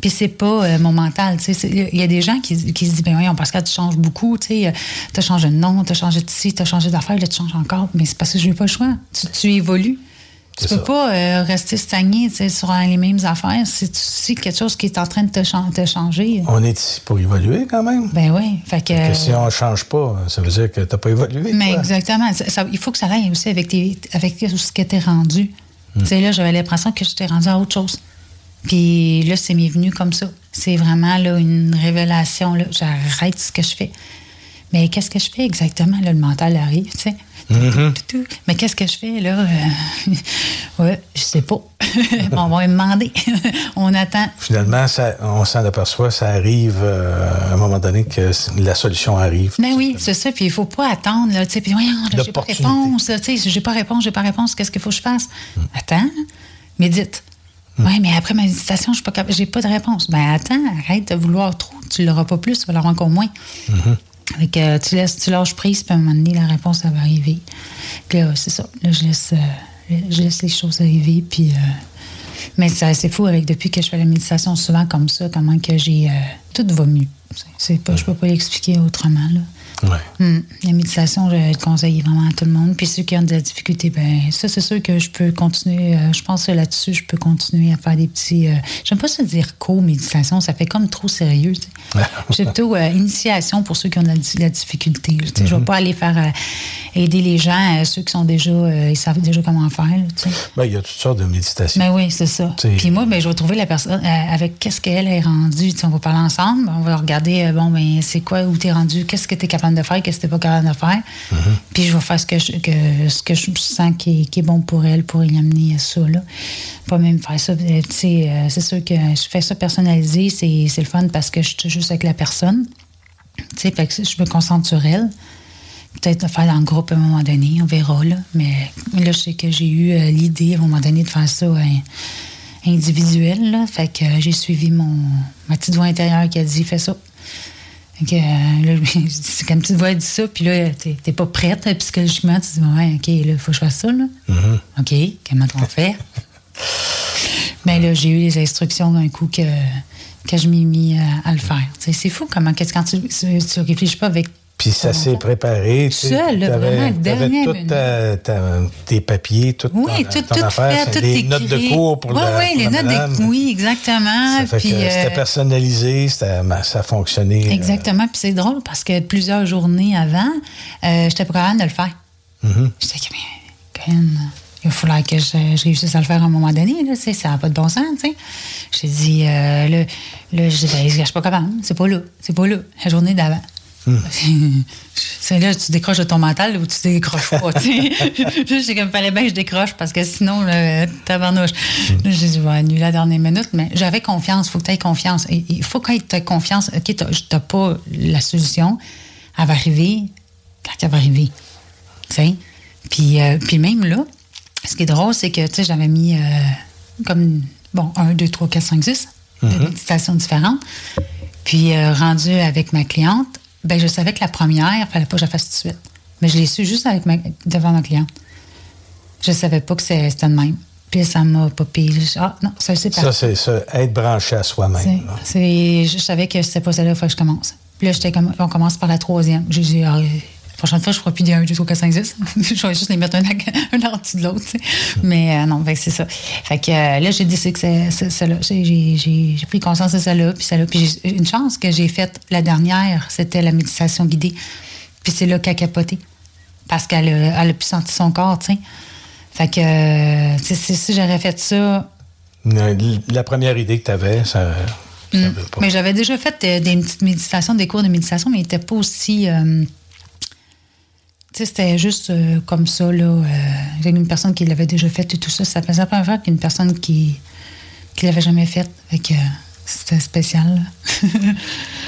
Speaker 4: Puis c'est pas euh, mon mental. Il y a des gens qui, qui se disent, ben voyons, Pascal, tu changes beaucoup. Tu as changé de nom, tu as changé de ci, tu as changé d'affaires, là, tu changes encore. Mais c'est parce que je n'ai pas le choix. Tu, tu évolues. Tu peux
Speaker 3: ça.
Speaker 4: pas euh, rester stagné sur les mêmes affaires. Si tu sais quelque chose qui est en train de te, chan- te changer.
Speaker 3: On est ici pour évoluer quand même.
Speaker 4: Ben oui. Fait que,
Speaker 3: Que si on ne change pas, ça veut dire que tu n'as pas évolué.
Speaker 4: mais
Speaker 3: toi.
Speaker 4: exactement. Ça- ça- il faut que ça aille aussi avec, tes, avec ce que tu es rendu.
Speaker 3: Hmm.
Speaker 4: Là, j'avais l'impression que j'étais rendu à autre chose. Puis là, c'est m'est venu comme ça. C'est vraiment là, une révélation. J'arrête ce que je fais. Mais qu'est-ce que je fais exactement? Là, le mental arrive, tu sais.
Speaker 3: Mhm.
Speaker 4: Tout. Mais qu'est-ce que je fais, là? Euh, ouais, je sais pas. On va me demander. On attend.
Speaker 3: Finalement, ça, on s'en aperçoit, ça arrive euh, à un moment donné que la solution arrive.
Speaker 4: Ben oui, c'est ça. Puis il faut pas attendre, là. Puis voyons, là, j'ai pas réponse. J'ai pas réponse, j'ai pas réponse. Qu'est-ce qu'il faut que je fasse? Attends, là. médite. Oui, mais après ma méditation, je suis pas pas de réponse. Ben attends, arrête de vouloir trop. Tu l'auras pas plus, tu vas l'avoir encore moins. Tu laisses, tu lâches prise, puis à un moment donné, la réponse, elle va arriver. Puis là, c'est ça. Là, je laisse, euh, je laisse les choses arriver, puis... euh, mais c'est fou, avec depuis que je fais la méditation, souvent comme ça, comment que j'ai... euh, tout va mieux. C'est pas, je peux pas l'expliquer autrement, là.
Speaker 3: Ouais.
Speaker 4: Hmm. La méditation, je le conseille vraiment à tout le monde. Puis ceux qui ont de la difficulté, ben ça, c'est sûr que je peux continuer. euh, je pense que là-dessus, je peux continuer à faire des petits. euh, J'aime pas ça dire co-méditation, ça fait comme trop sérieux. tu. J'ai plutôt euh, initiation pour ceux qui ont de la, di- la difficulté. tu. Je vais pas aller faire euh, aider les gens, ceux qui sont déjà. ils savent déjà comment faire. tu.
Speaker 3: Ben, il y a toutes sortes de méditations.
Speaker 4: Ben oui, c'est ça. Puis moi, ben, je vais trouver la personne avec qu'est-ce qu'elle est rendue. Tu on va parler ensemble, on va regarder, bon, ben, c'est quoi, où t'es rendu, qu'est-ce que t'es capable de faire, qu'est-ce que t'es pas capable de faire. Puis je vais faire ce que je, que, ce que je sens qui est, qui est bon pour elle, pour y amener ça, là. Pas même faire ça. euh, euh, c'est sûr que je fais ça personnalisé, c'est le fun parce que je suis juste avec la personne. Tu sais, fait que je me concentre sur elle. Peut-être le faire dans le groupe à un moment donné, on verra, là. Mais là, je sais que j'ai eu euh, l'idée à un moment donné de faire ça individuel, là. Fait que euh, j'ai suivi mon, ma petite voix intérieure qui a dit, fais ça. Euh, c'est comme voix elle dit ça, puis là, t'es pas prête euh, psychologiquement, tu dis, ouais, OK, là, il faut que je fasse ça, là.
Speaker 3: Mhm.
Speaker 4: OK, comment on fait? Mais là, j'ai eu les instructions d'un coup que, que je m'ai mis à, à le faire. Tu C'est fou comment, quand tu, tu, tu réfléchis pas avec.
Speaker 3: Puis ça s'est préparé. tu sais,
Speaker 4: Seul, vraiment,
Speaker 3: t'avais
Speaker 4: dernière
Speaker 3: tout ta- ta- tes papiers, tout
Speaker 4: Oui,
Speaker 3: ton,
Speaker 4: tout,
Speaker 3: ton
Speaker 4: tout
Speaker 3: affaire,
Speaker 4: fait,
Speaker 3: les notes de cours pour
Speaker 4: Oui,
Speaker 3: la,
Speaker 4: oui,
Speaker 3: pour
Speaker 4: les
Speaker 3: la
Speaker 4: notes
Speaker 3: madame.
Speaker 4: de... Oui, exactement.
Speaker 3: Ça fait
Speaker 4: Puis,
Speaker 3: que
Speaker 4: euh,
Speaker 3: c'était personnalisé, ça a fonctionné. euh,
Speaker 4: Exactement. Puis c'est drôle parce que plusieurs journées avant, euh, j'étais pas de le faire.
Speaker 3: Mhm.
Speaker 4: J'étais comme, Colin, il va falloir que je, je réussisse à le faire à un moment donné. Là, ça n'a pas de bon sens. tu sais. J'ai dit, euh, là, là, je dis, ben, suis pas capable. C'est pas là. C'est pas là. La journée d'avant. C'est là, tu décroches de ton mental ou tu décroches pas. tu sais. J'ai comme, fallait bien que je décroche parce que sinon, là, tabarnouche. Là, J'ai dit, je vais annuler la dernière minute, mais j'avais confiance. Il faut que tu aies confiance. Il faut que tu aies confiance. OK, tu n'as pas la solution. Elle va arriver quand elle va arriver. Tu sais? Puis, euh, puis même là, ce qui est drôle, c'est que, tu sais, j'avais mis euh, comme, bon, 1, 2, 3, 4, 5, 6 de
Speaker 12: Mhm.
Speaker 4: méditations différentes. Puis, euh, rendu avec ma cliente, ben je savais que la première, il fallait pas que je la fasse tout de suite. Mais je l'ai su juste avec ma- devant ma cliente. Je savais pas que c'était de même. Puis ça m'a pas. Ah, non, ça, c'est
Speaker 3: Ça,
Speaker 4: parti.
Speaker 3: c'est ça, être branché à soi-même.
Speaker 4: Je savais que c'était pas celle-là, il faut que je commence. Puis là, j'étais comme, on commence par la troisième. J'ai dit, ah, prochaine fois, je ne ferai plus des 1, 2, 3, 4, 5, 6. je vais juste les mettre un, à- un en dessous de l'autre. Mais euh, non, que c'est ça. Fait que euh, là, j'ai décidé que c'est celle-là. J'ai- pris conscience de celle-là, puis celle-là. Puis j'ai- une chance que j'ai faite la dernière, c'était la méditation guidée. Puis c'est là qu'elle a capoté. Parce qu'elle a, elle a pu sentir son corps, tu sais. Fait que, euh, si, j'aurais fait ça,
Speaker 3: La première idée que tu avais, ça.
Speaker 4: Mm. Mais j'avais déjà fait des petites méditations, des cours de méditation, mais ils n'étaient pas aussi. C'était juste euh, comme ça, là. euh, avec une personne qui l'avait déjà fait et tout ça. Ça faisait première fois qu'une personne qui qui l'avait jamais fait. Fait que euh, c'était spécial.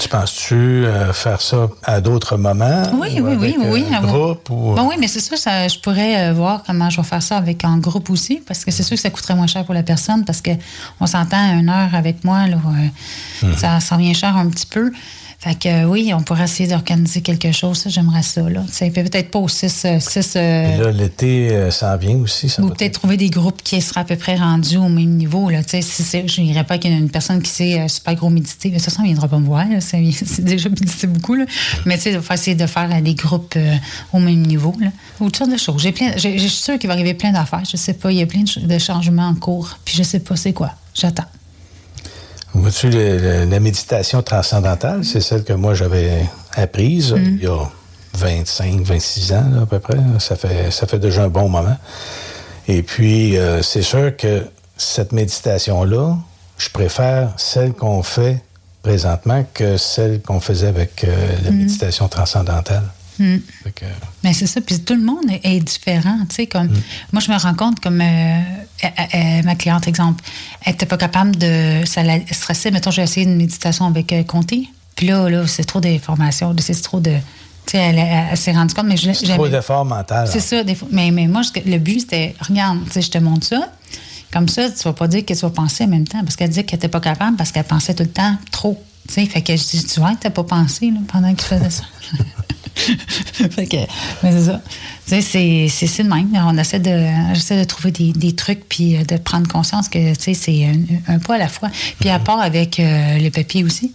Speaker 3: Tu penses-tu faire ça à d'autres moments?
Speaker 4: Oui,
Speaker 3: ou
Speaker 4: oui, oui,
Speaker 3: avec,
Speaker 4: oui. oui.
Speaker 3: groupe ou...
Speaker 4: Bon, oui, mais c'est sûr, ça, je pourrais voir comment je vais faire ça avec en groupe aussi, parce que c'est sûr que ça coûterait moins cher pour la personne, parce que on s'entend à une heure avec moi, là,
Speaker 3: Mhm.
Speaker 4: ça, ça revient cher un petit peu. Fait que euh, oui, on pourrait essayer d'organiser quelque chose, ça, j'aimerais ça. Là. Ça peut peut-être pas au 6. euh, six, euh,
Speaker 3: Puis là, l'été euh, s'en vient aussi. Ça
Speaker 4: ou peut-être trouver des groupes qui seraient à peu près rendus au même niveau. Là. Tu sais, Si je n'irais pas qu'il y ait une personne qui sait euh, super gros méditer. Mais ça, ça ne viendra pas me voir. C'est déjà médité beaucoup. Là. Mais tu sais, il faut essayer de faire euh, des groupes euh, au même niveau. Là. Ou toutes sortes de choses. J'ai plein- Je suis sûre qu'il va arriver plein d'affaires. Je sais pas. Il y a plein de, de changements en cours. Puis je sais pas c'est quoi. J'attends.
Speaker 3: Vois-tu, la méditation transcendantale, c'est celle que moi j'avais apprise
Speaker 4: Mm.
Speaker 3: il y a 25, 26 ans là, à peu près. Ça fait, ça fait déjà un bon moment. Et puis, euh, c'est sûr que cette méditation-là, je préfère celle qu'on fait présentement que celle qu'on faisait avec euh, la
Speaker 4: Mm.
Speaker 3: méditation transcendantale. Fait que-
Speaker 4: Mais c'est ça, puis tout le monde est, est différent, tu sais, comme, moi, je me rends compte, comme, euh, euh, euh, ma cliente, exemple, elle n'était pas capable de, ça la stressait, mettons, j'ai essayé une méditation avec euh, Conté, puis là, là, c'est trop d'informations, c'est trop de, tu sais, elle, elle- elle s'est rendue compte, mais je
Speaker 3: trop d'efforts mental.
Speaker 4: c'est ça, des fois. Mais, mais moi, le but, c'était, regarde, tu sais, je te montre ça. Comme ça, tu vas pas dire que tu vas penser en même temps. Parce qu'elle disait qu'elle n'était pas capable parce qu'elle pensait tout le temps trop. Tu sais, fait que je tu vois t'as pas pensé pendant que tu faisais ça. mais c'est ça. Tu sais, c'est, de même. On essaie de, j'essaie de trouver des, des trucs puis euh, de prendre conscience que, tu sais, c'est un, un à la fois. Puis à part avec euh, les papiers aussi.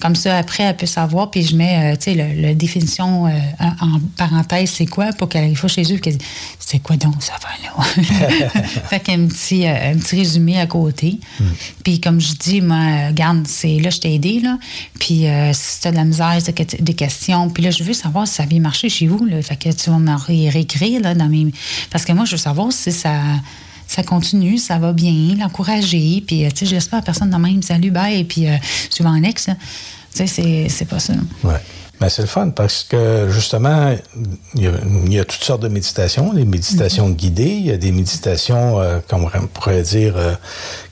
Speaker 4: Comme ça, après, elle peut savoir, puis je mets, euh, tu sais, le- la définition euh, en, en parenthèse, c'est quoi, pour qu'elle arrive chez eux, qu'elle dise, c'est quoi donc ça va là? fait qu'un petit, euh, un petit résumé à côté. Puis comme je dis, moi, regarde, c'est là, je t'ai aidé, là. Puis euh, si tu as de la misère, si t'as des questions, puis là, je veux savoir si ça a bien marché chez vous, là. Fait que tu vas me ré- réécrire, là, dans mes... Parce que moi, je veux savoir si ça ça continue, ça va bien, l'encourager, puis euh, tu sais, je laisse pas à personne de même, salut, bye, et puis euh, suivant un ex, tu sais, c'est- c'est pas ça.
Speaker 3: Ouais. Ben, c'est le fun parce que justement, il y, a, il y a toutes sortes de méditations, des méditations guidées, il y a des méditations, euh, comme on pourrait dire, euh,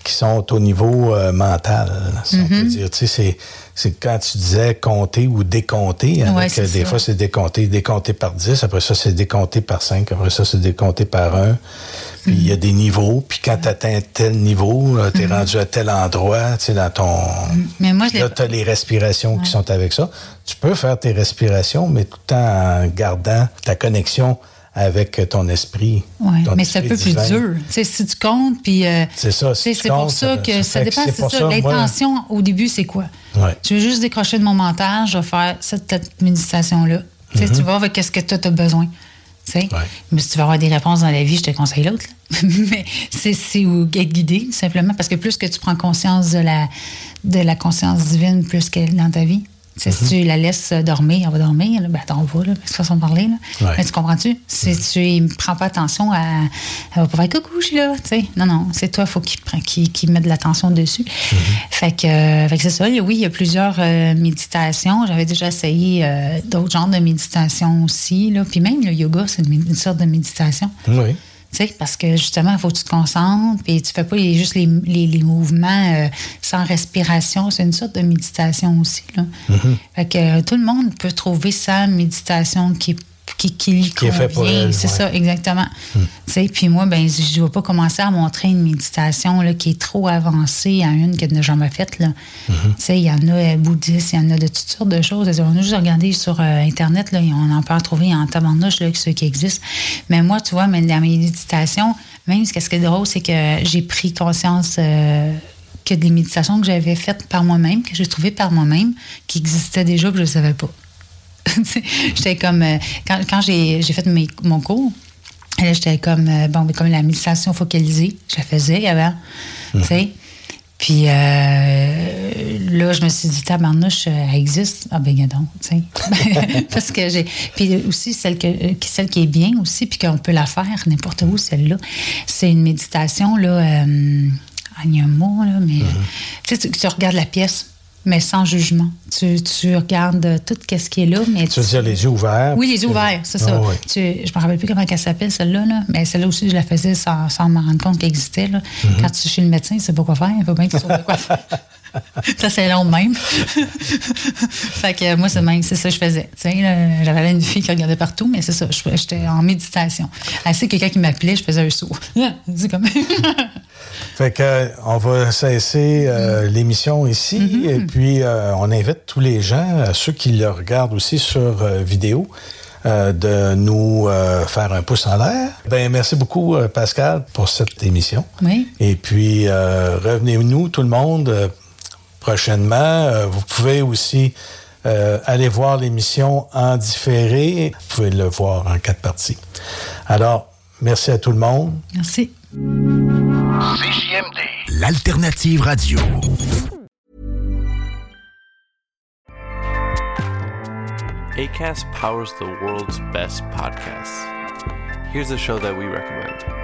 Speaker 3: qui sont au niveau euh, mental, si on peut
Speaker 4: Mhm.
Speaker 3: dire. Tu sais, c'est, c'est quand tu disais compter ou décompter, hein,
Speaker 4: Ouais,
Speaker 3: des
Speaker 4: ça.
Speaker 3: fois c'est décompté, décompté par 10, après ça c'est décompté par 5, après ça c'est décompté par 1. Puis il y a des niveaux, puis quand tu atteins tel niveau, tu es
Speaker 4: Mhm.
Speaker 3: rendu à tel endroit, tu sais, dans ton...
Speaker 4: Mais moi, je
Speaker 3: Là, tu as les respirations qui sont avec ça. Tu peux faire tes respirations, mais tout en gardant ta connexion avec ton esprit.
Speaker 4: Oui, mais c'est un peu plus dur. Tu sais, si tu comptes, puis. euh,
Speaker 3: C'est ça, si
Speaker 4: C'est pour ça que
Speaker 3: ça
Speaker 4: dépend,
Speaker 3: c'est
Speaker 4: ça.
Speaker 3: moi-
Speaker 4: L'intention au début, c'est quoi?
Speaker 3: Ouais.
Speaker 4: Je veux juste décrocher de mon mental, je vais faire cette, cette méditation-là. Tu sais,
Speaker 3: Mhm.
Speaker 4: Tu vas avec ce que toi, tu as besoin. Tu sais? Mais si tu veux avoir des réponses dans la vie, je te conseille l'autre. Mais c'est c'est où être guidé, simplement, parce que plus que tu prends conscience de la, de la conscience divine, plus qu'elle est dans ta vie. Si tu la laisses dormir, elle va dormir, là, ben t'en vas, là, c'est façon de parler. Là.
Speaker 3: Ouais.
Speaker 4: Mais tu comprends-tu? Si tu ne prends pas attention à. Elle va pas faire coucou, je suis là. Non, non, c'est toi, il faut qu'il mette de l'attention dessus. Fait que, euh, fait que c'est ça. Oui, il y a plusieurs euh, méditations. J'avais déjà essayé euh, d'autres genres de méditation aussi. Là. Puis même le yoga, c'est une, une sorte de méditation.
Speaker 3: Oui.
Speaker 4: Sais, parce que justement, il faut que tu te concentres, puis tu fais pas les- juste les, les- les mouvements euh, sans respiration. C'est une sorte de méditation aussi. Là.
Speaker 3: Mhm.
Speaker 4: Fait que euh, tout le monde peut trouver sa méditation qui, qui, qui lui
Speaker 3: Qui
Speaker 4: convient. C'est
Speaker 3: ouais.
Speaker 4: ça, exactement. Tu sais, Puis moi, ben, je ne vais pas commencer à montrer une méditation là, qui est trop avancée à une que je n'ai jamais faite. là. Tu sais, Il y en a euh, bouddhistes, il y en a de toutes sortes de choses. On a juste regardé sur euh, Internet, là, on en peut en trouver en tabarnouche, là, ceux qui existent. Mais moi, tu vois, mais dans mes méditations, même ce qui est drôle, c'est que j'ai pris conscience euh, que des méditations que j'avais faites par moi-même, que j'ai trouvées par moi-même, qui existaient déjà, puis je ne savais pas. J'étais comme euh, quand, quand j'ai j'ai fait mes- mon cours là, j'étais comme euh, bon ben, comme la méditation focalisée je la faisais avant tu sais. Puis euh, là je me suis dit tabarnouche euh, elle existe. Ah ben donc tu sais. Parce que j'ai puis aussi celle que euh, celle qui est bien aussi puis qu'on peut la faire n'importe où celle-là c'est une méditation là euh, il y a un mot là mais tu sais tu regardes la pièce mais sans jugement. Tu, tu regardes tout ce qui est là, mais
Speaker 3: Tu veux dire les yeux ouverts?
Speaker 4: oui, les yeux ouverts, c'est ça.
Speaker 3: Oui.
Speaker 4: Tu, je me rappelle plus comment elle s'appelle, celle-là, là. mais celle-là aussi, je la faisais sans, sans me rendre compte qu'elle existait. Là.
Speaker 3: Mhm.
Speaker 4: Quand tu es chez le médecin, il sait pas quoi faire, il faut bien que tu sauves quoi faire. Ça, c'est long de même. fait que moi, c'est même, c'est ça que je faisais. Tu sais, là, J'avais une fille qui regardait partout, mais c'est ça, j'étais en méditation. Que quelqu'un qui m'appelait, je faisais un saut. c'est comme...
Speaker 3: Fait que euh, on va cesser euh, l'émission ici et puis euh, on invite tous les gens, ceux qui le regardent aussi sur euh, vidéo, euh, de nous euh, faire un pouce en l'air. Ben merci beaucoup euh, Pascal pour cette émission.
Speaker 4: Oui.
Speaker 3: Et puis revenez-nous tout le monde prochainement. Euh, vous pouvez aussi euh, aller voir l'émission en différé. Vous pouvez le voir en quatre parties. Alors merci à tout le monde.
Speaker 4: Merci.
Speaker 6: CJMD, l'alternative radio.
Speaker 12: ACAST powers the world's best podcasts. Here's a show that we recommend.